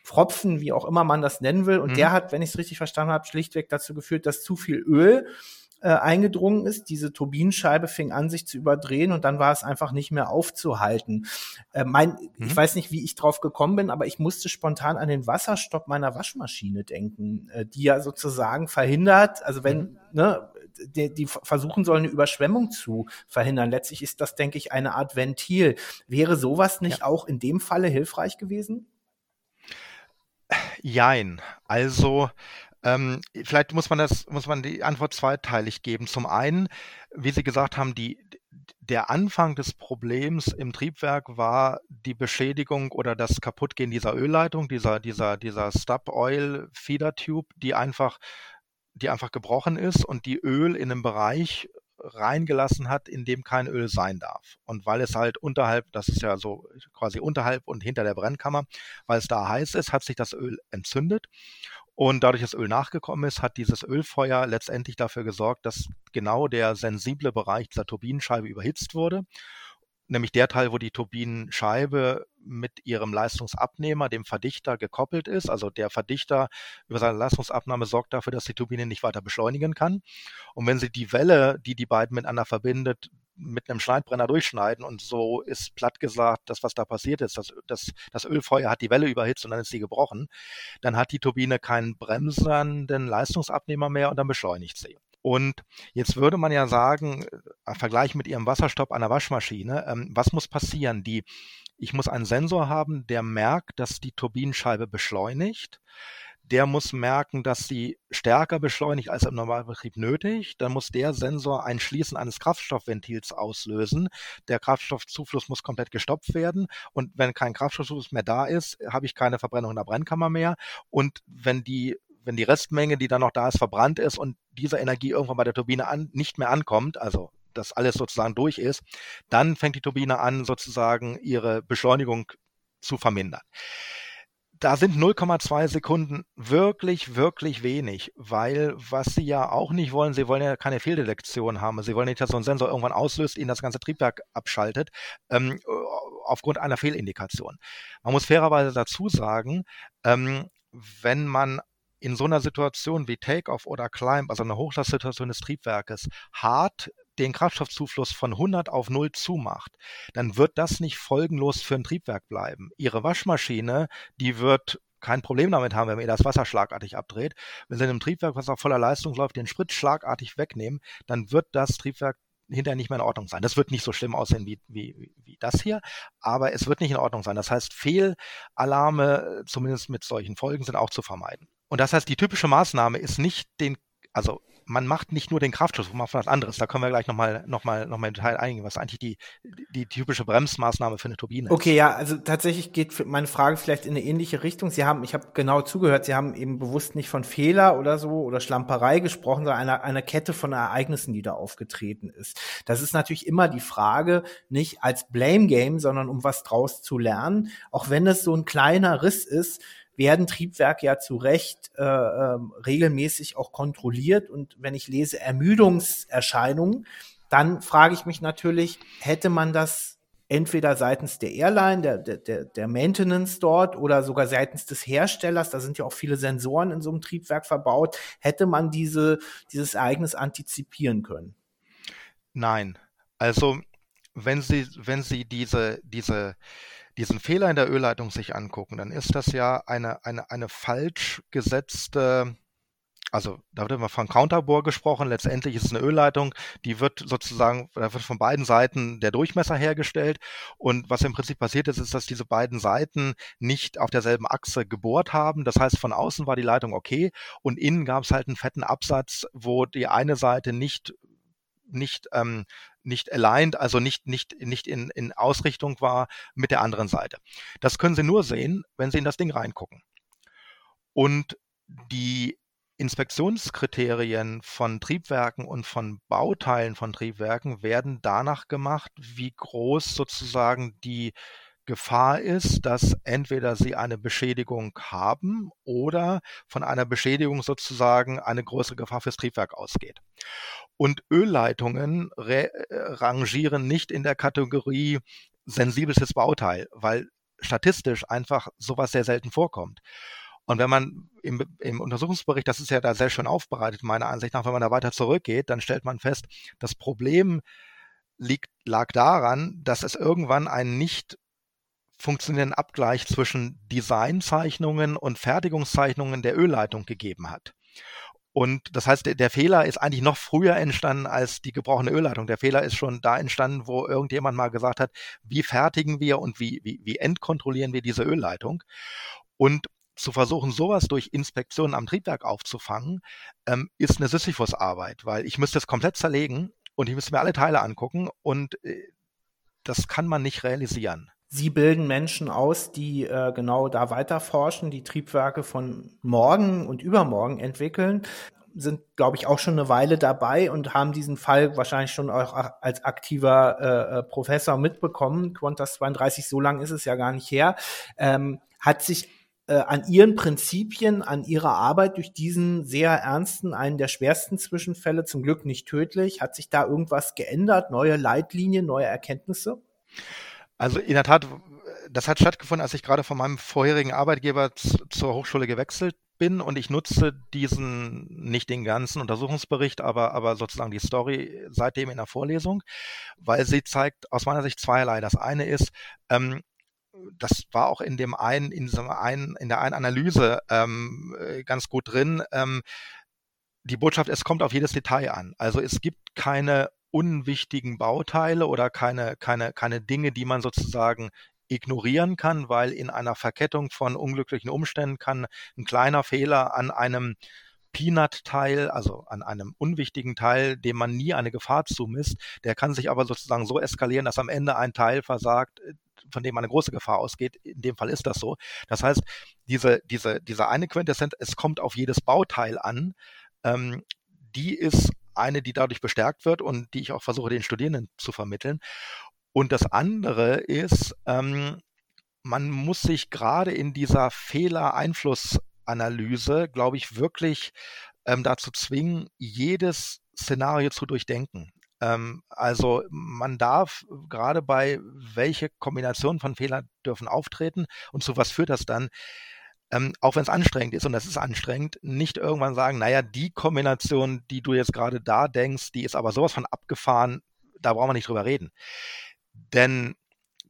Speaker 10: Pfropfen, wie auch immer man das nennen will. Und mhm. der hat, wenn ich es richtig verstanden habe, schlichtweg dazu geführt, dass zu viel Öl äh, eingedrungen ist. Diese Turbinenscheibe fing an, sich zu überdrehen und dann war es einfach nicht mehr aufzuhalten. Äh, mein, mhm. Ich weiß nicht, wie ich drauf gekommen bin, aber ich musste spontan an den Wasserstopp meiner Waschmaschine denken, äh, die ja sozusagen verhindert, also wenn, mhm. ne, die, die versuchen sollen, eine Überschwemmung zu verhindern. Letztlich ist das, denke ich, eine Art Ventil. Wäre sowas nicht ja. auch in dem Falle hilfreich gewesen?
Speaker 14: jein. Also ähm, vielleicht muss man das, muss man die Antwort zweiteilig geben. Zum einen, wie Sie gesagt haben, die, der Anfang des Problems im Triebwerk war die Beschädigung oder das Kaputtgehen dieser Ölleitung, dieser, dieser, dieser Stub Oil Feeder Tube, die einfach, die einfach gebrochen ist und die Öl in einem Bereich reingelassen hat, in dem kein Öl sein darf. Und weil es halt unterhalb, das ist ja so quasi unterhalb und hinter der Brennkammer, weil es da heiß ist, hat sich das Öl entzündet. Und dadurch, dass Öl nachgekommen ist, hat dieses Ölfeuer letztendlich dafür gesorgt, dass genau der sensible Bereich dieser Turbinenscheibe überhitzt wurde nämlich der Teil, wo die Turbinenscheibe mit ihrem Leistungsabnehmer, dem Verdichter, gekoppelt ist. Also der Verdichter über seine Leistungsabnahme sorgt dafür, dass die Turbine nicht weiter beschleunigen kann. Und wenn Sie die Welle, die die beiden miteinander verbindet, mit einem Schneidbrenner durchschneiden und so ist platt gesagt, das, was da passiert ist, das, das, das Ölfeuer hat die Welle überhitzt und dann ist sie gebrochen, dann hat die Turbine keinen bremsenden Leistungsabnehmer mehr und dann beschleunigt sie. Und jetzt würde man ja sagen, äh, Vergleich mit Ihrem Wasserstopp einer Waschmaschine, ähm, was muss passieren? Die, ich muss einen Sensor haben, der merkt, dass die Turbinenscheibe beschleunigt. Der muss merken, dass sie stärker beschleunigt als im Normalbetrieb nötig. Dann muss der Sensor ein Schließen eines Kraftstoffventils auslösen. Der Kraftstoffzufluss muss komplett gestoppt werden. Und wenn kein Kraftstoffzufluss mehr da ist, habe ich keine Verbrennung in der Brennkammer mehr. Und wenn die wenn die Restmenge, die dann noch da ist, verbrannt ist und diese Energie irgendwann bei der Turbine an, nicht mehr ankommt, also das alles sozusagen durch ist, dann fängt die Turbine an, sozusagen ihre Beschleunigung zu vermindern. Da sind 0,2 Sekunden wirklich, wirklich wenig, weil was Sie ja auch nicht wollen, Sie wollen ja keine Fehldetektion haben. Sie wollen nicht, dass so ein Sensor irgendwann auslöst, Ihnen das ganze Triebwerk abschaltet, ähm, aufgrund einer Fehlindikation. Man muss fairerweise dazu sagen, ähm, wenn man in so einer Situation wie Takeoff oder Climb, also einer Hochlastsituation des Triebwerkes, hart den Kraftstoffzufluss von 100 auf 0 zumacht, dann wird das nicht folgenlos für ein Triebwerk bleiben. Ihre Waschmaschine, die wird kein Problem damit haben, wenn ihr das Wasser schlagartig abdreht. Wenn Sie in einem Triebwerk, was auf voller Leistung läuft, den Sprit schlagartig wegnehmen, dann wird das Triebwerk hinterher nicht mehr in Ordnung sein. Das wird nicht so schlimm aussehen wie, wie, wie das hier, aber es wird nicht in Ordnung sein. Das heißt, Fehlalarme, zumindest mit solchen Folgen, sind auch zu vermeiden. Und das heißt, die typische Maßnahme ist nicht den, also man macht nicht nur den Kraftschutz, man macht was anderes. Da können wir gleich nochmal noch mal, noch mal im Detail eingehen, was eigentlich die, die typische Bremsmaßnahme für eine Turbine
Speaker 10: ist. Okay, ja, also tatsächlich geht meine Frage vielleicht in eine ähnliche Richtung. Sie haben, ich habe genau zugehört, Sie haben eben bewusst nicht von Fehler oder so oder Schlamperei gesprochen, sondern einer, einer Kette von Ereignissen, die da aufgetreten ist. Das ist natürlich immer die Frage, nicht als Blame Game, sondern um was draus zu lernen. Auch wenn es so ein kleiner Riss ist, werden Triebwerke ja zu Recht äh, äh, regelmäßig auch kontrolliert. Und wenn ich lese Ermüdungserscheinungen, dann frage ich mich natürlich, hätte man das entweder seitens der Airline, der, der, der Maintenance dort oder sogar seitens des Herstellers, da sind ja auch viele Sensoren in so einem Triebwerk verbaut, hätte man diese, dieses Ereignis antizipieren können?
Speaker 14: Nein. Also wenn Sie, wenn Sie diese, diese diesen Fehler in der Ölleitung sich angucken, dann ist das ja eine, eine, eine falsch gesetzte, also da wird immer von Counterbore gesprochen, letztendlich ist es eine Ölleitung, die wird sozusagen, da wird von beiden Seiten der Durchmesser hergestellt und was im Prinzip passiert ist, ist, dass diese beiden Seiten nicht auf derselben Achse gebohrt haben, das heißt von außen war die Leitung okay und innen gab es halt einen fetten Absatz, wo die eine Seite nicht nicht ähm, nicht aligned, also nicht, nicht, nicht in, in Ausrichtung war mit der anderen Seite. Das können Sie nur sehen, wenn Sie in das Ding reingucken. Und die Inspektionskriterien von Triebwerken und von Bauteilen von Triebwerken werden danach gemacht, wie groß sozusagen die Gefahr ist, dass entweder sie eine Beschädigung haben oder von einer Beschädigung sozusagen eine größere Gefahr fürs Triebwerk ausgeht. Und Ölleitungen äh, rangieren nicht in der Kategorie sensibelstes Bauteil, weil statistisch einfach sowas sehr selten vorkommt. Und wenn man im, im, Untersuchungsbericht, das ist ja da sehr schön aufbereitet, meiner Ansicht nach, wenn man da weiter zurückgeht, dann stellt man fest, das Problem liegt, lag daran, dass es irgendwann einen nicht funktionierenden Abgleich zwischen Designzeichnungen und Fertigungszeichnungen der Ölleitung gegeben hat. Und das heißt, der, der, Fehler ist eigentlich noch früher entstanden als die gebrochene Ölleitung. Der Fehler ist schon da entstanden, wo irgendjemand mal gesagt hat, wie fertigen wir und wie, wie, wie endkontrollieren wir diese Ölleitung. Und zu versuchen, sowas durch Inspektionen am Triebwerk aufzufangen, ähm, ist eine Sisyphus-Arbeit, weil ich müsste es komplett zerlegen und ich müsste mir alle Teile angucken und äh, das kann man nicht realisieren.
Speaker 10: Sie bilden Menschen aus, die äh, genau da weiter forschen, die Triebwerke von morgen und übermorgen entwickeln, sind, glaube ich, auch schon eine Weile dabei und haben diesen Fall wahrscheinlich schon auch als aktiver äh, äh Professor mitbekommen. Qantas 32, so lang ist es ja gar nicht her. Ähm, hat sich äh, an ihren Prinzipien, an ihrer Arbeit durch diesen sehr ernsten, einen der schwersten Zwischenfälle, zum Glück nicht tödlich, hat sich da irgendwas geändert, neue Leitlinien, neue Erkenntnisse?
Speaker 14: Also in der Tat, das hat stattgefunden, als ich gerade von meinem vorherigen Arbeitgeber zur Hochschule gewechselt bin und ich nutze diesen, nicht den ganzen Untersuchungsbericht, aber, aber sozusagen die Story seitdem in der Vorlesung, weil sie zeigt aus meiner Sicht zweierlei. Das eine ist, ähm, das war auch in dem einen, in diesem einen, in der einen Analyse ähm, ganz gut drin. Ähm, die Botschaft, es kommt auf jedes Detail an. Also es gibt keine unwichtigen Bauteile oder keine, keine, keine Dinge, die man sozusagen ignorieren kann, weil in einer Verkettung von unglücklichen Umständen kann ein kleiner Fehler an einem Peanut-Teil, also an einem unwichtigen Teil, dem man nie eine Gefahr zumisst, der kann sich aber sozusagen so eskalieren, dass am Ende ein Teil versagt, von dem eine große Gefahr ausgeht. In dem Fall ist das so. Das heißt, diese, diese, diese eine Quintessenz, es kommt auf jedes Bauteil an, ähm, die ist eine, die dadurch bestärkt wird und die ich auch versuche, den Studierenden zu vermitteln. Und das andere ist, ähm, man muss sich gerade in dieser Fehler-Einflussanalyse, glaube ich, wirklich ähm, dazu zwingen, jedes Szenario zu durchdenken. Ähm, also man darf gerade bei welche Kombinationen von Fehlern dürfen auftreten und zu was führt das dann, ähm, auch wenn es anstrengend ist, und das ist anstrengend, nicht irgendwann sagen, naja, die Kombination, die du jetzt gerade da denkst, die ist aber sowas von abgefahren, da brauchen wir nicht drüber reden. Denn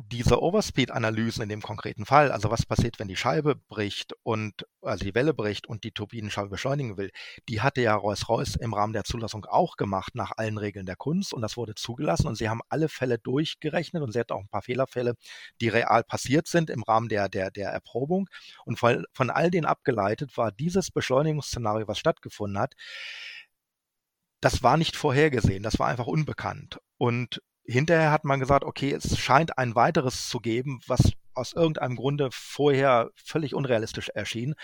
Speaker 14: diese Overspeed-Analysen in dem konkreten Fall, also was passiert, wenn die Scheibe bricht und also die Welle bricht und die Turbinenscheibe beschleunigen will, die hatte ja Rolls-Royce im Rahmen der Zulassung auch gemacht nach allen Regeln der Kunst und das wurde zugelassen und sie haben alle Fälle durchgerechnet und sie hatten auch ein paar Fehlerfälle, die real passiert sind im Rahmen der, der, der Erprobung und von, von all denen abgeleitet war dieses Beschleunigungsszenario, was stattgefunden hat, das war nicht vorhergesehen, das war einfach unbekannt. Und hinterher hat man gesagt, okay, es scheint ein weiteres zu geben, was aus irgendeinem Grunde vorher völlig unrealistisch erschien.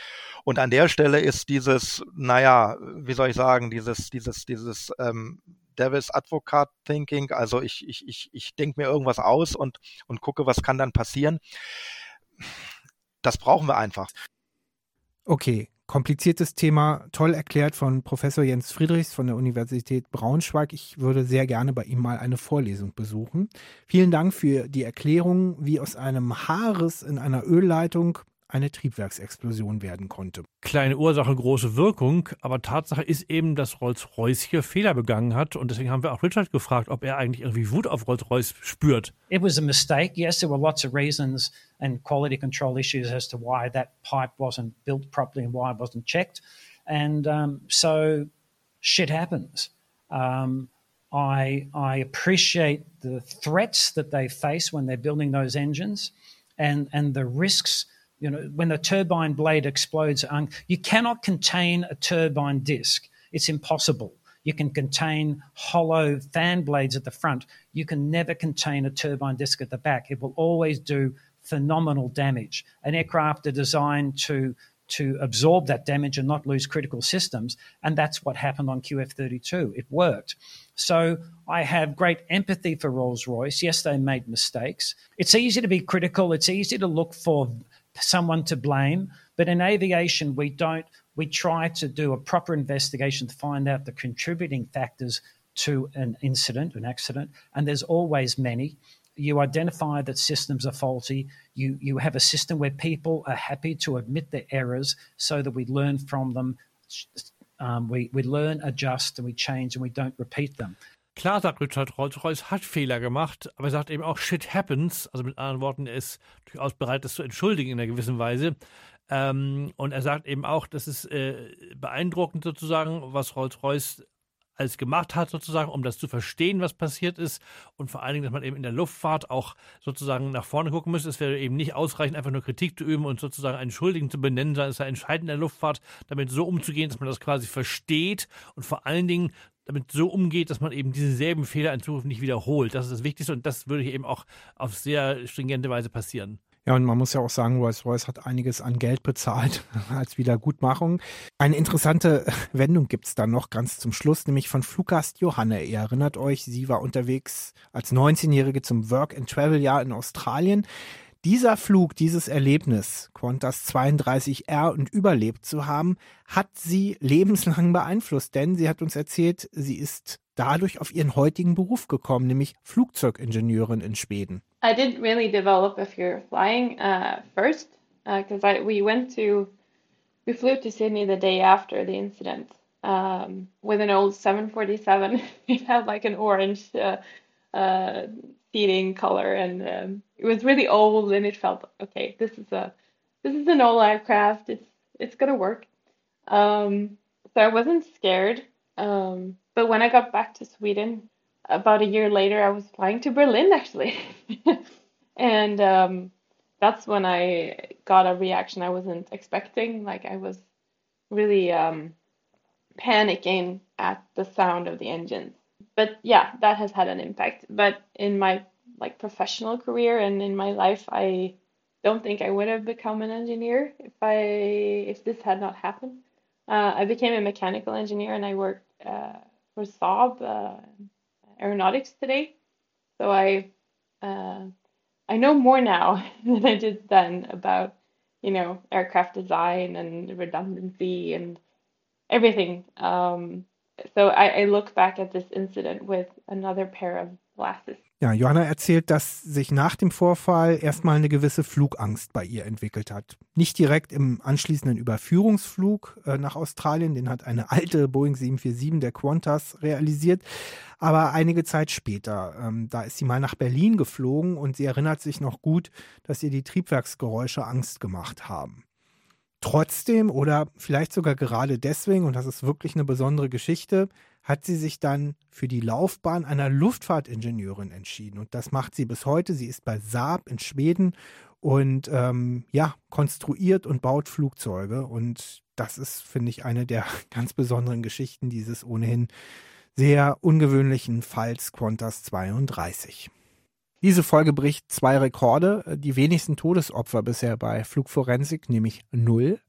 Speaker 14: Und an der Stelle ist dieses, naja, wie soll ich sagen, dieses, dieses, dieses ähm, Devil's Advocate Thinking, also ich, ich, ich, ich denke mir irgendwas aus und, und gucke, was kann dann passieren. Das brauchen wir einfach.
Speaker 10: Okay, kompliziertes Thema, toll erklärt von Professor Jens Friedrichs von der Universität Braunschweig. Ich würde sehr gerne bei ihm mal eine Vorlesung besuchen. Vielen Dank für die Erklärung, wie aus einem Haares in einer Ölleitung eine Triebwerksexplosion werden konnte.
Speaker 11: Kleine Ursache, große Wirkung, aber Tatsache ist eben, dass Rolls-Royce hier Fehler begangen hat und deswegen haben wir auch Richard gefragt, ob er eigentlich irgendwie Wut auf Rolls-Royce spürt.
Speaker 6: It was a mistake. Yes, there were lots of reasons and quality control issues as to why that pipe wasn't built properly and why it wasn't checked. And um, so shit happens. Um, I, I appreciate the threats that they face when they're building those engines and, and the risks you know, when the turbine blade explodes, you cannot contain a turbine disc. It's impossible. You can contain hollow fan blades at the front. You can never contain a turbine disc at the back. It will always do phenomenal damage. An aircraft are designed to to absorb that damage and not lose critical systems. And that's what happened on QF 32. It worked. So I have great empathy for Rolls Royce. Yes, they made mistakes. It's easy to be critical, it's easy to look for someone to blame. But in aviation, we don't. We try to do a proper investigation to find out the contributing factors to an incident, an accident, and there's always many. You identify that systems are faulty. You you have a system where people are happy to admit their errors, so that we learn from them. Um, we we learn, adjust, and we change, and we don't repeat them.
Speaker 11: Klar sagt Richard Rolls-Royce, hat Fehler gemacht, aber er sagt eben auch, shit happens. Also mit anderen Worten, er ist durchaus bereit, das zu entschuldigen in einer gewissen Weise. Ähm, und er sagt eben auch, das ist äh, beeindruckend sozusagen, was Rolls-Royce alles gemacht hat, sozusagen, um das zu verstehen, was passiert ist. Und vor allen Dingen, dass man eben in der Luftfahrt auch sozusagen nach vorne gucken müsste. Es wäre eben nicht ausreichend, einfach nur Kritik zu üben und sozusagen einen Schuldigen zu benennen, sondern es sei entscheidend in der Luftfahrt, damit so umzugehen, dass man das quasi versteht und vor allen Dingen damit so umgeht, dass man eben dieselben Fehler in Zukunft nicht wiederholt. Das ist das Wichtigste und das würde eben auch auf sehr stringente Weise passieren.
Speaker 10: Ja, und man muss ja auch sagen, Rolls-Royce hat einiges an Geld bezahlt als Wiedergutmachung. Eine interessante Wendung gibt es dann noch ganz zum Schluss, nämlich von Fluggast Johanne. Ihr erinnert euch, sie war unterwegs als 19-Jährige zum Work-and-Travel-Jahr in Australien. Dieser Flug, dieses Erlebnis, Qantas 32R und überlebt zu haben, hat sie lebenslang beeinflusst, denn sie hat uns erzählt, sie ist dadurch auf ihren heutigen Beruf gekommen, nämlich Flugzeugingenieurin in Schweden.
Speaker 9: I didn't really develop a fear of flying uh, first because uh, we went to we flew to Sydney the day after the incident um, with an old 747. it had like an orange uh, uh, seating color, and um, it was really old, and it felt okay. This is a this is an old aircraft. It's it's gonna work. Um, so I wasn't scared. Um, but when I got back to Sweden, about a year later, I was flying to Berlin actually, and um, that's when I got a reaction I wasn't expecting. Like I was really um, panicking at the sound of the engines. But yeah, that has had an impact. But in my like professional career and in my life, I don't think I would have become an engineer if I if this had not happened. Uh, I became a mechanical engineer and I worked uh, for Saab uh, Aeronautics today. So I uh, I know more now than I did then about you know aircraft design and redundancy and everything. Um, so I, I look back at this incident with another pair of glasses.
Speaker 10: Ja, Johanna erzählt, dass sich nach dem Vorfall erstmal eine gewisse Flugangst bei ihr entwickelt hat. Nicht direkt im anschließenden Überführungsflug äh, nach Australien, den hat eine alte Boeing 747 der Qantas realisiert, aber einige Zeit später. Ähm, da ist sie mal nach Berlin geflogen und sie erinnert sich noch gut, dass ihr die Triebwerksgeräusche Angst gemacht haben. Trotzdem oder vielleicht sogar gerade deswegen, und das ist wirklich eine besondere Geschichte, hat sie sich dann für die Laufbahn einer Luftfahrtingenieurin entschieden. Und das macht sie bis heute. Sie ist bei Saab in Schweden und ähm, ja, konstruiert und baut Flugzeuge. Und das ist, finde ich, eine der ganz besonderen Geschichten dieses ohnehin sehr ungewöhnlichen Falls Qantas 32. Diese Folge bricht zwei Rekorde, die wenigsten Todesopfer bisher bei Flugforensik, nämlich null.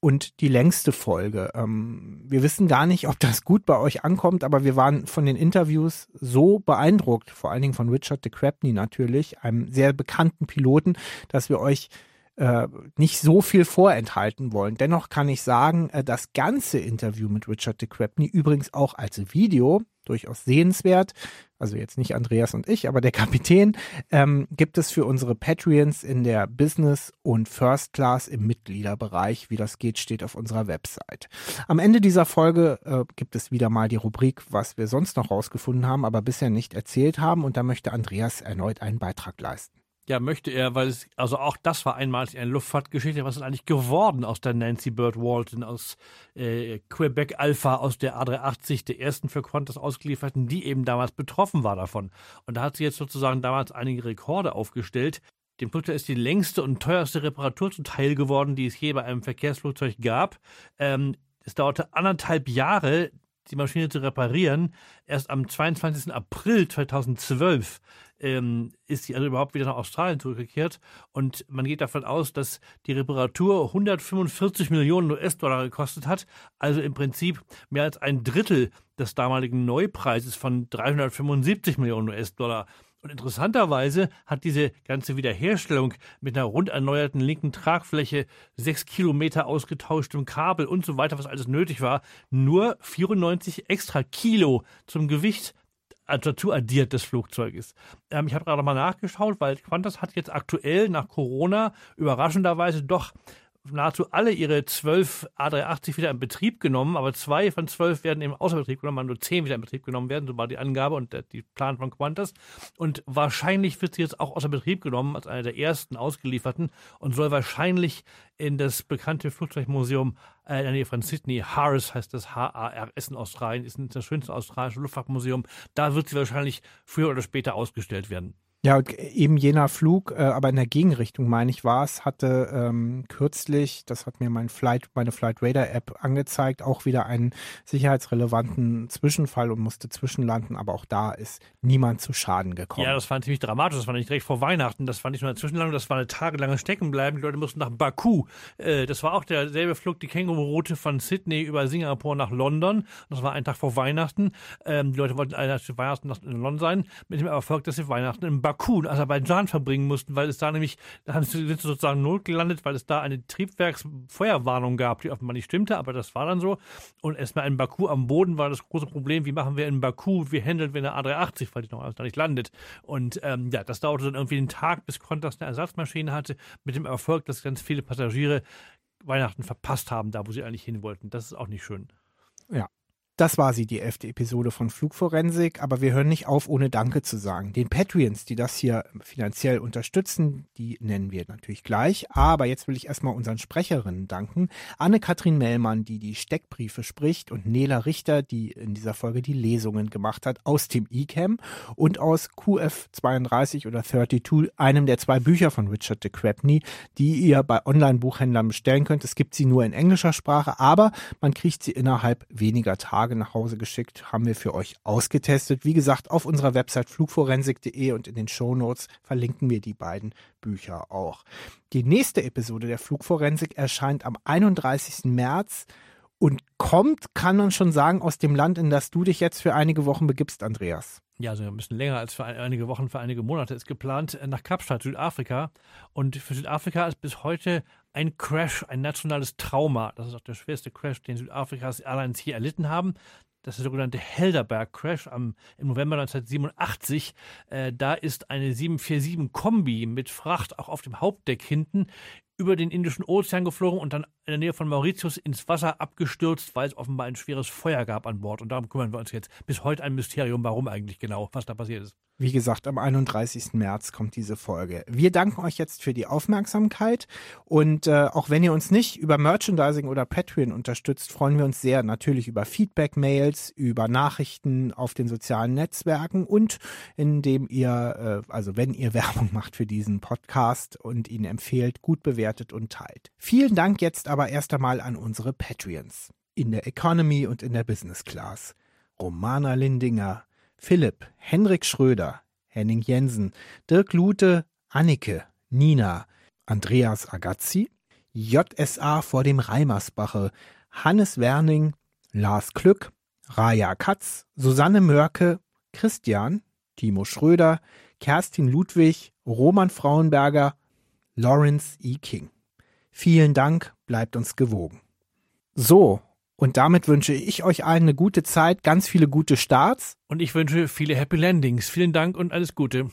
Speaker 10: Und die längste Folge. Ähm, wir wissen gar nicht, ob das gut bei euch ankommt, aber wir waren von den Interviews so beeindruckt, vor allen Dingen von Richard de Crabney natürlich, einem sehr bekannten Piloten, dass wir euch äh, nicht so viel vorenthalten wollen. Dennoch kann ich sagen, äh, das ganze Interview mit Richard de Crepney übrigens auch als Video durchaus sehenswert. Also jetzt nicht Andreas und ich, aber der Kapitän ähm, gibt es für unsere Patreons in der Business und First Class im Mitgliederbereich. Wie das geht, steht auf unserer Website. Am Ende dieser Folge äh, gibt es wieder mal die Rubrik, was wir sonst noch rausgefunden haben, aber bisher nicht erzählt haben. Und da möchte Andreas erneut einen Beitrag leisten.
Speaker 11: Ja, möchte er, weil es, also auch das war einmal eine Luftfahrtgeschichte. Was ist eigentlich geworden aus der Nancy Bird Walton, aus äh, Quebec Alpha, aus der A380, der ersten für Qantas ausgelieferten, die eben damals betroffen war davon. Und da hat sie jetzt sozusagen damals einige Rekorde aufgestellt. Dem Flugzeug ist die längste und teuerste Reparatur zuteil geworden, die es je bei einem Verkehrsflugzeug gab. Ähm, es dauerte anderthalb Jahre, die Maschine zu reparieren. Erst am 22. April 2012 ähm, ist sie also überhaupt wieder nach Australien zurückgekehrt. Und man geht davon aus, dass die Reparatur 145 Millionen US-Dollar gekostet hat. Also im Prinzip mehr als ein Drittel des damaligen Neupreises von 375 Millionen US-Dollar. Und interessanterweise hat diese ganze Wiederherstellung mit einer rund erneuerten linken Tragfläche, sechs Kilometer ausgetauschtem Kabel und so weiter, was alles nötig war, nur 94 extra Kilo zum Gewicht dazu addiert des Flugzeuges. Ähm, ich habe gerade mal nachgeschaut, weil Qantas hat jetzt aktuell nach Corona überraschenderweise doch nahezu alle ihre zwölf A380 wieder in Betrieb genommen, aber zwei von zwölf werden eben außer Betrieb genommen, nur zehn wieder in Betrieb genommen werden, so war die Angabe und die Plan von Qantas. Und wahrscheinlich wird sie jetzt auch außer Betrieb genommen, als eine der ersten ausgelieferten und soll wahrscheinlich in das bekannte Flugzeugmuseum äh, in der Nähe von Sydney, HARS heißt das H-A-R-S in Australien, ist das schönste australische Luftfahrtmuseum. Da wird sie wahrscheinlich früher oder später ausgestellt werden.
Speaker 10: Ja, eben jener Flug, äh, aber in der Gegenrichtung, meine ich, war es, hatte ähm, kürzlich, das hat mir mein Flight, meine Flight Radar App angezeigt, auch wieder einen sicherheitsrelevanten Zwischenfall und musste zwischenlanden, aber auch da ist niemand zu Schaden gekommen.
Speaker 11: Ja, das war ziemlich dramatisch, das war nicht direkt vor Weihnachten, das war nicht nur eine Zwischenlandung, das war eine tagelange Steckenbleiben, die Leute mussten nach Baku. Äh, das war auch derselbe Flug, die Känguru-Route von Sydney über Singapur nach London, das war ein Tag vor Weihnachten. Ähm, die Leute wollten eigentlich Weihnachten in London sein, mit dem Erfolg, dass sie Weihnachten in Baku Baku in Aserbaidschan verbringen mussten, weil es da nämlich, da sind sie sozusagen notgelandet, weil es da eine Triebwerksfeuerwarnung gab, die offenbar nicht stimmte, aber das war dann so. Und erstmal in Baku am Boden war das große Problem, wie machen wir in Baku, wie handeln wir eine A380, weil die noch alles da nicht landet. Und ähm, ja, das dauerte dann irgendwie einen Tag, bis Qantas eine Ersatzmaschine hatte, mit dem Erfolg, dass ganz viele Passagiere Weihnachten verpasst haben, da wo sie eigentlich hin wollten. Das ist auch nicht schön.
Speaker 10: Ja, das war sie, die elfte Episode von Flugforensik, aber wir hören nicht auf, ohne Danke zu sagen. Den Patreons, die das hier finanziell unterstützen, die nennen wir natürlich gleich. Aber jetzt will ich erstmal unseren Sprecherinnen danken. Anne-Kathrin Mellmann, die die Steckbriefe spricht und Nela Richter, die in dieser Folge die Lesungen gemacht hat aus dem eCam und aus QF32 oder 32, einem der zwei Bücher von Richard de Crabney, die ihr bei Online-Buchhändlern bestellen könnt. Es gibt sie nur in englischer Sprache, aber man kriegt sie innerhalb weniger Tage Tage nach Hause geschickt, haben wir für euch ausgetestet. Wie gesagt, auf unserer Website flugforensik.de und in den Shownotes verlinken wir die beiden Bücher auch. Die nächste Episode der Flugforensik erscheint am 31. März und kommt, kann man schon sagen, aus dem Land, in das du dich jetzt für einige Wochen begibst, Andreas.
Speaker 11: Ja, also ein bisschen länger als für einige Wochen, für einige Monate ist geplant nach Kapstadt, Südafrika. Und für Südafrika ist bis heute ein Crash, ein nationales Trauma. Das ist auch der schwerste Crash, den Südafrikas Airlines hier erlitten haben. Das ist der sogenannte Helderberg-Crash im November 1987. Äh, da ist eine 747-Kombi mit Fracht auch auf dem Hauptdeck hinten über den Indischen Ozean geflogen und dann in der Nähe von Mauritius ins Wasser abgestürzt, weil es offenbar ein schweres Feuer gab an Bord. Und darum kümmern wir uns jetzt. Bis heute ein Mysterium, warum eigentlich genau, was da passiert ist.
Speaker 10: Wie gesagt, am 31. März kommt diese Folge. Wir danken euch jetzt für die Aufmerksamkeit und äh, auch wenn ihr uns nicht über Merchandising oder Patreon unterstützt, freuen wir uns sehr natürlich über Feedback-Mails, über Nachrichten auf den sozialen Netzwerken und indem ihr, äh, also wenn ihr Werbung macht für diesen Podcast und ihn empfehlt, gut bewertet und teilt. Vielen Dank jetzt aber erst einmal an unsere Patreons in der Economy und in der Business Class. Romana Lindinger, Philipp, Henrik Schröder, Henning Jensen, Dirk Lute, Annike, Nina, Andreas Agazzi, JSA vor dem Reimersbache, Hannes Werning, Lars Klück, Raja Katz, Susanne Mörke, Christian, Timo Schröder, Kerstin Ludwig, Roman Frauenberger, Lawrence E. King. Vielen Dank, bleibt uns gewogen. So, und damit wünsche ich euch allen eine gute Zeit, ganz viele gute Starts.
Speaker 11: Und ich wünsche viele Happy Landings. Vielen Dank und alles Gute.